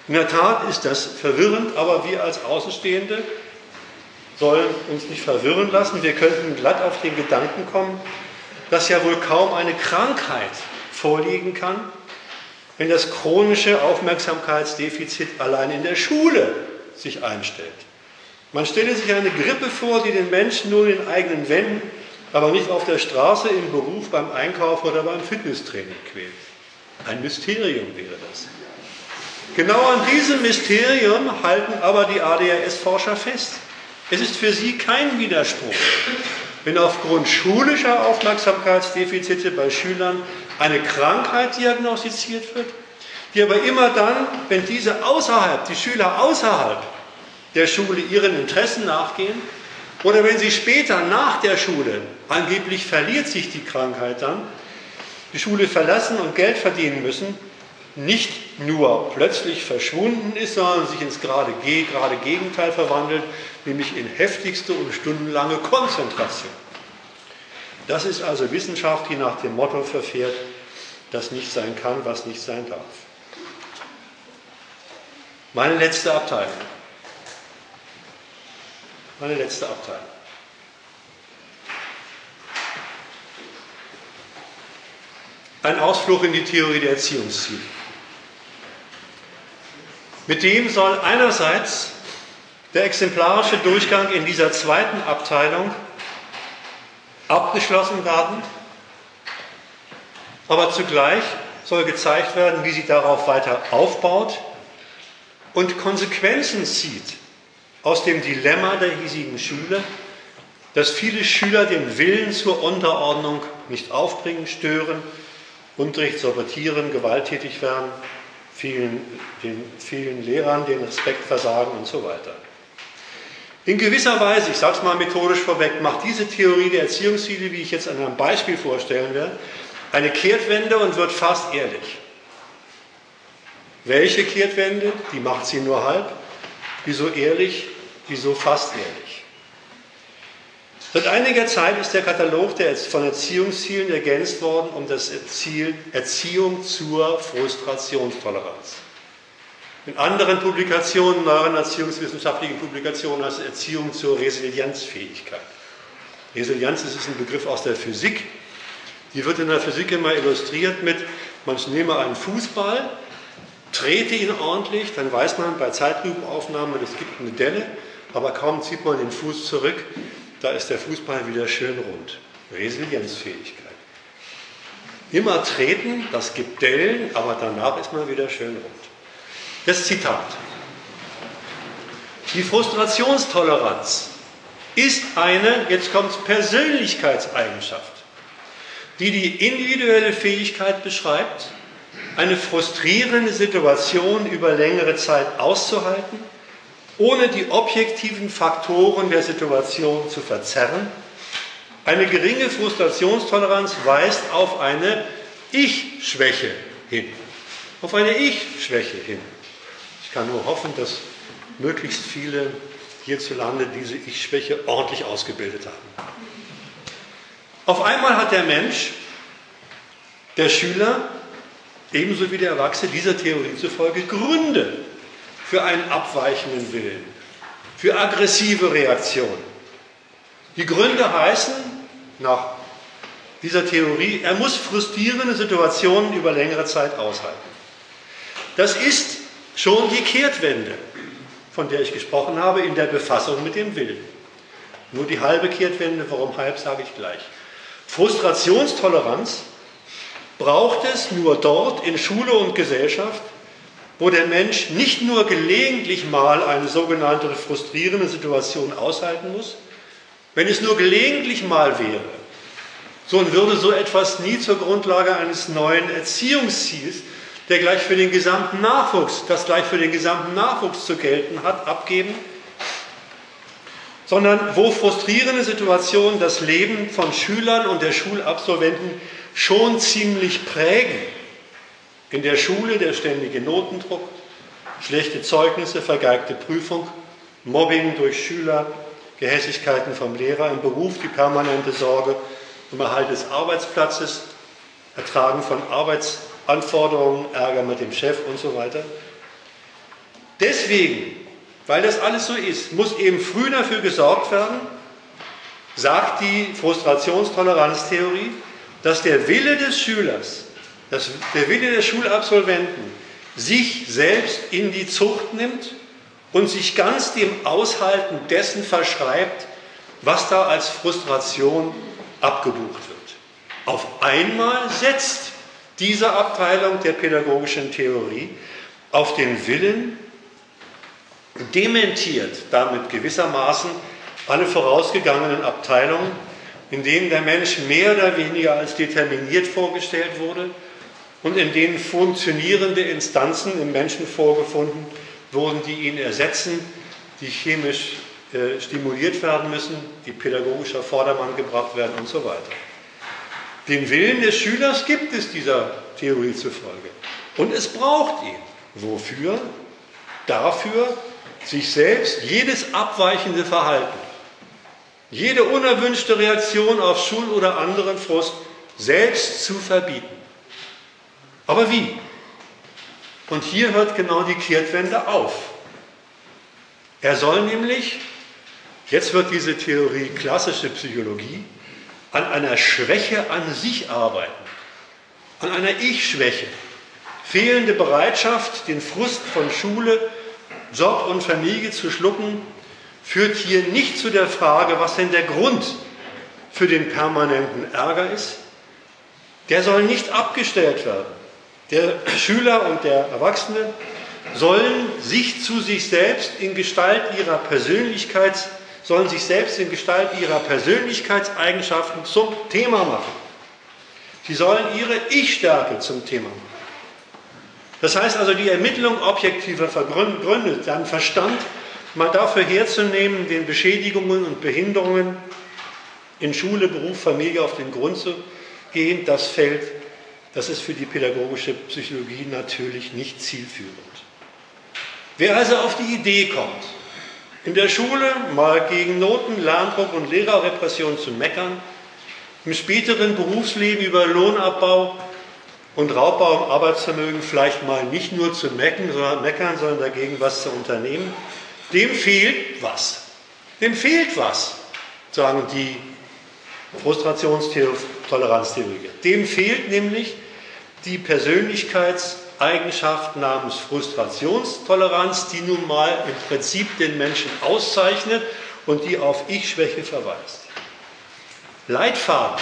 In der Tat ist das verwirrend, aber wir als Außenstehende sollen uns nicht verwirren lassen. Wir könnten glatt auf den Gedanken kommen, dass ja wohl kaum eine Krankheit vorliegen kann, wenn das chronische Aufmerksamkeitsdefizit allein in der Schule sich einstellt. Man stelle sich eine Grippe vor, die den Menschen nur in eigenen Wänden, aber nicht auf der Straße, im Beruf, beim Einkauf oder beim Fitnesstraining quält. Ein Mysterium wäre das. Genau an diesem Mysterium halten aber die ADHS-Forscher fest. Es ist für sie kein Widerspruch, wenn aufgrund schulischer Aufmerksamkeitsdefizite bei Schülern eine Krankheit diagnostiziert wird, die aber immer dann, wenn diese außerhalb, die Schüler außerhalb der Schule ihren Interessen nachgehen, Oder wenn Sie später nach der Schule, angeblich verliert sich die Krankheit dann, die Schule verlassen und Geld verdienen müssen, nicht nur plötzlich verschwunden ist, sondern sich ins gerade, gerade Gegenteil verwandelt, nämlich in heftigste und stundenlange Konzentration. Das ist also Wissenschaft, die nach dem Motto verfährt, dass nicht sein kann, was nicht sein darf. Meine letzte Abteilung. Meine letzte Abteilung. Ein Ausflug in die Theorie der Erziehungsziele. Mit dem soll einerseits der exemplarische Durchgang in dieser zweiten Abteilung abgeschlossen werden, aber zugleich soll gezeigt werden, wie sie darauf weiter aufbaut und Konsequenzen zieht aus dem Dilemma der hiesigen Schule, dass viele Schüler den Willen zur Unterordnung nicht aufbringen, stören, Unterricht sabotieren, gewalttätig werden, vielen, den vielen Lehrern den Respekt versagen und so weiter. In gewisser Weise, ich sage es mal methodisch vorweg, macht diese Theorie der Erziehungsziele, wie ich jetzt an einem Beispiel vorstellen werde, eine Kehrtwende und wird fast ehrlich. Welche Kehrtwende? Die macht sie nur halb. Wieso ehrlich? Wieso fast ehrlich? Seit einiger Zeit ist der Katalog von Erziehungszielen ergänzt worden um das Ziel Erziehung zur Frustrationstoleranz. In anderen Publikationen, neueren erziehungswissenschaftlichen Publikationen heißt es Erziehung zur Resilienzfähigkeit. Resilienz ist ein Begriff aus der Physik. Die wird in der Physik immer illustriert mit, man nehme einen Fußball, trete ihn ordentlich, dann weiß man bei Zeitlupenaufnahmen, es gibt eine Delle, aber kaum zieht man den Fuß zurück, da ist der Fußball wieder schön rund. Resilienzfähigkeit. Immer treten, das gibt Dellen, aber danach ist man wieder schön rund. Das Zitat. Die Frustrationstoleranz ist eine, jetzt kommt Persönlichkeitseigenschaft, die die individuelle Fähigkeit beschreibt, eine frustrierende Situation über längere Zeit auszuhalten, ohne die objektiven Faktoren der Situation zu verzerren. Eine geringe Frustrationstoleranz weist auf eine Ich-Schwäche hin. Auf eine Ich-Schwäche hin. Ich kann nur hoffen, dass möglichst viele hierzulande diese Ich-Schwäche ordentlich ausgebildet haben. Auf einmal hat der Mensch, der Schüler, ebenso wie der Erwachsene dieser Theorie zufolge Gründe für einen abweichenden Willen, für aggressive Reaktionen. Die Gründe heißen, nach dieser Theorie, er muss frustrierende Situationen über längere Zeit aushalten. Das ist schon die Kehrtwende, von der ich gesprochen habe, in der Befassung mit dem Willen. Nur die halbe Kehrtwende, warum halb, sage ich gleich. Frustrationstoleranz braucht es nur dort in Schule und Gesellschaft, wo der Mensch nicht nur gelegentlich mal eine sogenannte frustrierende Situation aushalten muss, wenn es nur gelegentlich mal wäre, so würde so etwas nie zur Grundlage eines neuen Erziehungsziels, der gleich für den gesamten Nachwuchs, das gleich für den gesamten Nachwuchs zu gelten hat, abgeben, sondern wo frustrierende Situationen das Leben von Schülern und der Schulabsolventen schon ziemlich prägen. In der Schule der ständige Notendruck, schlechte Zeugnisse, vergeigte Prüfung, Mobbing durch Schüler, Gehässigkeiten vom Lehrer, im Beruf die permanente Sorge um Erhalt des Arbeitsplatzes, Ertragen von Arbeitsanforderungen, Ärger mit dem Chef und so weiter. Deswegen, weil das alles so ist, muss eben früh dafür gesorgt werden, sagt die Frustrationstoleranztheorie, dass der Wille des Schülers, dass der Wille des Schulabsolventen sich selbst in die Zucht nimmt und sich ganz dem Aushalten dessen verschreibt, was da als Frustration abgebucht wird. Auf einmal setzt diese Abteilung der pädagogischen Theorie auf den Willen, dementiert damit gewissermaßen alle vorausgegangenen Abteilungen in denen der Mensch mehr oder weniger als determiniert vorgestellt wurde und in denen funktionierende Instanzen im Menschen vorgefunden wurden, die ihn ersetzen, die chemisch äh, stimuliert werden müssen, die pädagogisch auf Vordermann gebracht werden und so weiter. Den Willen des Schülers gibt es dieser Theorie zufolge. Und es braucht ihn. Wofür? Dafür, sich selbst jedes abweichende Verhalten, jede unerwünschte Reaktion auf Schul- oder anderen Frust selbst zu verbieten. Aber wie? Und hier hört genau die Kehrtwende auf. Er soll nämlich, jetzt wird diese Theorie klassische Psychologie, an einer Schwäche an sich arbeiten, an einer Ich-Schwäche. Fehlende Bereitschaft, den Frust von Schule, Job und Familie zu schlucken, führt hier nicht zu der Frage, was denn der Grund für den permanenten Ärger ist. Der soll nicht abgestellt werden. Der *clears throat* Schüler und der Erwachsene sollen sich zu sich selbst in Gestalt ihrer Persönlichkeits sollen sich selbst in Gestalt ihrer Persönlichkeitseigenschaften zum Thema machen. Sie sollen ihre Ich-Stärke zum Thema machen. Das heißt also, die Ermittlung objektiver Gründe, dann Verstand mal dafür herzunehmen, den Beschädigungen und Behinderungen in Schule, Beruf, Familie auf den Grund zu gehen, das fällt, das ist für die pädagogische Psychologie natürlich nicht zielführend. Wer also auf die Idee kommt, in der Schule mal gegen Noten, Lerndruck und Lehrerrepression zu meckern, im späteren Berufsleben über Lohnabbau und Raubbau am Arbeitsvermögen vielleicht mal nicht nur zu meckern, sondern, meckern, sondern dagegen was zu unternehmen, dem fehlt was. Dem fehlt was, sagen die Frustrationstoleranztheoretiker. Dem fehlt nämlich die Persönlichkeitseigenschaft namens Frustrationstoleranz, die nun mal im Prinzip den Menschen auszeichnet und die auf Ich-Schwäche verweist. Leitfaden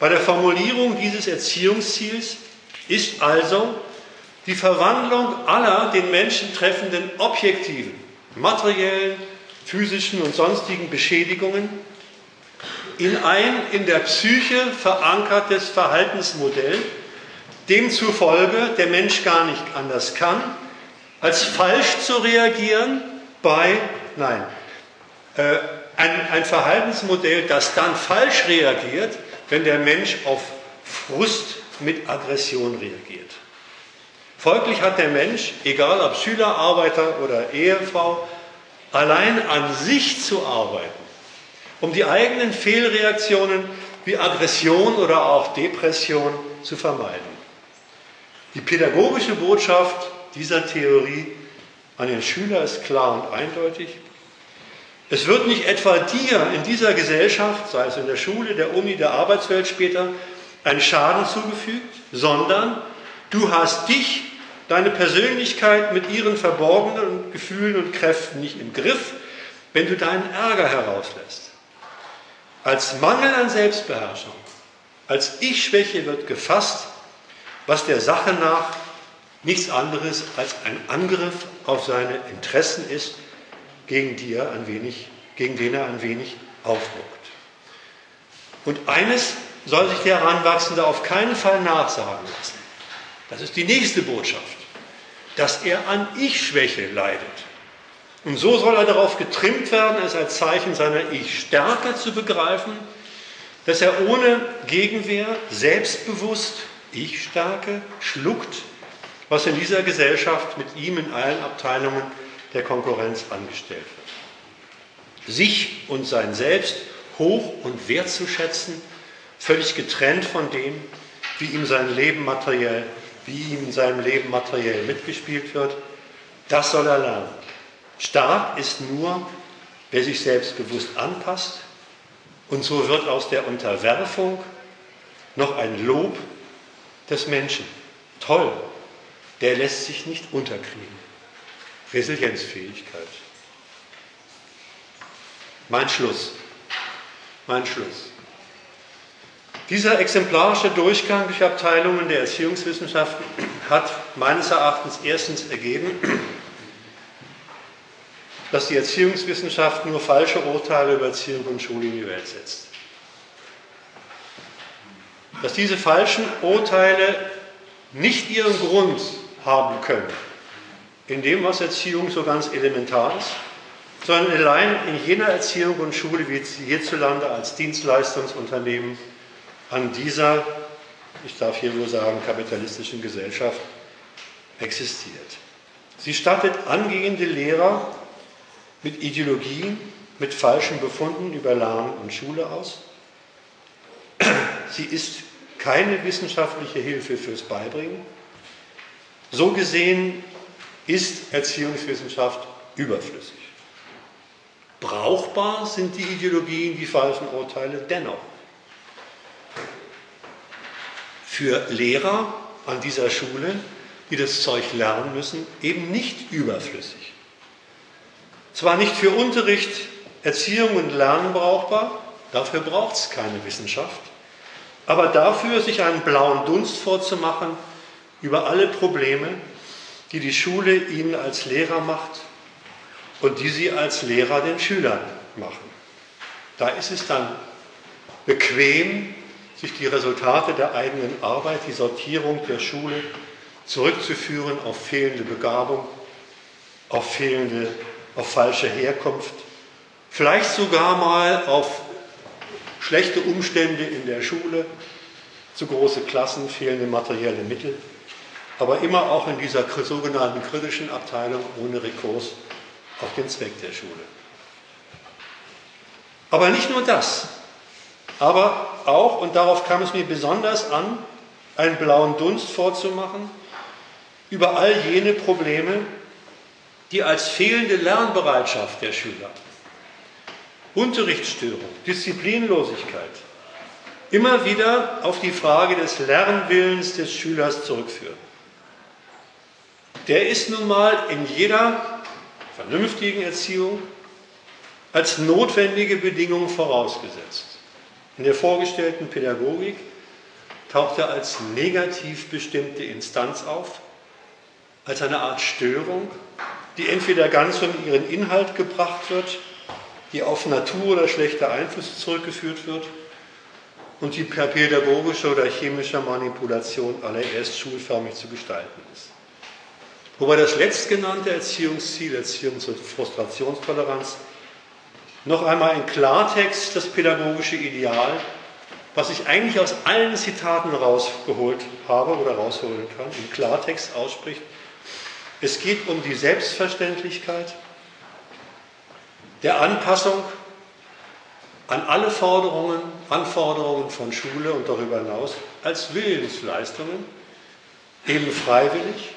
bei der Formulierung dieses Erziehungsziels ist also die Verwandlung aller den Menschen treffenden objektiven, materiellen, physischen und sonstigen Beschädigungen in ein in der Psyche verankertes Verhaltensmodell, demzufolge der Mensch gar nicht anders kann, als falsch zu reagieren bei, nein, äh, ein, ein Verhaltensmodell, das dann falsch reagiert, wenn der Mensch auf Frust mit Aggression reagiert. Folglich hat der Mensch, egal ob Schüler, Arbeiter oder Ehefrau, allein an sich zu arbeiten, um die eigenen Fehlreaktionen wie Aggression oder auch Depression zu vermeiden. Die pädagogische Botschaft dieser Theorie an den Schüler ist klar und eindeutig. Es wird nicht etwa dir in dieser Gesellschaft, sei es in der Schule, der Uni, der Arbeitswelt später, ein Schaden zugefügt, sondern du hast dich, deine Persönlichkeit mit ihren verborgenen Gefühlen und Kräften nicht im Griff, wenn du deinen Ärger herauslässt. Als Mangel an Selbstbeherrschung, als Ich-Schwäche wird gefasst, was der Sache nach nichts anderes als ein Angriff auf seine Interessen ist gegen, die er ein wenig, gegen den er ein wenig aufruckt. Und eines soll sich der Heranwachsende auf keinen Fall nachsagen lassen. Das ist die nächste Botschaft, dass er an Ich-Schwäche leidet. Und so soll er darauf getrimmt werden, es als Zeichen seiner Ich-Stärke zu begreifen, dass er ohne Gegenwehr selbstbewusst Ich-Stärke schluckt, was in dieser Gesellschaft mit ihm in allen Abteilungen der Konkurrenz angestellt wird. Sich und sein Selbst hoch und wertzuschätzen, völlig getrennt von dem, wie ihm sein Leben materiell, wie ihm in seinem Leben materiell mitgespielt wird, das soll er lernen. Stark ist nur, wer sich selbstbewusst anpasst und so wird aus der Unterwerfung noch ein Lob des Menschen. Toll, der lässt sich nicht unterkriegen. Resilienzfähigkeit. Mein Schluss. Mein Schluss. Dieser exemplarische Durchgang durch Abteilungen der Erziehungswissenschaften hat meines Erachtens erstens ergeben, dass die Erziehungswissenschaft nur falsche Urteile über Erziehung und Schule in die Welt setzt. Dass diese falschen Urteile nicht ihren Grund haben können in dem, was Erziehung so ganz elementar ist, sondern allein in jener Erziehung und Schule, wie sie hierzulande als Dienstleistungsunternehmen an dieser, ich darf hier wohl sagen, kapitalistischen Gesellschaft existiert. Sie stattet angehende Lehrer mit Ideologien, mit falschen Befunden über Lernen und Schule aus. Sie ist keine wissenschaftliche Hilfe fürs Beibringen. So gesehen ist Erziehungswissenschaft überflüssig. Brauchbar sind die Ideologien, die falschen Urteile dennoch. Für Lehrer an dieser Schule, die das Zeug lernen müssen, eben nicht überflüssig. Zwar nicht für Unterricht, Erziehung und Lernen brauchbar, dafür braucht es keine Wissenschaft, aber dafür sich einen blauen Dunst vorzumachen über alle Probleme, die die Schule ihnen als Lehrer macht und die sie als Lehrer den Schülern machen. Da ist es dann bequem, sich die Resultate der eigenen Arbeit, die Sortierung der Schule zurückzuführen auf fehlende Begabung, auf fehlende, auf falsche Herkunft, vielleicht sogar mal auf schlechte Umstände in der Schule, zu große Klassen, fehlende materielle Mittel, aber immer auch in dieser sogenannten kritischen Abteilung ohne Rekurs auf den Zweck der Schule. Aber nicht nur das, aber auch, und darauf kam es mir besonders an, einen blauen Dunst vorzumachen über all jene Probleme, die als fehlende Lernbereitschaft der Schüler, Unterrichtsstörung, Disziplinlosigkeit immer wieder auf die Frage des Lernwillens des Schülers zurückführen. Der ist nun mal in jeder vernünftigen Erziehung als notwendige Bedingung vorausgesetzt. In der vorgestellten Pädagogik taucht er als negativ bestimmte Instanz auf, als eine Art Störung, die entweder ganz um ihren Inhalt gebracht wird, die auf Natur oder schlechte Einflüsse zurückgeführt wird und die per pädagogischer oder chemischer Manipulation allererst schulförmig zu gestalten ist. Wobei das letztgenannte Erziehungsziel, Erziehung zur Frustrationstoleranz, noch einmal in Klartext das pädagogische Ideal, was ich eigentlich aus allen Zitaten rausgeholt habe oder rausholen kann, in Klartext ausspricht. Es geht um die Selbstverständlichkeit der Anpassung an alle Forderungen, Anforderungen von Schule und darüber hinaus als Willensleistungen, eben freiwillig,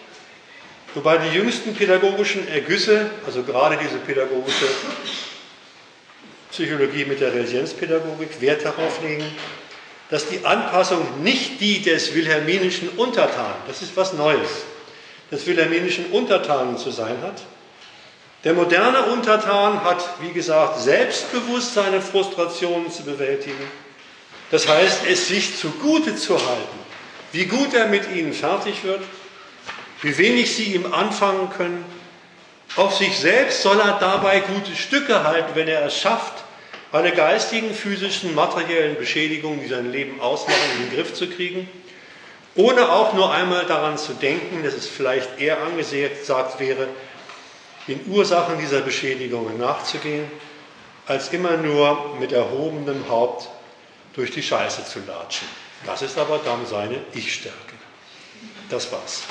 wobei die jüngsten pädagogischen Ergüsse, also gerade diese pädagogische Psychologie mit der Resilienzpädagogik, Wert darauf legen, dass die Anpassung nicht die des wilhelminischen Untertanen, das ist was Neues, des wilhelminischen Untertanen zu sein hat, der moderne Untertan hat, wie gesagt, selbstbewusst seine Frustrationen zu bewältigen. Das heißt, es sich zugute zu halten, wie gut er mit ihnen fertig wird, wie wenig sie ihm anfangen können. Auf sich selbst soll er dabei gute Stücke halten, wenn er es schafft, alle geistigen, physischen, materiellen Beschädigungen, die sein Leben ausmachen, in den Griff zu kriegen, ohne auch nur einmal daran zu denken, dass es vielleicht eher angesagt wäre, den Ursachen dieser Beschädigungen nachzugehen, als immer nur mit erhobenem Haupt durch die Scheiße zu latschen. Das ist aber dann seine Ich-Stärke. Das war's.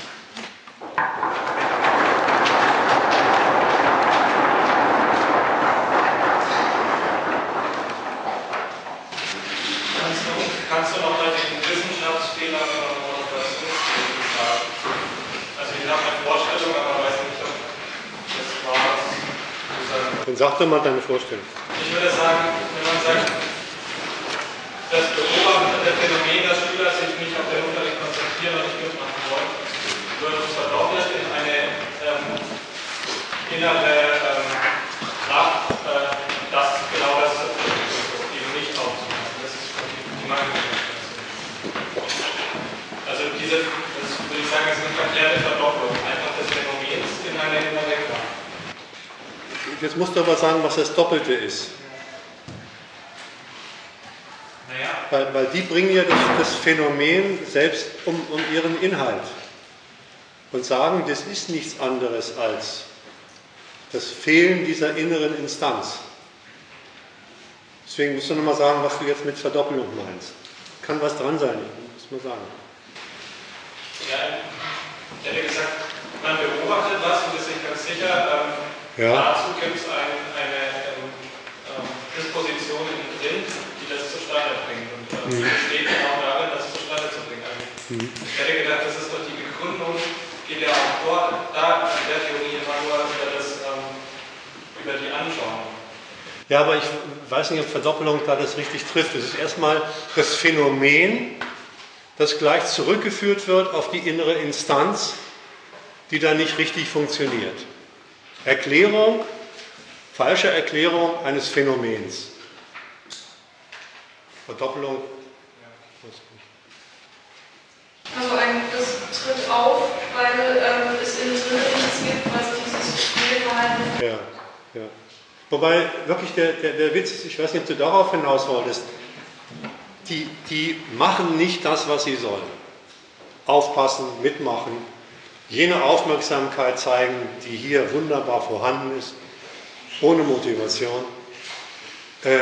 Kannst du, kannst du noch mal den Wissenschaftsfehler von Motivation sagen? Also ich habe eine Vorstellung, aber weiß nicht, ob das war, was Dann sag doch mal deine Vorstellung. Ich würde sagen, wenn man sagt, das Beobachten der Phänomen, dass Schüler sich nicht auf den Unterricht konzentrieren und nicht mitmachen wollen, wird verdoppelt in eine ähm, innere ähm, Kraft, äh, das genau das eben nicht aufzumachen. Das ist die, Mangelmotivation. Also diese, das würde ich sagen, ist eine verkehrte Verdopplung einfach des Phänomens in eine innere Kraft. Jetzt musst du aber sagen, was das Doppelte ist. Naja, Weil, weil die bringen ja das, das Phänomen selbst um, um ihren Inhalt und sagen, das ist nichts anderes als Das Fehlen dieser inneren Instanz. Deswegen musst du nochmal sagen, was du jetzt mit Verdoppelung meinst. Kann was dran sein, muss man sagen. Ja, ich hätte gesagt, man beobachtet was und ist sich ganz sicher, ähm, Ja. dazu gibt es ein, eine ähm, ähm, Disposition innen drin, die das zustande bringt. Und ähm, Mhm. es besteht genau darin, das zustande zu bringen. Also, Mhm. Ich hätte gedacht, das ist doch die Begründung, geht ja auch dort, da in der Theorie immer nur über, das, ähm, über die Anschauung. Ja, aber ich weiß nicht, ob Verdoppelung da das richtig trifft. Es ist erstmal das Phänomen, das gleich zurückgeführt wird auf die innere Instanz, die da nicht richtig funktioniert. Erklärung, falsche Erklärung eines Phänomens. Verdoppelung. Also ein, das tritt auf, weil ähm, es innen drin nichts gibt, was dieses Fehlverhalten Ja, ja. Wobei wirklich der, der, der Witz ist, ich weiß nicht, ob du darauf hinaus wolltest, die, die machen nicht das, was sie sollen. Aufpassen, mitmachen, jene Aufmerksamkeit zeigen, die hier wunderbar vorhanden ist, ohne Motivation. Äh,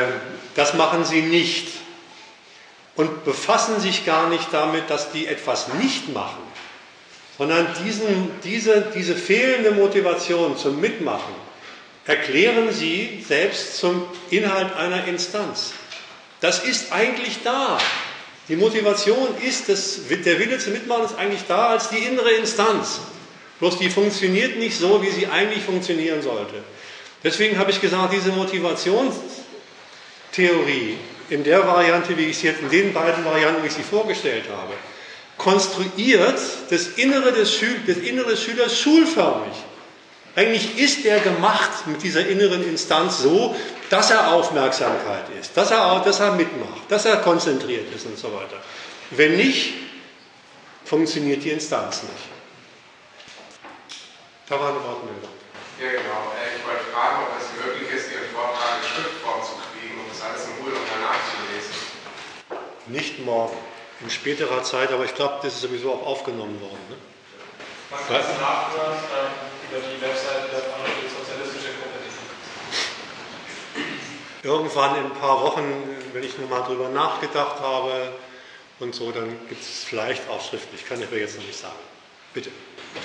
das machen sie nicht und befassen sich gar nicht damit, dass die etwas nicht machen, sondern diesen, diese, diese fehlende Motivation zum Mitmachen erklären sie selbst zum Inhalt einer Instanz. Das ist eigentlich da. Die Motivation ist, das, der Wille zum Mitmachen ist eigentlich da als die innere Instanz. Bloß die funktioniert nicht so, wie sie eigentlich funktionieren sollte. Deswegen habe ich gesagt, diese Motivationstheorie in der Variante, wie ich sie jetzt in den beiden Varianten, wie ich sie vorgestellt habe, konstruiert das Innere des, Schül das Innere des Schülers schulförmig. Eigentlich ist er gemacht mit dieser inneren Instanz so, dass er Aufmerksamkeit ist, dass er, auch, dass er mitmacht, dass er konzentriert ist und so weiter. Wenn nicht, funktioniert die Instanz nicht. Da war eine Wortmeldung. Ja, genau. Äh, Ich wollte fragen, ob es möglich ist, Ihren Vortrag in Schriftform zu kriegen, um das alles in Ruhe nochmal nachzulesen. Nicht morgen, in späterer Zeit, aber ich glaube, das ist sowieso auch aufgenommen worden. Ne? Man kann es nachhören ähm, über die Webseite der Vereinigten Sozialistische Gruppe. Irgendwann in ein paar Wochen, wenn ich nochmal drüber nachgedacht habe und so, dann gibt es vielleicht auch schriftlich. Kann ich aber jetzt noch nicht sagen. Bitte.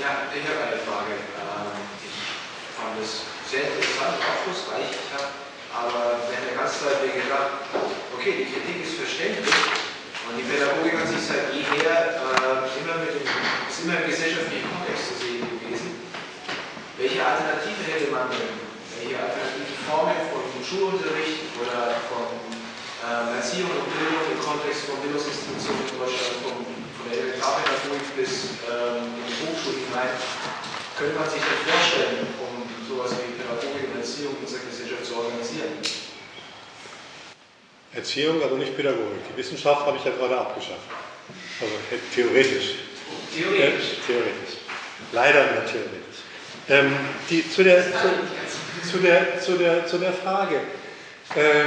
Ja, ich habe eine Frage. Ähm, Ich fand es sehr interessant und aufschlussreich. Ich habe aber während der ganzen Zeit mir gedacht, okay, die Kritik ist verständlich und die Pädagogik hat sich seit jeher äh, immer mit dem, ist immer im gesellschaftlichen Kontext zu sehen. Welche Alternative hätte man denn? Welche alternativen Formen von Schulunterricht oder von ähm, Erziehung und Bildung im Kontext von Bildungsinstitutionen in Deutschland, vom, von der Elementarpädagogik bis ähm, in die Hochschulen hinein, könnte man sich denn vorstellen, um sowas wie Pädagogik und Erziehung in unserer Gesellschaft zu organisieren? Erziehung, also nicht Pädagogik. Die Wissenschaft habe ich ja gerade abgeschafft. Also theoretisch. Theoretisch. Äh, theoretisch. Leider nur theoretisch. Ähm, die, zu, der, zu, zu, der, zu, der, zu der Frage. Ähm,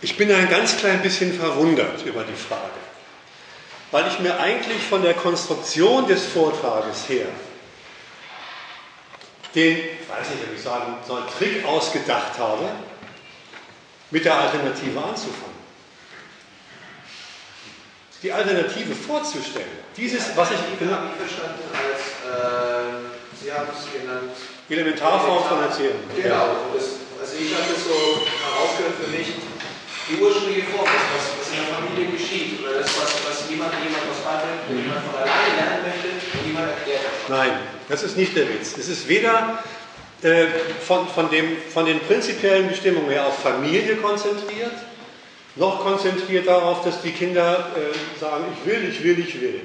ich bin ein ganz klein bisschen verwundert über die Frage, weil ich mir eigentlich von der Konstruktion des Vortrages her den, ich weiß nicht, ob ich sagen soll, Trick ausgedacht habe, mit der Alternative anzufangen. Die Alternative vorzustellen. Dieses, was ich ich verstanden als, äh, Sie haben es genannt, Elementarform von Erziehung. Genau, das, also ich habe das so herausgehört für mich, die ursprüngliche Form, das, was, was in der Familie geschieht, oder das, was, was jemand jemand was beibringt, wo jemand von alleine lernen möchte und jemand erklärt. Nein, das ist nicht der Witz. Es ist weder äh, von, von, dem, von den prinzipiellen Bestimmungen her auf Familie konzentriert, noch konzentriert darauf, dass die Kinder äh, sagen, ich will, ich will, ich will.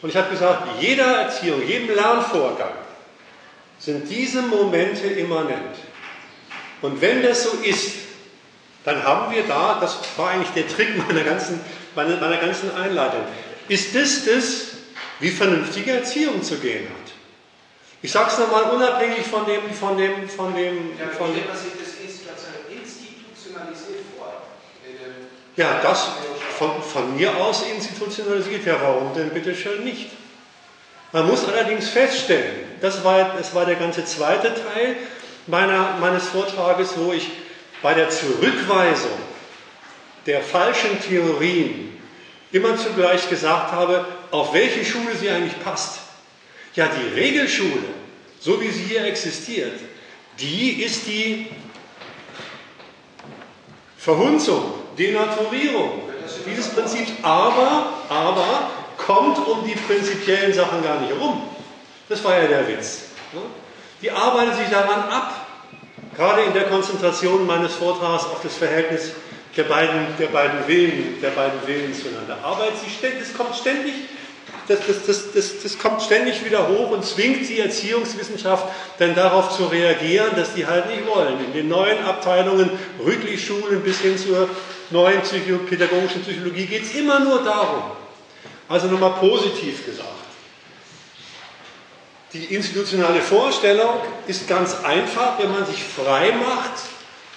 Und ich habe gesagt, jeder Erziehung, jedem Lernvorgang sind diese Momente immanent. Und wenn das so ist, dann haben wir da, das war eigentlich der Trick meiner ganzen, meiner, meiner ganzen Einleitung, ist das das, wie vernünftige Erziehung zu gehen hat. Ich sage es nochmal unabhängig von dem, von dem, von dem, Ja, von dem stellt man sich das institutionalisiert vor? Ja, das von, von mir aus institutionalisiert. Ja, warum denn bitte schön nicht? Man muss allerdings feststellen, das war, das war der ganze zweite Teil, meiner, meines Vortrages, wo ich bei der Zurückweisung der falschen Theorien immer zugleich gesagt habe, auf welche Schule sie eigentlich passt. Ja, die Regelschule, so wie sie hier existiert, die ist die Verhunzung, Denaturierung dieses Prinzips, aber, aber kommt um die prinzipiellen Sachen gar nicht herum. Das war ja der Witz. Die arbeitet sich daran ab, gerade in der Konzentration meines Vortrags auf das Verhältnis der beiden, der beiden Willen, der beiden Willen zueinander. Arbeitet sie ständig, das kommt ständig, das, das, das, das, das kommt ständig wieder hoch und zwingt die Erziehungswissenschaft dann darauf zu reagieren, dass die halt nicht wollen. In den neuen Abteilungen, Rüttli-Schulen bis hin zur neuen Psycho pädagogischen Psychologie geht es immer nur darum. Also nochmal positiv gesagt. Die institutionelle Vorstellung ist ganz einfach, wenn man sich frei macht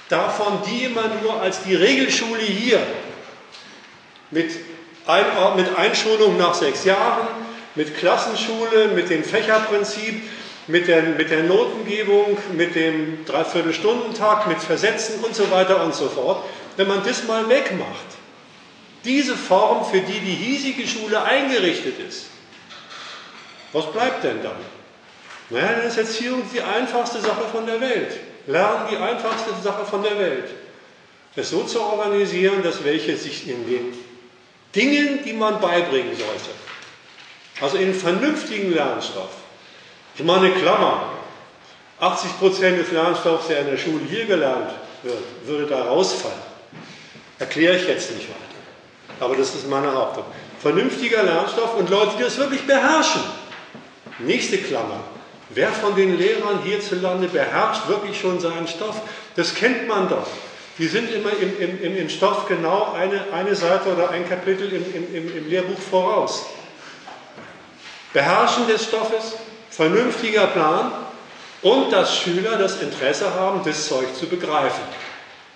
davon, die immer nur als die Regelschule hier mit, ein, mit Einschulung nach sechs Jahren, mit Klassenschule, mit dem Fächerprinzip, mit der, mit der Notengebung, mit dem Dreiviertelstundentag, mit Versetzen und so weiter und so fort, wenn man das mal wegmacht, diese Form, für die die hiesige Schule eingerichtet ist, was bleibt denn dann? Naja, dann ist Erziehung die einfachste Sache von der Welt. Lernen die einfachste Sache von der Welt. Es so zu organisieren, dass welche sich in den Dingen, die man beibringen sollte, also in vernünftigen Lernstoff, ich mache eine Klammer, 80% des Lernstoffs, der in der Schule hier gelernt wird, würde da rausfallen. Erkläre ich jetzt nicht weiter. Aber das ist meine Hauptung. Vernünftiger Lernstoff und Leute, die das wirklich beherrschen. Nächste Klammer. Wer von den Lehrern hierzulande beherrscht wirklich schon seinen Stoff? Das kennt man doch. Die sind immer im, im, im Stoff genau eine, eine Seite oder ein Kapitel im, im, im Lehrbuch voraus. Beherrschen des Stoffes, vernünftiger Plan und dass Schüler das Interesse haben, das Zeug zu begreifen.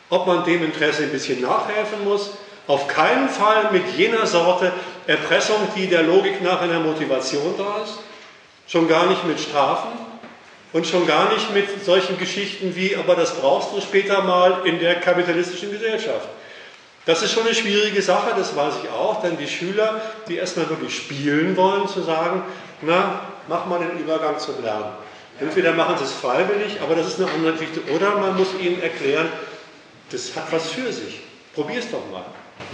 Ob man dem Interesse ein bisschen nachhelfen muss, auf keinen Fall mit jener Sorte Erpressung, die der Logik nach in der Motivation da ist, Schon gar nicht mit Strafen und schon gar nicht mit solchen Geschichten wie, aber das brauchst du später mal in der kapitalistischen Gesellschaft. Das ist schon eine schwierige Sache, das weiß ich auch, denn die Schüler, die erstmal wirklich spielen wollen, zu sagen, na, mach mal den Übergang zum Lernen. Entweder machen sie es freiwillig, aber das ist eine andere Geschichte, oder man muss ihnen erklären, das hat was für sich. Probier es doch mal.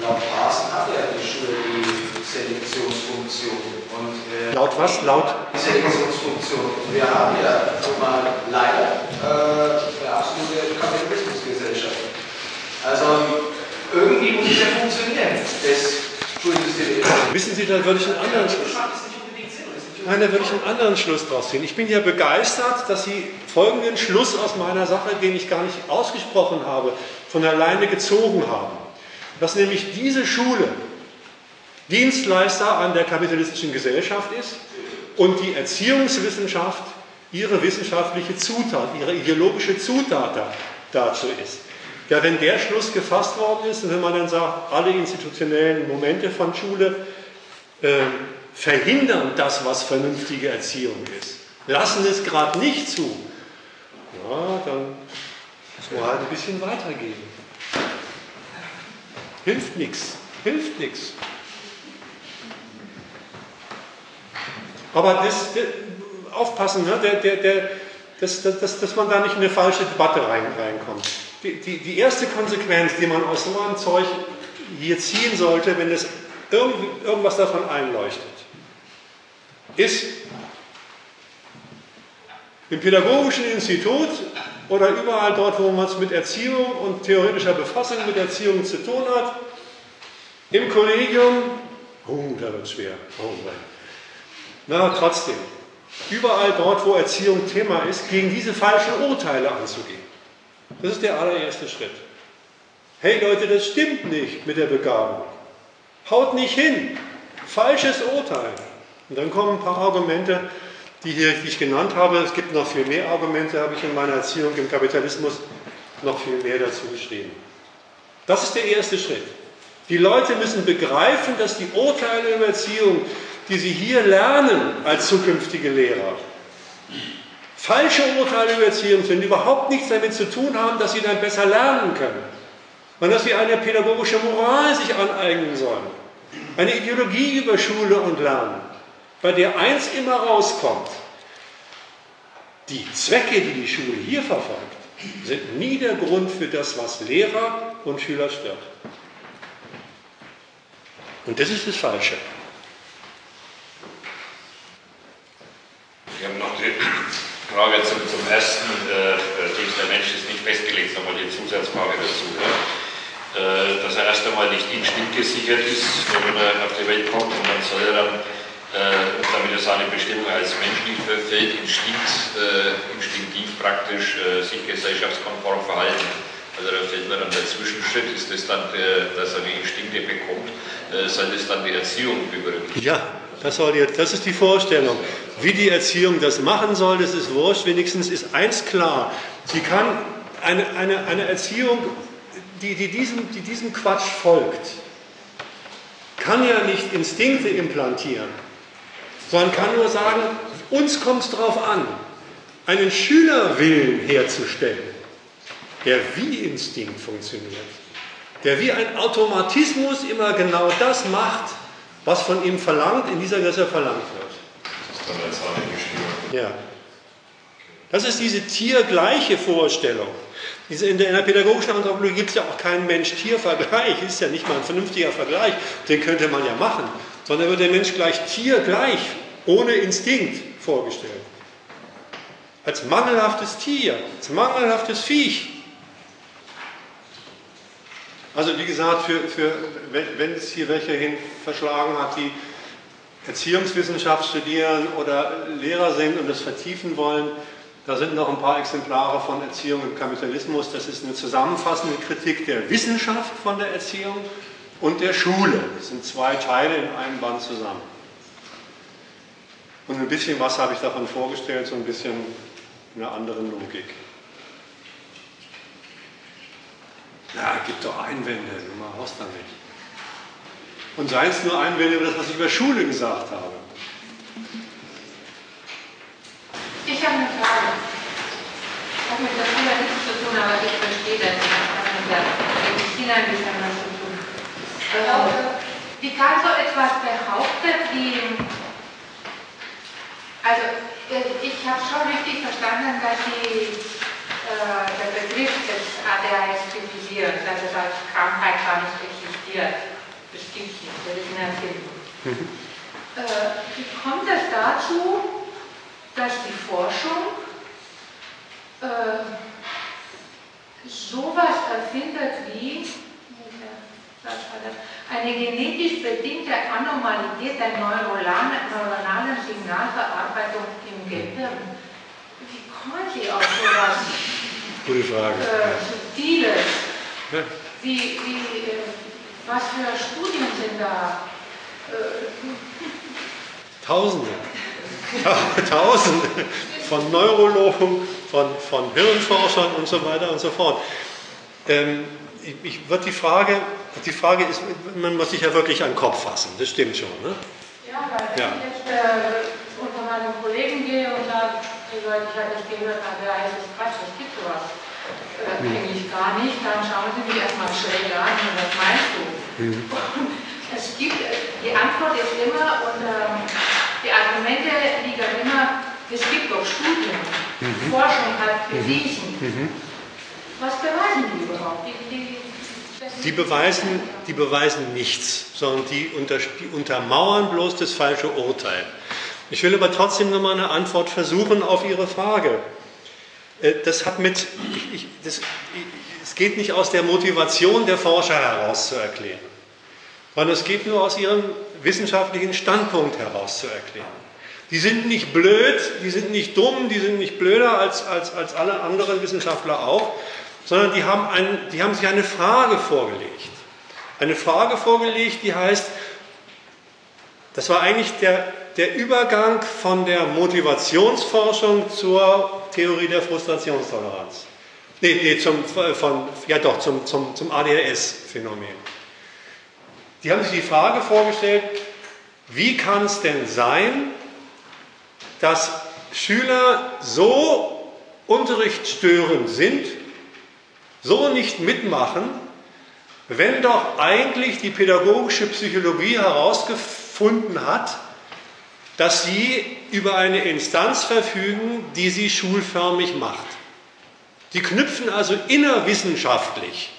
Laut Parsen hat ja die Schule die Selektionsfunktion. Und, äh, Laut was? Laut? Die Selektionsfunktion. Wir haben ja schon mal leider äh, eine absolute Kapitalismusgesellschaft. Also irgendwie muss es ja funktionieren, das Schulsystem. Wissen Sie, da würde ich einen anderen Schluss. Nein, da würde ich einen anderen Schluss draus ziehen. Ich bin ja begeistert, dass Sie folgenden Schluss aus meiner Sache, den ich gar nicht ausgesprochen habe, von alleine gezogen haben dass nämlich diese Schule Dienstleister an der kapitalistischen Gesellschaft ist und die Erziehungswissenschaft ihre wissenschaftliche Zutat, ihre ideologische Zutat dazu ist. Ja, wenn der Schluss gefasst worden ist und wenn man dann sagt, alle institutionellen Momente von Schule äh, verhindern das, was vernünftige Erziehung ist, lassen es gerade nicht zu, ja, dann muss man halt ein bisschen weitergehen. Hilft nichts. Hilft nichts. Aber das, das, aufpassen, ne? der, der, der, dass, dass, dass man da nicht in eine falsche Debatte rein, reinkommt. Die, die, die erste Konsequenz, die man aus so einem Zeug hier ziehen sollte, wenn es irgend, irgendwas davon einleuchtet, ist, im Pädagogischen Institut oder überall dort, wo man es mit Erziehung und theoretischer Befassung mit Erziehung zu tun hat. Im Kollegium, oh, da wird es schwer. Oh, Na, trotzdem, überall dort, wo Erziehung Thema ist, gegen diese falschen Urteile anzugehen. Das ist der allererste Schritt. Hey Leute, das stimmt nicht mit der Begabung. Haut nicht hin. Falsches Urteil. Und dann kommen ein paar Argumente, die, hier, ich genannt habe. Es gibt noch viel mehr Argumente, habe ich in meiner Erziehung im Kapitalismus noch viel mehr dazu geschrieben. Das ist der erste Schritt. Die Leute müssen begreifen, dass die Urteile über Erziehung, die sie hier lernen als zukünftige Lehrer, Falsche Urteile über Erziehung sind, die überhaupt nichts damit zu tun haben, dass sie dann besser lernen können, sondern dass sie eine pädagogische Moral sich aneignen sollen. Eine Ideologie über Schule und Lernen, bei der eins immer rauskommt. Die Zwecke, die die Schule hier verfolgt, sind nie der Grund für das, was Lehrer und Schüler stört. Und das ist das Falsche. Ich habe noch die Frage zum, zum ersten, äh, der Mensch ist nicht festgelegt, nochmal die Zusatzfrage dazu. Ja? Äh, dass er erst einmal nicht instinktgesichert ist, wenn er auf die Welt kommt und dann soll er dann, äh, damit er seine Bestimmung als Mensch nicht verfällt, instinkt, äh, instinktiv praktisch äh, sich gesellschaftskonform verhalten. Also da fällt mir dann der Zwischenschritt, ist das dann, dass er die Instinkte bekommt, äh, soll das dann die Erziehung berücksichtigen? Ja, das, soll die, das ist die Vorstellung. Wie die Erziehung das machen soll, das ist wurscht. Wenigstens ist eins klar. Sie kann eine, eine, eine Erziehung, die, die, diesem, die diesem Quatsch folgt, kann ja nicht Instinkte implantieren, sondern kann nur sagen, uns kommt es darauf an, einen Schülerwillen herzustellen, der wie Instinkt funktioniert, der wie ein Automatismus immer genau das macht, was von ihm verlangt, in dieser Klasse verlangt wird. Das ist dann als. Ja. Das ist diese tiergleiche Vorstellung. In der pädagogischen Anthropologie gibt es ja auch keinen Mensch-Tier-Vergleich, ist ja nicht mal ein vernünftiger Vergleich, den könnte man ja machen, sondern wird der Mensch gleich tiergleich, ohne Instinkt vorgestellt. Als mangelhaftes Tier, als mangelhaftes Viech. Also wie gesagt, für, für, wenn es hier welche hin verschlagen hat, die Erziehungswissenschaft studieren oder Lehrer sind und das vertiefen wollen, da sind noch ein paar Exemplare von Erziehung im Kapitalismus. Das ist eine zusammenfassende Kritik der Wissenschaft von der Erziehung und der Schule. Das sind zwei Teile in einem Band zusammen. Und ein bisschen was habe ich davon vorgestellt, so ein bisschen in einer anderen Logik. Ja, gibt doch Einwände, du machst da nicht. Und seien es nur Einwände über das, was ich über Schule gesagt habe. Ich habe eine Frage. Hat mit der Schule nichts zu tun, aber ich verstehe das. Hat mit der Medizin ein bisschen was. Also, wie kann so etwas behauptet wie. Also, ich habe schon richtig verstanden, dass Sie äh, der Begriff des ADHS kritisieren, dass es als Krankheit gar nicht existiert. Bestimmt nicht, das ist eine Erfindung. Mhm. Äh, wie kommt es dazu, dass die Forschung äh, sowas erfindet wie eine genetisch bedingte Anomalität der neuronalen Signalverarbeitung im Gehirn. Wie kommen Sie auf sowas Gute Frage. Äh, Subtiles? Ja. Wie, wie, äh, was für Studien sind da? Äh, Tausende. Tausende von Neurologen, von, von Hirnforschern und so weiter und so fort. Ähm, ich, ich wird die Frage, die Frage ist, man muss sich ja wirklich an den Kopf fassen, das stimmt schon. Ne? Ja, weil wenn ja. ich jetzt äh, unter meinen Kollegen gehe und sage, hey Leute, ich habe das gehört, da heißt es Quatsch, es gibt sowas. Äh, hm. Eigentlich gar nicht, dann schauen Sie mich erstmal schräg an und was meinst du? Hm. es gibt, äh, die Antwort ist immer, und ähm, die Argumente liegen immer, es gibt doch Studien, mhm. Forschung hat mhm. bewiesen. Mhm. Was beweisen die überhaupt? Die, die, die, beweisen, die beweisen nichts, sondern die, unter, die untermauern bloß das falsche Urteil. Ich will aber trotzdem nochmal eine Antwort versuchen auf Ihre Frage. Äh, das hat mit, ich, ich, das, es geht nicht aus der Motivation der Forscher heraus zu erklären, sondern es geht nur aus ihrem wissenschaftlichen Standpunkt heraus zu erklären. Die sind nicht blöd, die sind nicht dumm, die sind nicht blöder als, als, als alle anderen Wissenschaftler auch, sondern die haben, ein, die haben sich eine Frage vorgelegt. Eine Frage vorgelegt, die heißt, das war eigentlich der, der Übergang von der Motivationsforschung zur Theorie der Frustrationstoleranz. Nee, nee zum, von, ja doch, zum, zum, zum ADHS-Phänomen. Die haben sich die Frage vorgestellt, wie kann es denn sein, dass Schüler so unterrichtsstörend sind, so nicht mitmachen, wenn doch eigentlich die pädagogische Psychologie herausgefunden hat, dass sie über eine Instanz verfügen, die sie schulförmig macht. Die knüpfen also innerwissenschaftlich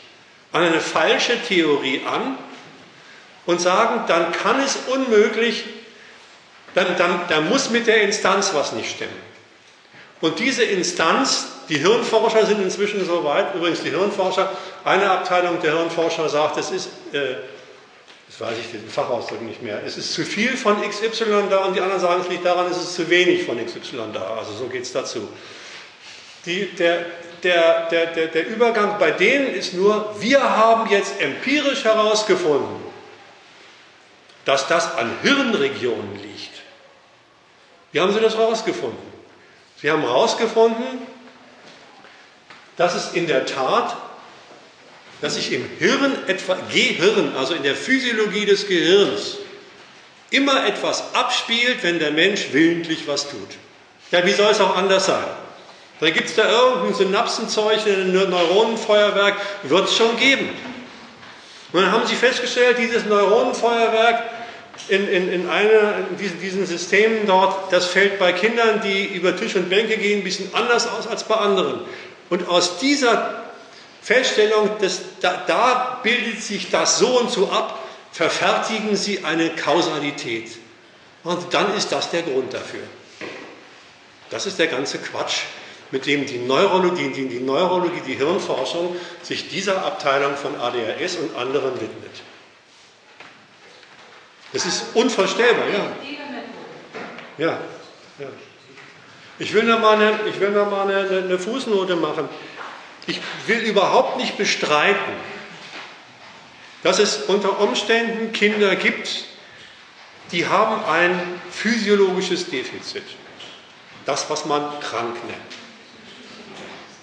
an eine falsche Theorie an und sagen, dann kann es unmöglich, dann, dann, dann muss mit der Instanz was nicht stimmen. Und diese Instanz, die Hirnforscher sind inzwischen so weit, übrigens die Hirnforscher, eine Abteilung der Hirnforscher sagt, es ist, äh, das weiß ich den Fachausdruck nicht mehr, es ist zu viel von XY da und die anderen sagen, es liegt daran, es ist zu wenig von XY da. Also so geht es dazu. Die, der, der, der, der, der Übergang bei denen ist nur, wir haben jetzt empirisch herausgefunden, dass das an Hirnregionen liegt. Wie haben Sie das herausgefunden? Sie haben herausgefunden, dass es in der Tat, dass sich im Hirn etwa, Gehirn, also in der Physiologie des Gehirns, immer etwas abspielt, wenn der Mensch willentlich was tut. Ja, wie soll es auch anders sein? Da gibt es da irgendein Synapsenzeug, ein Neuronenfeuerwerk, wird es schon geben. Und dann haben sie festgestellt, dieses Neuronenfeuerwerk in, in, in, eine, in diesen, diesen Systemen dort, das fällt bei Kindern, die über Tisch und Bänke gehen, ein bisschen anders aus als bei anderen. Und aus dieser Feststellung, dass, da, da bildet sich das so und so ab, verfertigen sie eine Kausalität. Und dann ist das der Grund dafür. Das ist der ganze Quatsch, mit dem die Neurologie, die, die Neurologie, die Hirnforschung sich dieser Abteilung von ADHS und anderen widmet. Das ist unvorstellbar, ja. Ja, ja. Ich will noch mal eine, ich will noch mal eine, eine Fußnote machen. Ich will überhaupt nicht bestreiten, dass es unter Umständen Kinder gibt, die haben ein physiologisches Defizit. Das, was man krank nennt.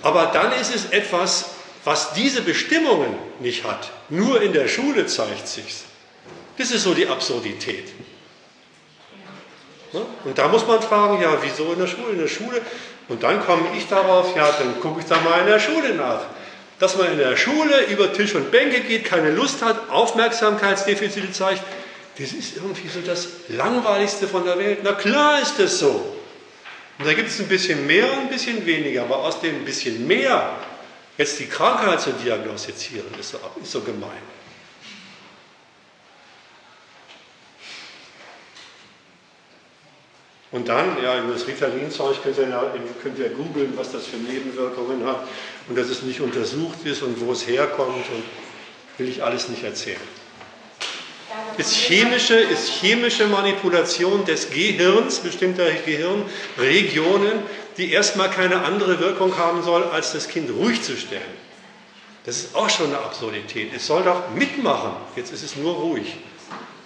Aber dann ist es etwas, was diese Bestimmungen nicht hat. Nur in der Schule zeigt sich's. Das ist so die Absurdität. Und da muss man fragen, ja, wieso in der Schule? In der Schule. Und dann komme ich darauf, ja, dann gucke ich da mal in der Schule nach. Dass man in der Schule über Tisch und Bänke geht, keine Lust hat, Aufmerksamkeitsdefizite zeigt, das ist irgendwie so das Langweiligste von der Welt. Na klar ist das so. Und da gibt es ein bisschen mehr und ein bisschen weniger, aber aus dem bisschen mehr jetzt die Krankheit zu diagnostizieren, ist so, ist so gemein. Und dann, ja, über das Ritalin-Zeug könnt könnt ihr googeln, was das für Nebenwirkungen hat und dass es nicht untersucht ist und wo es herkommt und will ich alles nicht erzählen. Ist chemische, ist chemische Manipulation des Gehirns, bestimmter Gehirnregionen, die erstmal keine andere Wirkung haben soll, als das Kind ruhig zu stellen. Das ist auch schon eine Absurdität. Es soll doch mitmachen. Jetzt ist es nur ruhig.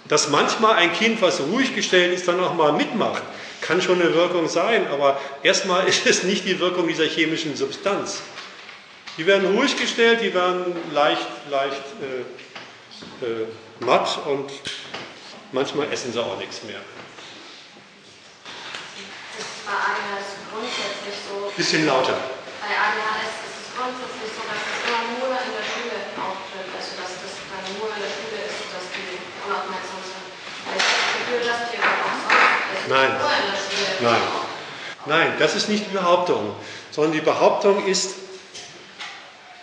Dass manchmal ein Kind, was ruhig gestellt ist, dann auch mal mitmacht, kann schon eine Wirkung sein, aber erstmal *laughs* ist es nicht die Wirkung dieser chemischen Substanz. Die werden ruhig gestellt, die werden leicht, leicht äh, äh, matt und manchmal essen sie auch nichts mehr. Das ist bei ADHS grundsätzlich so. Bisschen lauter. Bei ADHS ist es grundsätzlich so, dass es immer nur in der Schule auftritt, also dass das dann nur in der Schule ist, dass die unaufmerksam sind. Weil ich das Gefühl, dass die auch Nein. Nein. Nein, das ist nicht die Behauptung, sondern die Behauptung ist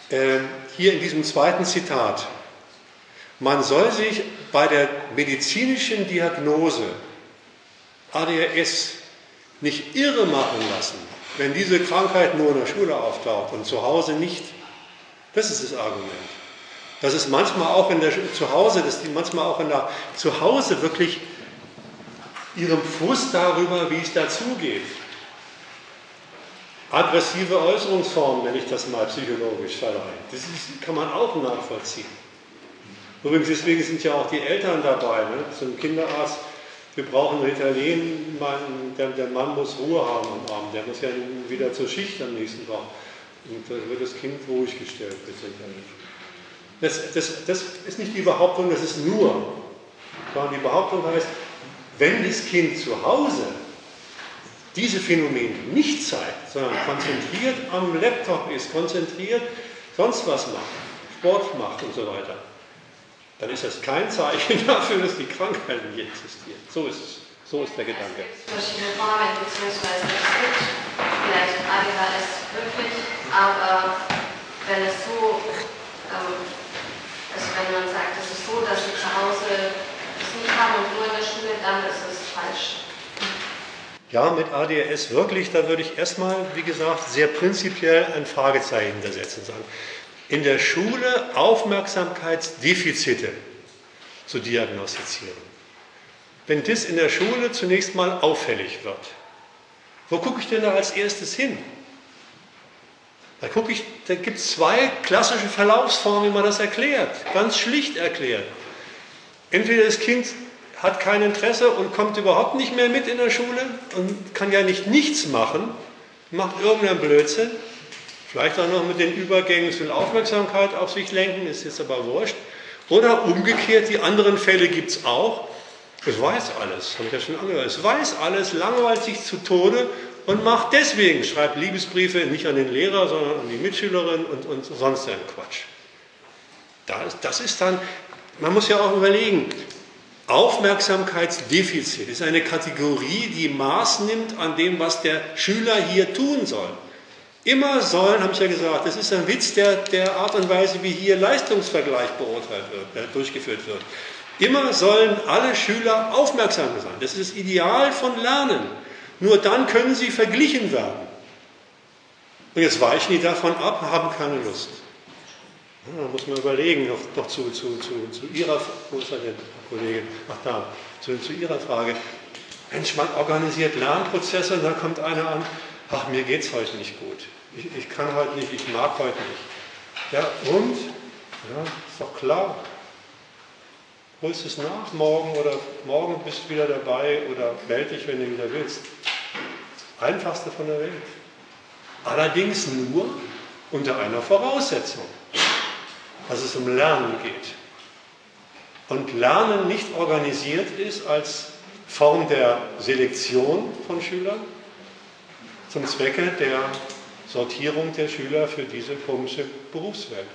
äh, hier in diesem zweiten Zitat. Man soll sich bei der medizinischen Diagnose ADHS nicht irre machen lassen, wenn diese Krankheit nur in der Schule auftaucht und zu Hause nicht. Das ist das Argument. Dass es manchmal auch in der zu Hause, dass die manchmal auch in der zu Hause wirklich ihrem Frust darüber, wie es dazugeht. Aggressive Äußerungsformen, wenn ich das mal psychologisch verleihe. Das ist, kann man auch nachvollziehen. Übrigens, deswegen sind ja auch die Eltern dabei. Ne? Zum Kinderarzt, wir brauchen Ritalin, man, der, der, Mann muss Ruhe haben am Abend, der muss ja wieder zur Schicht am nächsten Tag. Und da wird das Kind ruhig gestellt. Das, das, das ist nicht die Behauptung, das ist nur, die Behauptung heißt, wenn das Kind zu Hause diese Phänomene nicht zeigt, sondern konzentriert am Laptop ist, konzentriert sonst was macht, Sport macht und so weiter, dann ist das kein Zeichen *laughs* dafür, dass die Krankheit nicht existiert. So ist es. So ist der Gedanke. Verschiedene Formen, beziehungsweise es gibt vielleicht ADHS wirklich, aber wenn es so, ähm, also wenn man sagt, es ist so, dass sie zu Hause es nicht haben und nur in der Schule, dann ist es falsch. Ja, mit ADHS wirklich, da würde ich erstmal, wie gesagt, sehr prinzipiell ein Fragezeichen hintersetzen sagen. In der Schule Aufmerksamkeitsdefizite zu diagnostizieren wenn das in der Schule zunächst mal auffällig wird. Wo gucke ich denn da als erstes hin? Da, gucke ich, da gibt es zwei klassische Verlaufsformen, wie man das erklärt, ganz schlicht erklärt. Entweder das Kind hat kein Interesse und kommt überhaupt nicht mehr mit in der Schule und kann ja nicht nichts machen, macht irgendeinen Blödsinn, vielleicht auch noch mit den Übergängen viel Aufmerksamkeit auf sich lenken, ist jetzt aber wurscht. Oder umgekehrt, die anderen Fälle gibt es auch. Es weiß alles, habe ich ja schon angehört. Es weiß alles, langweilt sich zu Tode und macht deswegen, schreibt Liebesbriefe nicht an den Lehrer, sondern an die Mitschülerin und, und sonst einen Quatsch. Das, das ist dann, man muss ja auch überlegen, Aufmerksamkeitsdefizit ist eine Kategorie, die Maß nimmt an dem, was der Schüler hier tun soll. Immer sollen, habe ich ja gesagt, das ist ein Witz der, der Art und Weise, wie hier Leistungsvergleich beurteilt wird, äh, durchgeführt wird. Immer sollen alle Schüler aufmerksam sein. Das ist das Ideal von Lernen. Nur dann können sie verglichen werden. Und jetzt weichen die davon ab, haben keine Lust. Ja, da muss man überlegen, noch, noch zu, zu, zu, zu, Ihrer, wo ist er denn, Kollegin? Ach da, zu, Ihrer Frage. Mensch, man organisiert Lernprozesse und dann kommt einer an, ach, mir geht es heute nicht gut. Ich, ich kann heute nicht, ich mag heute nicht. Ja, und? Ja, ist doch klar holst es nach morgen oder morgen bist du wieder dabei oder melde dich, wenn du wieder willst. Einfachste von der Welt. Allerdings nur unter einer Voraussetzung, dass es um Lernen geht. Und Lernen nicht organisiert ist als Form der Selektion von Schülern zum Zwecke der Sortierung der Schüler für diese komische Berufswelt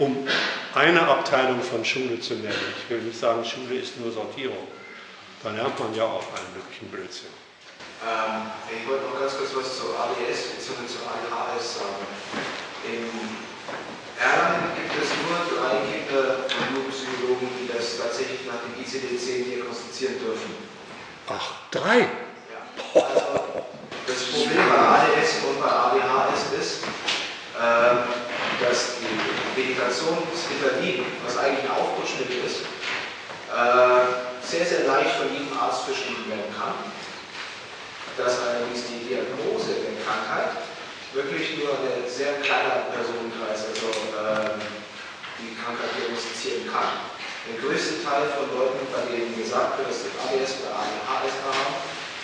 um eine Abteilung von Schule zu nennen. Ich will nicht sagen, Schule ist nur Sortierung. Da lernt man ja auch einen möglichen Blödsinn. Ähm, ich wollte noch ganz kurz was zu ADS bzw. zu ADHS sagen. In Erlangen gibt es nur drei Kinder- und Jugendpsychologen, die das tatsächlich nach dem ICD-10 diagnostizieren dürfen. Ach, drei? Ja. Also, das Problem bei ADS und bei ADHS ist, äh, dass die Vegetationsritalin, was eigentlich ein Aufputschmittel ist, äh, sehr, sehr leicht von jedem Arzt verschrieben werden kann. Dass allerdings die Diagnose der Krankheit wirklich nur ein sehr kleiner Personenkreis, also äh, die Krankheit diagnostizieren kann. Der größte Teil von Leuten, bei denen gesagt wird, dass sie ADS oder haben,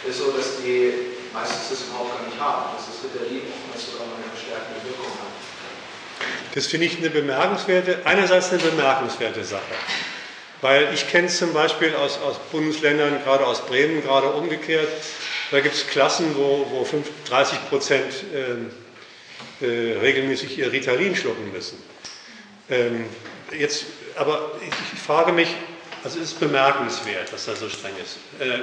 ist so, dass die meistens das überhaupt gar nicht haben, das Ritalin oftmals sogar eine verstärkende Wirkung hat. Das finde ich eine bemerkenswerte, einerseits eine bemerkenswerte Sache. Weil ich kenne es zum Beispiel aus, aus, Bundesländern, gerade aus Bremen, gerade umgekehrt. Da gibt es Klassen, wo, wo 30 Prozent äh, äh, regelmäßig ihr Ritalin schlucken müssen. Ähm, jetzt, aber ich, frage mich, also es ist bemerkenswert, dass das so streng ist. Äh,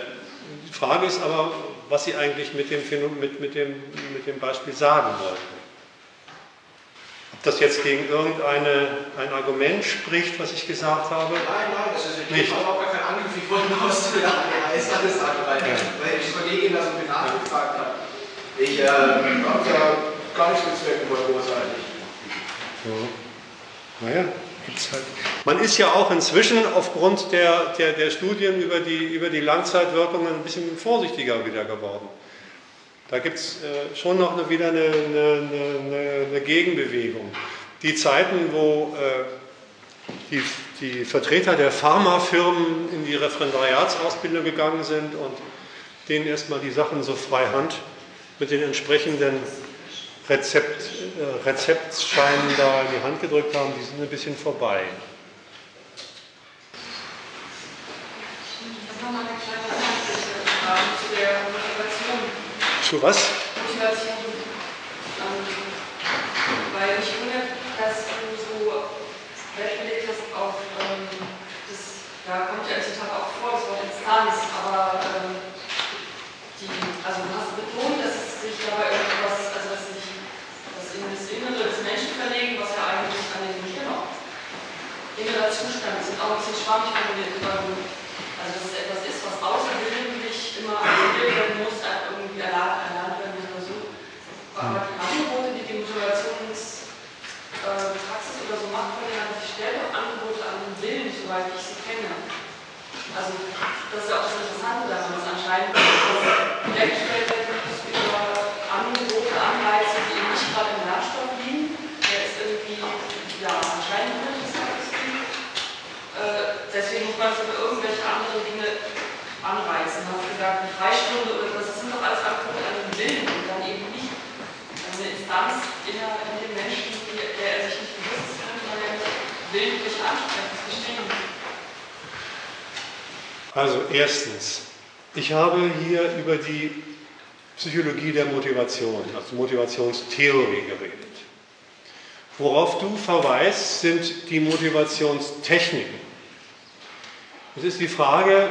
die Frage ist aber, was Sie eigentlich mit dem, mit, mit dem, mit dem Beispiel sagen wollten das jetzt gegen irgendein Argument spricht, was ich gesagt habe? Nein, nein, das ist nicht. überhaupt gar kein Angriff. Ich wollte nur der ADHS alles sagen, weil, ja. weil die Kollegin das so nachgefragt hat. Ich äh, habe ja gar nichts bezwecken wollen, großartig. Ja. Naja, halt. Man ist ja auch inzwischen aufgrund der, der, der Studien über die, über die Langzeitwirkungen ein bisschen vorsichtiger wieder geworden. Da gibt es äh, schon noch wieder eine, eine, eine, Gegenbewegung. Die Zeiten, wo äh, die, die, Vertreter der Pharmafirmen in die Referendariatsausbildung gegangen sind und denen erstmal die Sachen so frei Hand mit den entsprechenden Rezept, äh, Rezeptscheinen da in die Hand gedrückt haben, die sind ein bisschen vorbei. Ich habe noch eine kleine Frage zu der Zu was? Motivation. Ähm, weil mich wundert, dass du so Wert gelegt hast auf ähm, das, da kommt ja im Zitat auch vor, das Wort Instanz, aber ähm, die, also du hast betont, dass es sich dabei irgendwas, also dass sich das in das Innere des Menschen verlegen, was ja eigentlich an den genau, innerer Zustand ist, auch ein bisschen schwammig formuliert, also dass es etwas ist, was außergewöhnlich immer aktiviert werden muss, irgendwie erlernt, erlernt werden muss oder so. Aber die Angebote, die die Motivationspraxis oder so macht, auch Angebote an den Willen, soweit ich sie kenne. Also das ist ja auch das Interessante daran, dass anscheinend hergestellt werden muss über Angebote, Anreize, die eben nicht gerade im Lernstoff liegen. Der ist irgendwie, ja, anscheinend uninteressant äh, deswegen muss man über irgendwelche andere Dinge anreizen. Man hat gesagt, eine Freistunde oder das sind doch alles Angebote an den Willen und dann eben nicht eine Instanz in, in dem Menschen, der er sich nicht bewusst ist, könnte man ja willentlich ansprechen, verstehen. Also erstens, ich habe hier über die Psychologie der Motivation, also Motivationstheorie geredet. Worauf du verweist, sind die Motivationstechniken. Es ist die Frage,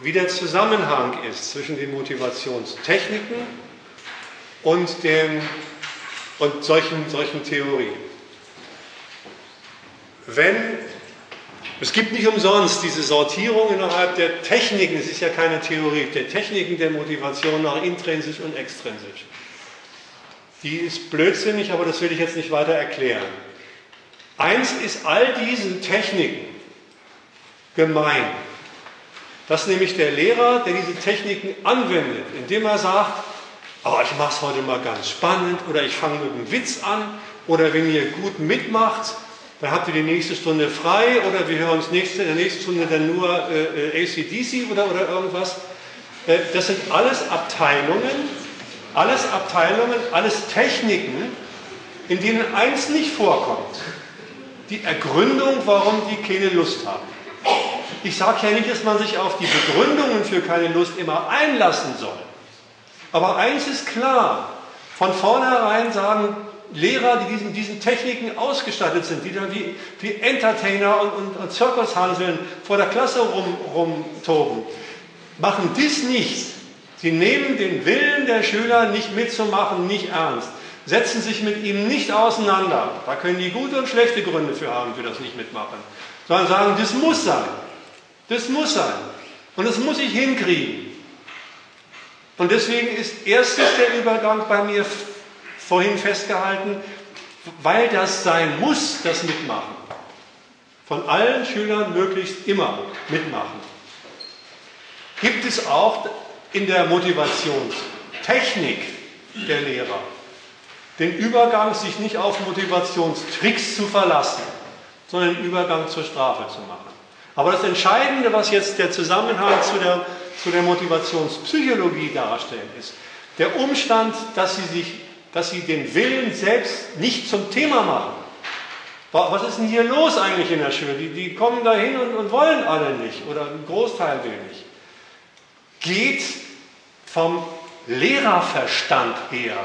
wie der Zusammenhang ist zwischen den Motivationstechniken und, den, und solchen, solchen Theorien. Wenn, es gibt nicht umsonst diese Sortierung innerhalb der Techniken, es ist ja keine Theorie, der Techniken der Motivation nach intrinsisch und extrinsisch. Die ist blödsinnig, aber das will ich jetzt nicht weiter erklären. Eins ist all diesen Techniken gemein, dass nämlich der Lehrer, der diese Techniken anwendet, indem er sagt, oh, ich mache es heute mal ganz spannend oder ich fange mit einem Witz an oder wenn ihr gut mitmacht, dann habt ihr die nächste Stunde frei oder wir hören uns nächste, in der nächsten Stunde dann nur äh ACDC oder, oder irgendwas. Äh, das sind alles Abteilungen, alles Abteilungen, alles Techniken, in denen eins nicht vorkommt. Die Ergründung, warum die keine Lust haben. Ich sage ja nicht, dass man sich auf die Begründungen für keine Lust immer einlassen soll. Aber eins ist klar, von vornherein sagen Lehrer, die diesen, diesen Techniken ausgestattet sind, die dann wie, wie Entertainer und, und, und Zirkushanseln vor der Klasse rum, rumtoben, machen dies nicht. Sie nehmen den Willen der Schüler nicht mitzumachen, nicht ernst, setzen sich mit ihm nicht auseinander. Da können die gute und schlechte Gründe für haben, für das nicht mitmachen, sondern sagen, das muss sein. Das muss sein. Und das muss ich hinkriegen. Und deswegen ist erstens der Übergang bei mir vorhin festgehalten, weil das sein muss, das Mitmachen. Von allen Schülern möglichst immer mitmachen. Gibt es auch in der Motivationstechnik der Lehrer den Übergang, sich nicht auf Motivationstricks zu verlassen, sondern den Übergang zur Strafe zu machen. Aber das Entscheidende, was jetzt der Zusammenhang zu der, zu der Motivationspsychologie darstellt, ist der Umstand, dass sie, sich, dass sie den Willen selbst nicht zum Thema machen. Was ist denn hier los eigentlich in der Schule? Die, die kommen da hin und, und wollen alle nicht oder ein Großteil will nicht. Geht vom Lehrerverstand her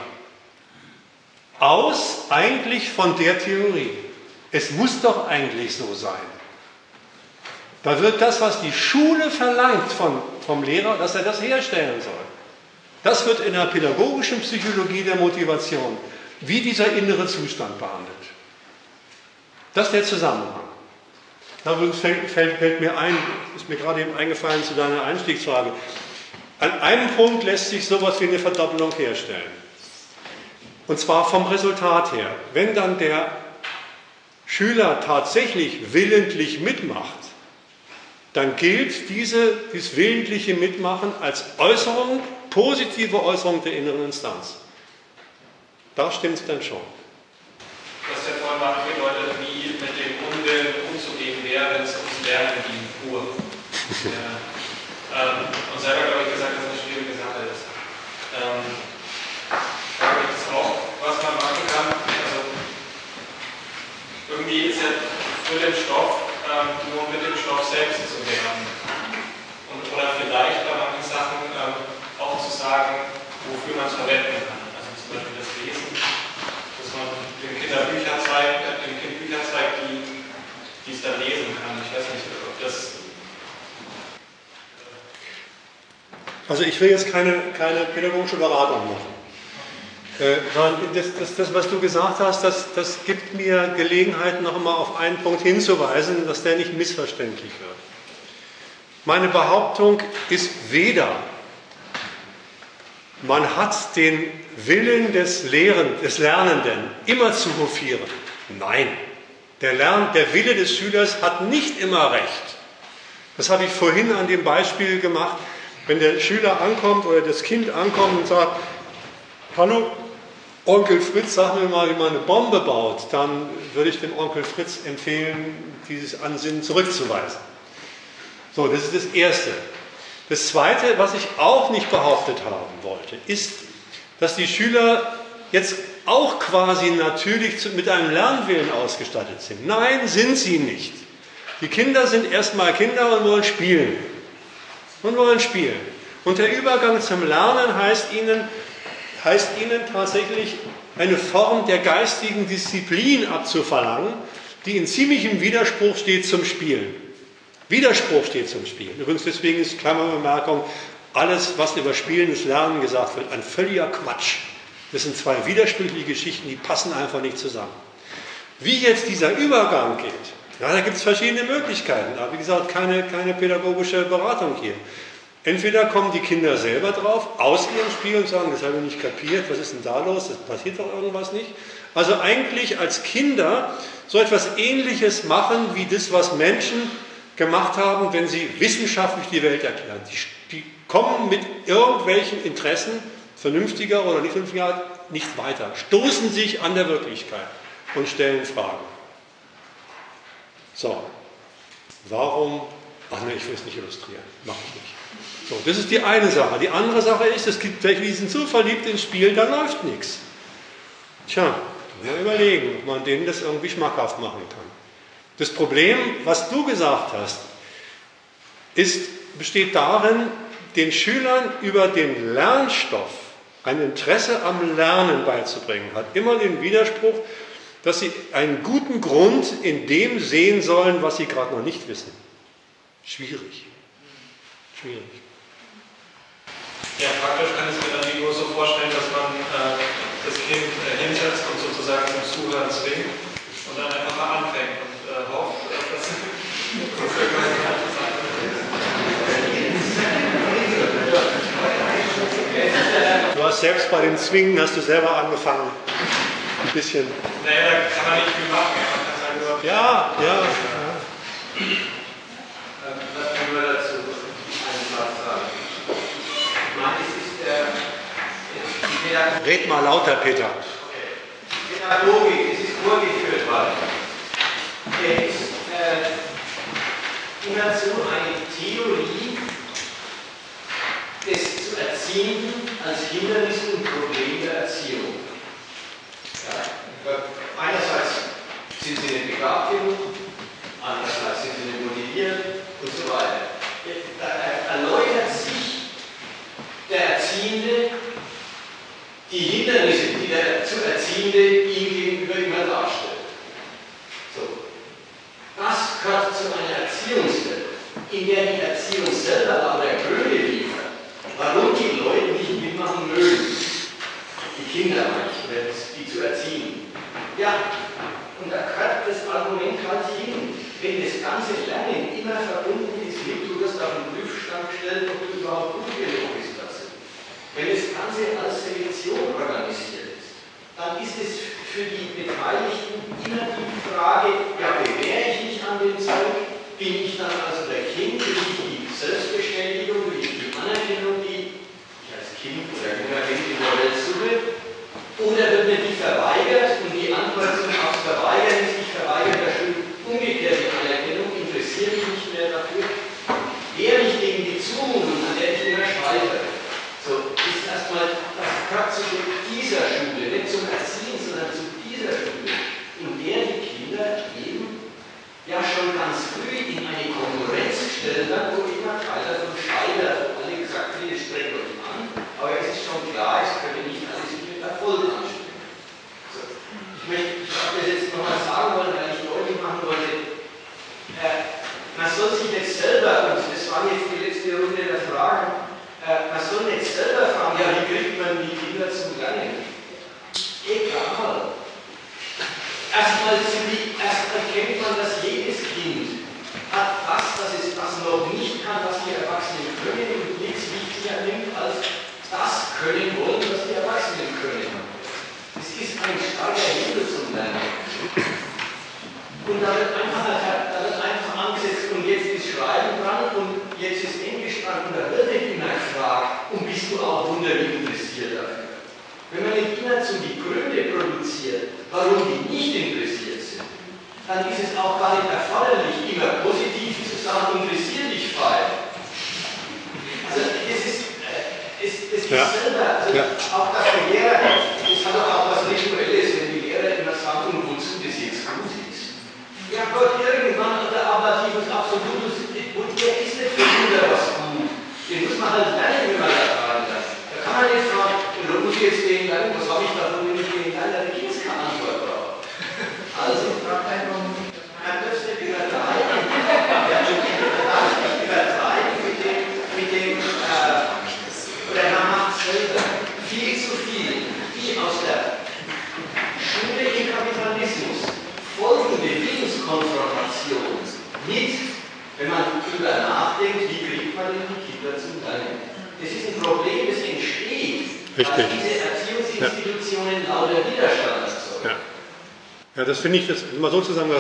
aus eigentlich von der Theorie. Es muss doch eigentlich so sein. Da wird das, was die Schule verlangt von, vom Lehrer, dass er das herstellen soll. Das wird in der pädagogischen Psychologie der Motivation wie dieser innere Zustand behandelt. Das ist der Zusammenhang. Da fällt, fällt, fällt mir ein, ist mir gerade eben eingefallen zu deiner Einstiegsfrage. An einem Punkt lässt sich sowas wie eine Verdoppelung herstellen. Und zwar vom Resultat her. Wenn dann der Schüler tatsächlich willentlich mitmacht, dann gilt diese, dieses willentliche Mitmachen als Äußerung, positive Äußerung der inneren Instanz. Da stimmt es dann schon. Du hast ja vorhin mal angedeutet, wie mit dem Unwillen umzugehen wäre, wenn es ums Lernen ging, pur. ähm, und selber, glaube ich, gesagt, dass es eine schwierige Sache ist. Ähm, da gibt es auch, was man machen kann. Also, irgendwie ist ja für den Stoff ähm, nur mit dem Stoff selbst zu lernen. Und, oder vielleicht auch sagen, wofür man es verwenden kann. Also zum Beispiel das Lesen, dass man den Kindern Bücher zeigt, äh, den Kind Bücher zeigt, die, die es dann lesen kann. Ich weiß nicht, ob das Also ich will jetzt keine, keine pädagogische Beratung machen. Äh, das, das, das, was du gesagt hast, das, das gibt mir Gelegenheit, noch einmal auf einen Punkt hinzuweisen, dass der nicht missverständlich wird. Meine Behauptung ist weder, man hat den Willen des, Lehren, des Lernenden immer zu hofieren. Nein, der, Lern, der Wille des Schülers hat nicht immer recht. Das habe ich vorhin an dem Beispiel gemacht, wenn der Schüler ankommt oder das Kind ankommt und sagt, hallo, Onkel Fritz, sag mir mal, wie man eine Bombe baut, dann würde ich dem Onkel Fritz empfehlen, dieses Ansinnen zurückzuweisen. So, das ist das Erste. Das Zweite, was ich auch nicht behauptet haben wollte, ist, dass die Schüler jetzt auch quasi natürlich mit einem Lernwillen ausgestattet sind. Nein, sind sie nicht. Die Kinder sind erstmal Kinder und wollen spielen. Und wollen spielen. Und der Übergang zum Lernen heißt ihnen, heißt ihnen tatsächlich eine Form der geistigen Disziplin abzuverlangen, die in ziemlichem Widerspruch steht zum Spielen. Widerspruch steht zum Spielen. Übrigens deswegen ist Klammerbemerkung, alles, was über spielendes Lernen gesagt wird, ein völliger Quatsch. Das sind zwei widersprüchliche Geschichten, die passen einfach nicht zusammen. Wie jetzt dieser Übergang geht, ja, da gibt es verschiedene Möglichkeiten. Aber wie gesagt, keine, keine pädagogische Beratung hier. Entweder kommen die Kinder selber drauf, aus ihrem Spiel und sagen, das habe ich nicht kapiert, was ist denn da los, das passiert doch irgendwas nicht. Also eigentlich als Kinder so etwas Ähnliches machen wie das, was Menschen gemacht haben, wenn sie wissenschaftlich die Welt erklären. Die, die kommen mit irgendwelchen Interessen, vernünftiger oder nicht vernünftiger nicht weiter, stoßen sich an der Wirklichkeit und stellen Fragen. So, warum? Ach ne, ich will es nicht illustrieren, mache ich nicht. So, das ist die eine Sache. Die andere Sache ist, es gibt welche, die sind so verliebt ins Spiel, da läuft nichts. Tja, mal überlegen, ob man denen das irgendwie schmackhaft machen kann. Das Problem, was du gesagt hast, ist, besteht darin, den Schülern über den Lernstoff ein Interesse am Lernen beizubringen, hat immer den Widerspruch, dass sie einen guten Grund in dem sehen sollen, was sie gerade noch nicht wissen. Schwierig. Schwierig. Ja, praktisch kann ich mir dann die so vorstellen, dass man äh, das Kind äh, hinsetzt und sozusagen zum Zuhören zwingt und dann einfach mal anfängt und äh, hofft, dass das Du hast selbst bei dem Zwingen, hast du selber angefangen, ein bisschen. Naja, da kann man nicht viel machen. Man kann sagen, Ja, ja. ja. Lass mich nur dazu sagen. Red mal lauter, Peter. die Pädagogik, es ist vorgeführt worden. Der ist äh, immerzu eine Theorie des zu Erziehenden als Hindernis und Problem der Erziehung. Ja, einerseits sind sie nicht begabt genug, andererseits sind sie nicht motiviert und so weiter. Da erläutert sich der Erziehende die Hindernisse, die der zu Erziehende ihm gegenüber immer darstellt. So. Das gehört zu einer Erziehungswelt, in der die Erziehung selber lauter Gründe liefert, warum die Leute mögen. Die Kinder manchmal, die zu erziehen. Ja, und da gehört das Argument halt hin. Wenn das ganze Lernen immer verbunden ist mit, du wirst auf den Prüfstand gestellt, ob du überhaupt gut genug bist dazu. Wenn das Ganze als Selektion organisiert ist, dann ist es für die Beteiligten immer die Frage, ja, bewähre ich mich an dem Zeug? Bin ich dann also der Kind? Will ich die Selbstbestätigung? Will ich die Anerkennung, Kind oder junger Kind in der Welt suche? Oder wird mir die verweigert? Und die Antwort aufs Verweigern ist, ich verweigere der Schule umgekehrt die Anerkennung, interessiere mich nicht mehr dafür. Wehre mich gegen die Zumutung, an der ich immer scheitere. So, ist erstmal, das zu dieser Schule, nicht zum Erziehen, sondern zu dieser Schule, in der die Kinder eben ja schon ganz früh in eine Konkurrenz gestellt Erfolg anstrengen. So. Ich möchte das jetzt nochmal sagen wollen, weil ich deutlich machen wollte, äh, man soll sich nicht selber, und das war jetzt die letzte Runde der Fragen, äh, man soll nicht selber fragen, ja, wie kriegt man die Kinder zum Lernen? Egal. Erstmal, erstmal kennt man das jeder. Und da wird einfach, da wird einfach angesetzt und jetzt ist Schreiben dran und jetzt ist Englisch dran und da wird nicht immer gefragt, und bist du auch wunderlich interessiert dafür? Wenn man nicht immerzu die Gründe produziert, warum die nicht interessiert sind, dann ist es auch gar nicht erforderlich, immer positiv zu sagen, interessiert dich frei. Also es ist, äh, es, es ist ja. selber, also ja. auch dass der Lehrer, das hat auch was Rituelles, wenn die Lehrer immer sagen, und wozu das jetzt gut ist. Ja Gott, irgendwann der Ablativ und Absolutus, und der ist nicht für Kinder was gut. Den muss man halt lernen, wenn man da. Da kann man nicht fragen, oder muss ich jetzt den lernen, was habe ich davon, wenn ich den lerne? Da gibt es keine Antwort drauf. Also, man müsste übertreiben. Man darf nicht übertreiben mit dem, mit dem äh, oder man macht selber viel zu viel, wie aus der Schule im Kapitalismus folgende Willenskonfrontation mit, wenn man darüber nachdenkt, wie kriegt man denn die Kinder zum Lernen. Das ist ein Problem, das entsteht, Richtig. weil diese Erziehungsinstitutionen ja. lauter Widerstand erzeugen. Ja. Ja, das finde ich, das mal so zu sagen,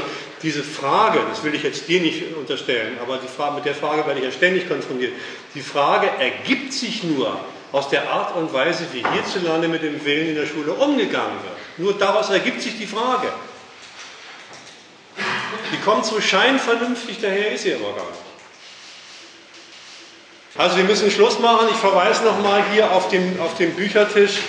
diese Frage, das will ich jetzt dir nicht unterstellen, aber die Frage, mit der Frage werde ich ja ständig konfrontiert. Die Frage ergibt sich nur aus der Art und Weise, wie hierzulande mit dem Willen in der Schule umgegangen wird. Nur daraus ergibt sich die Frage. Die kommt so scheinvernünftig daher, ist sie aber gar nicht. Also wir müssen Schluss machen. Ich verweise nochmal hier auf den, auf den Büchertisch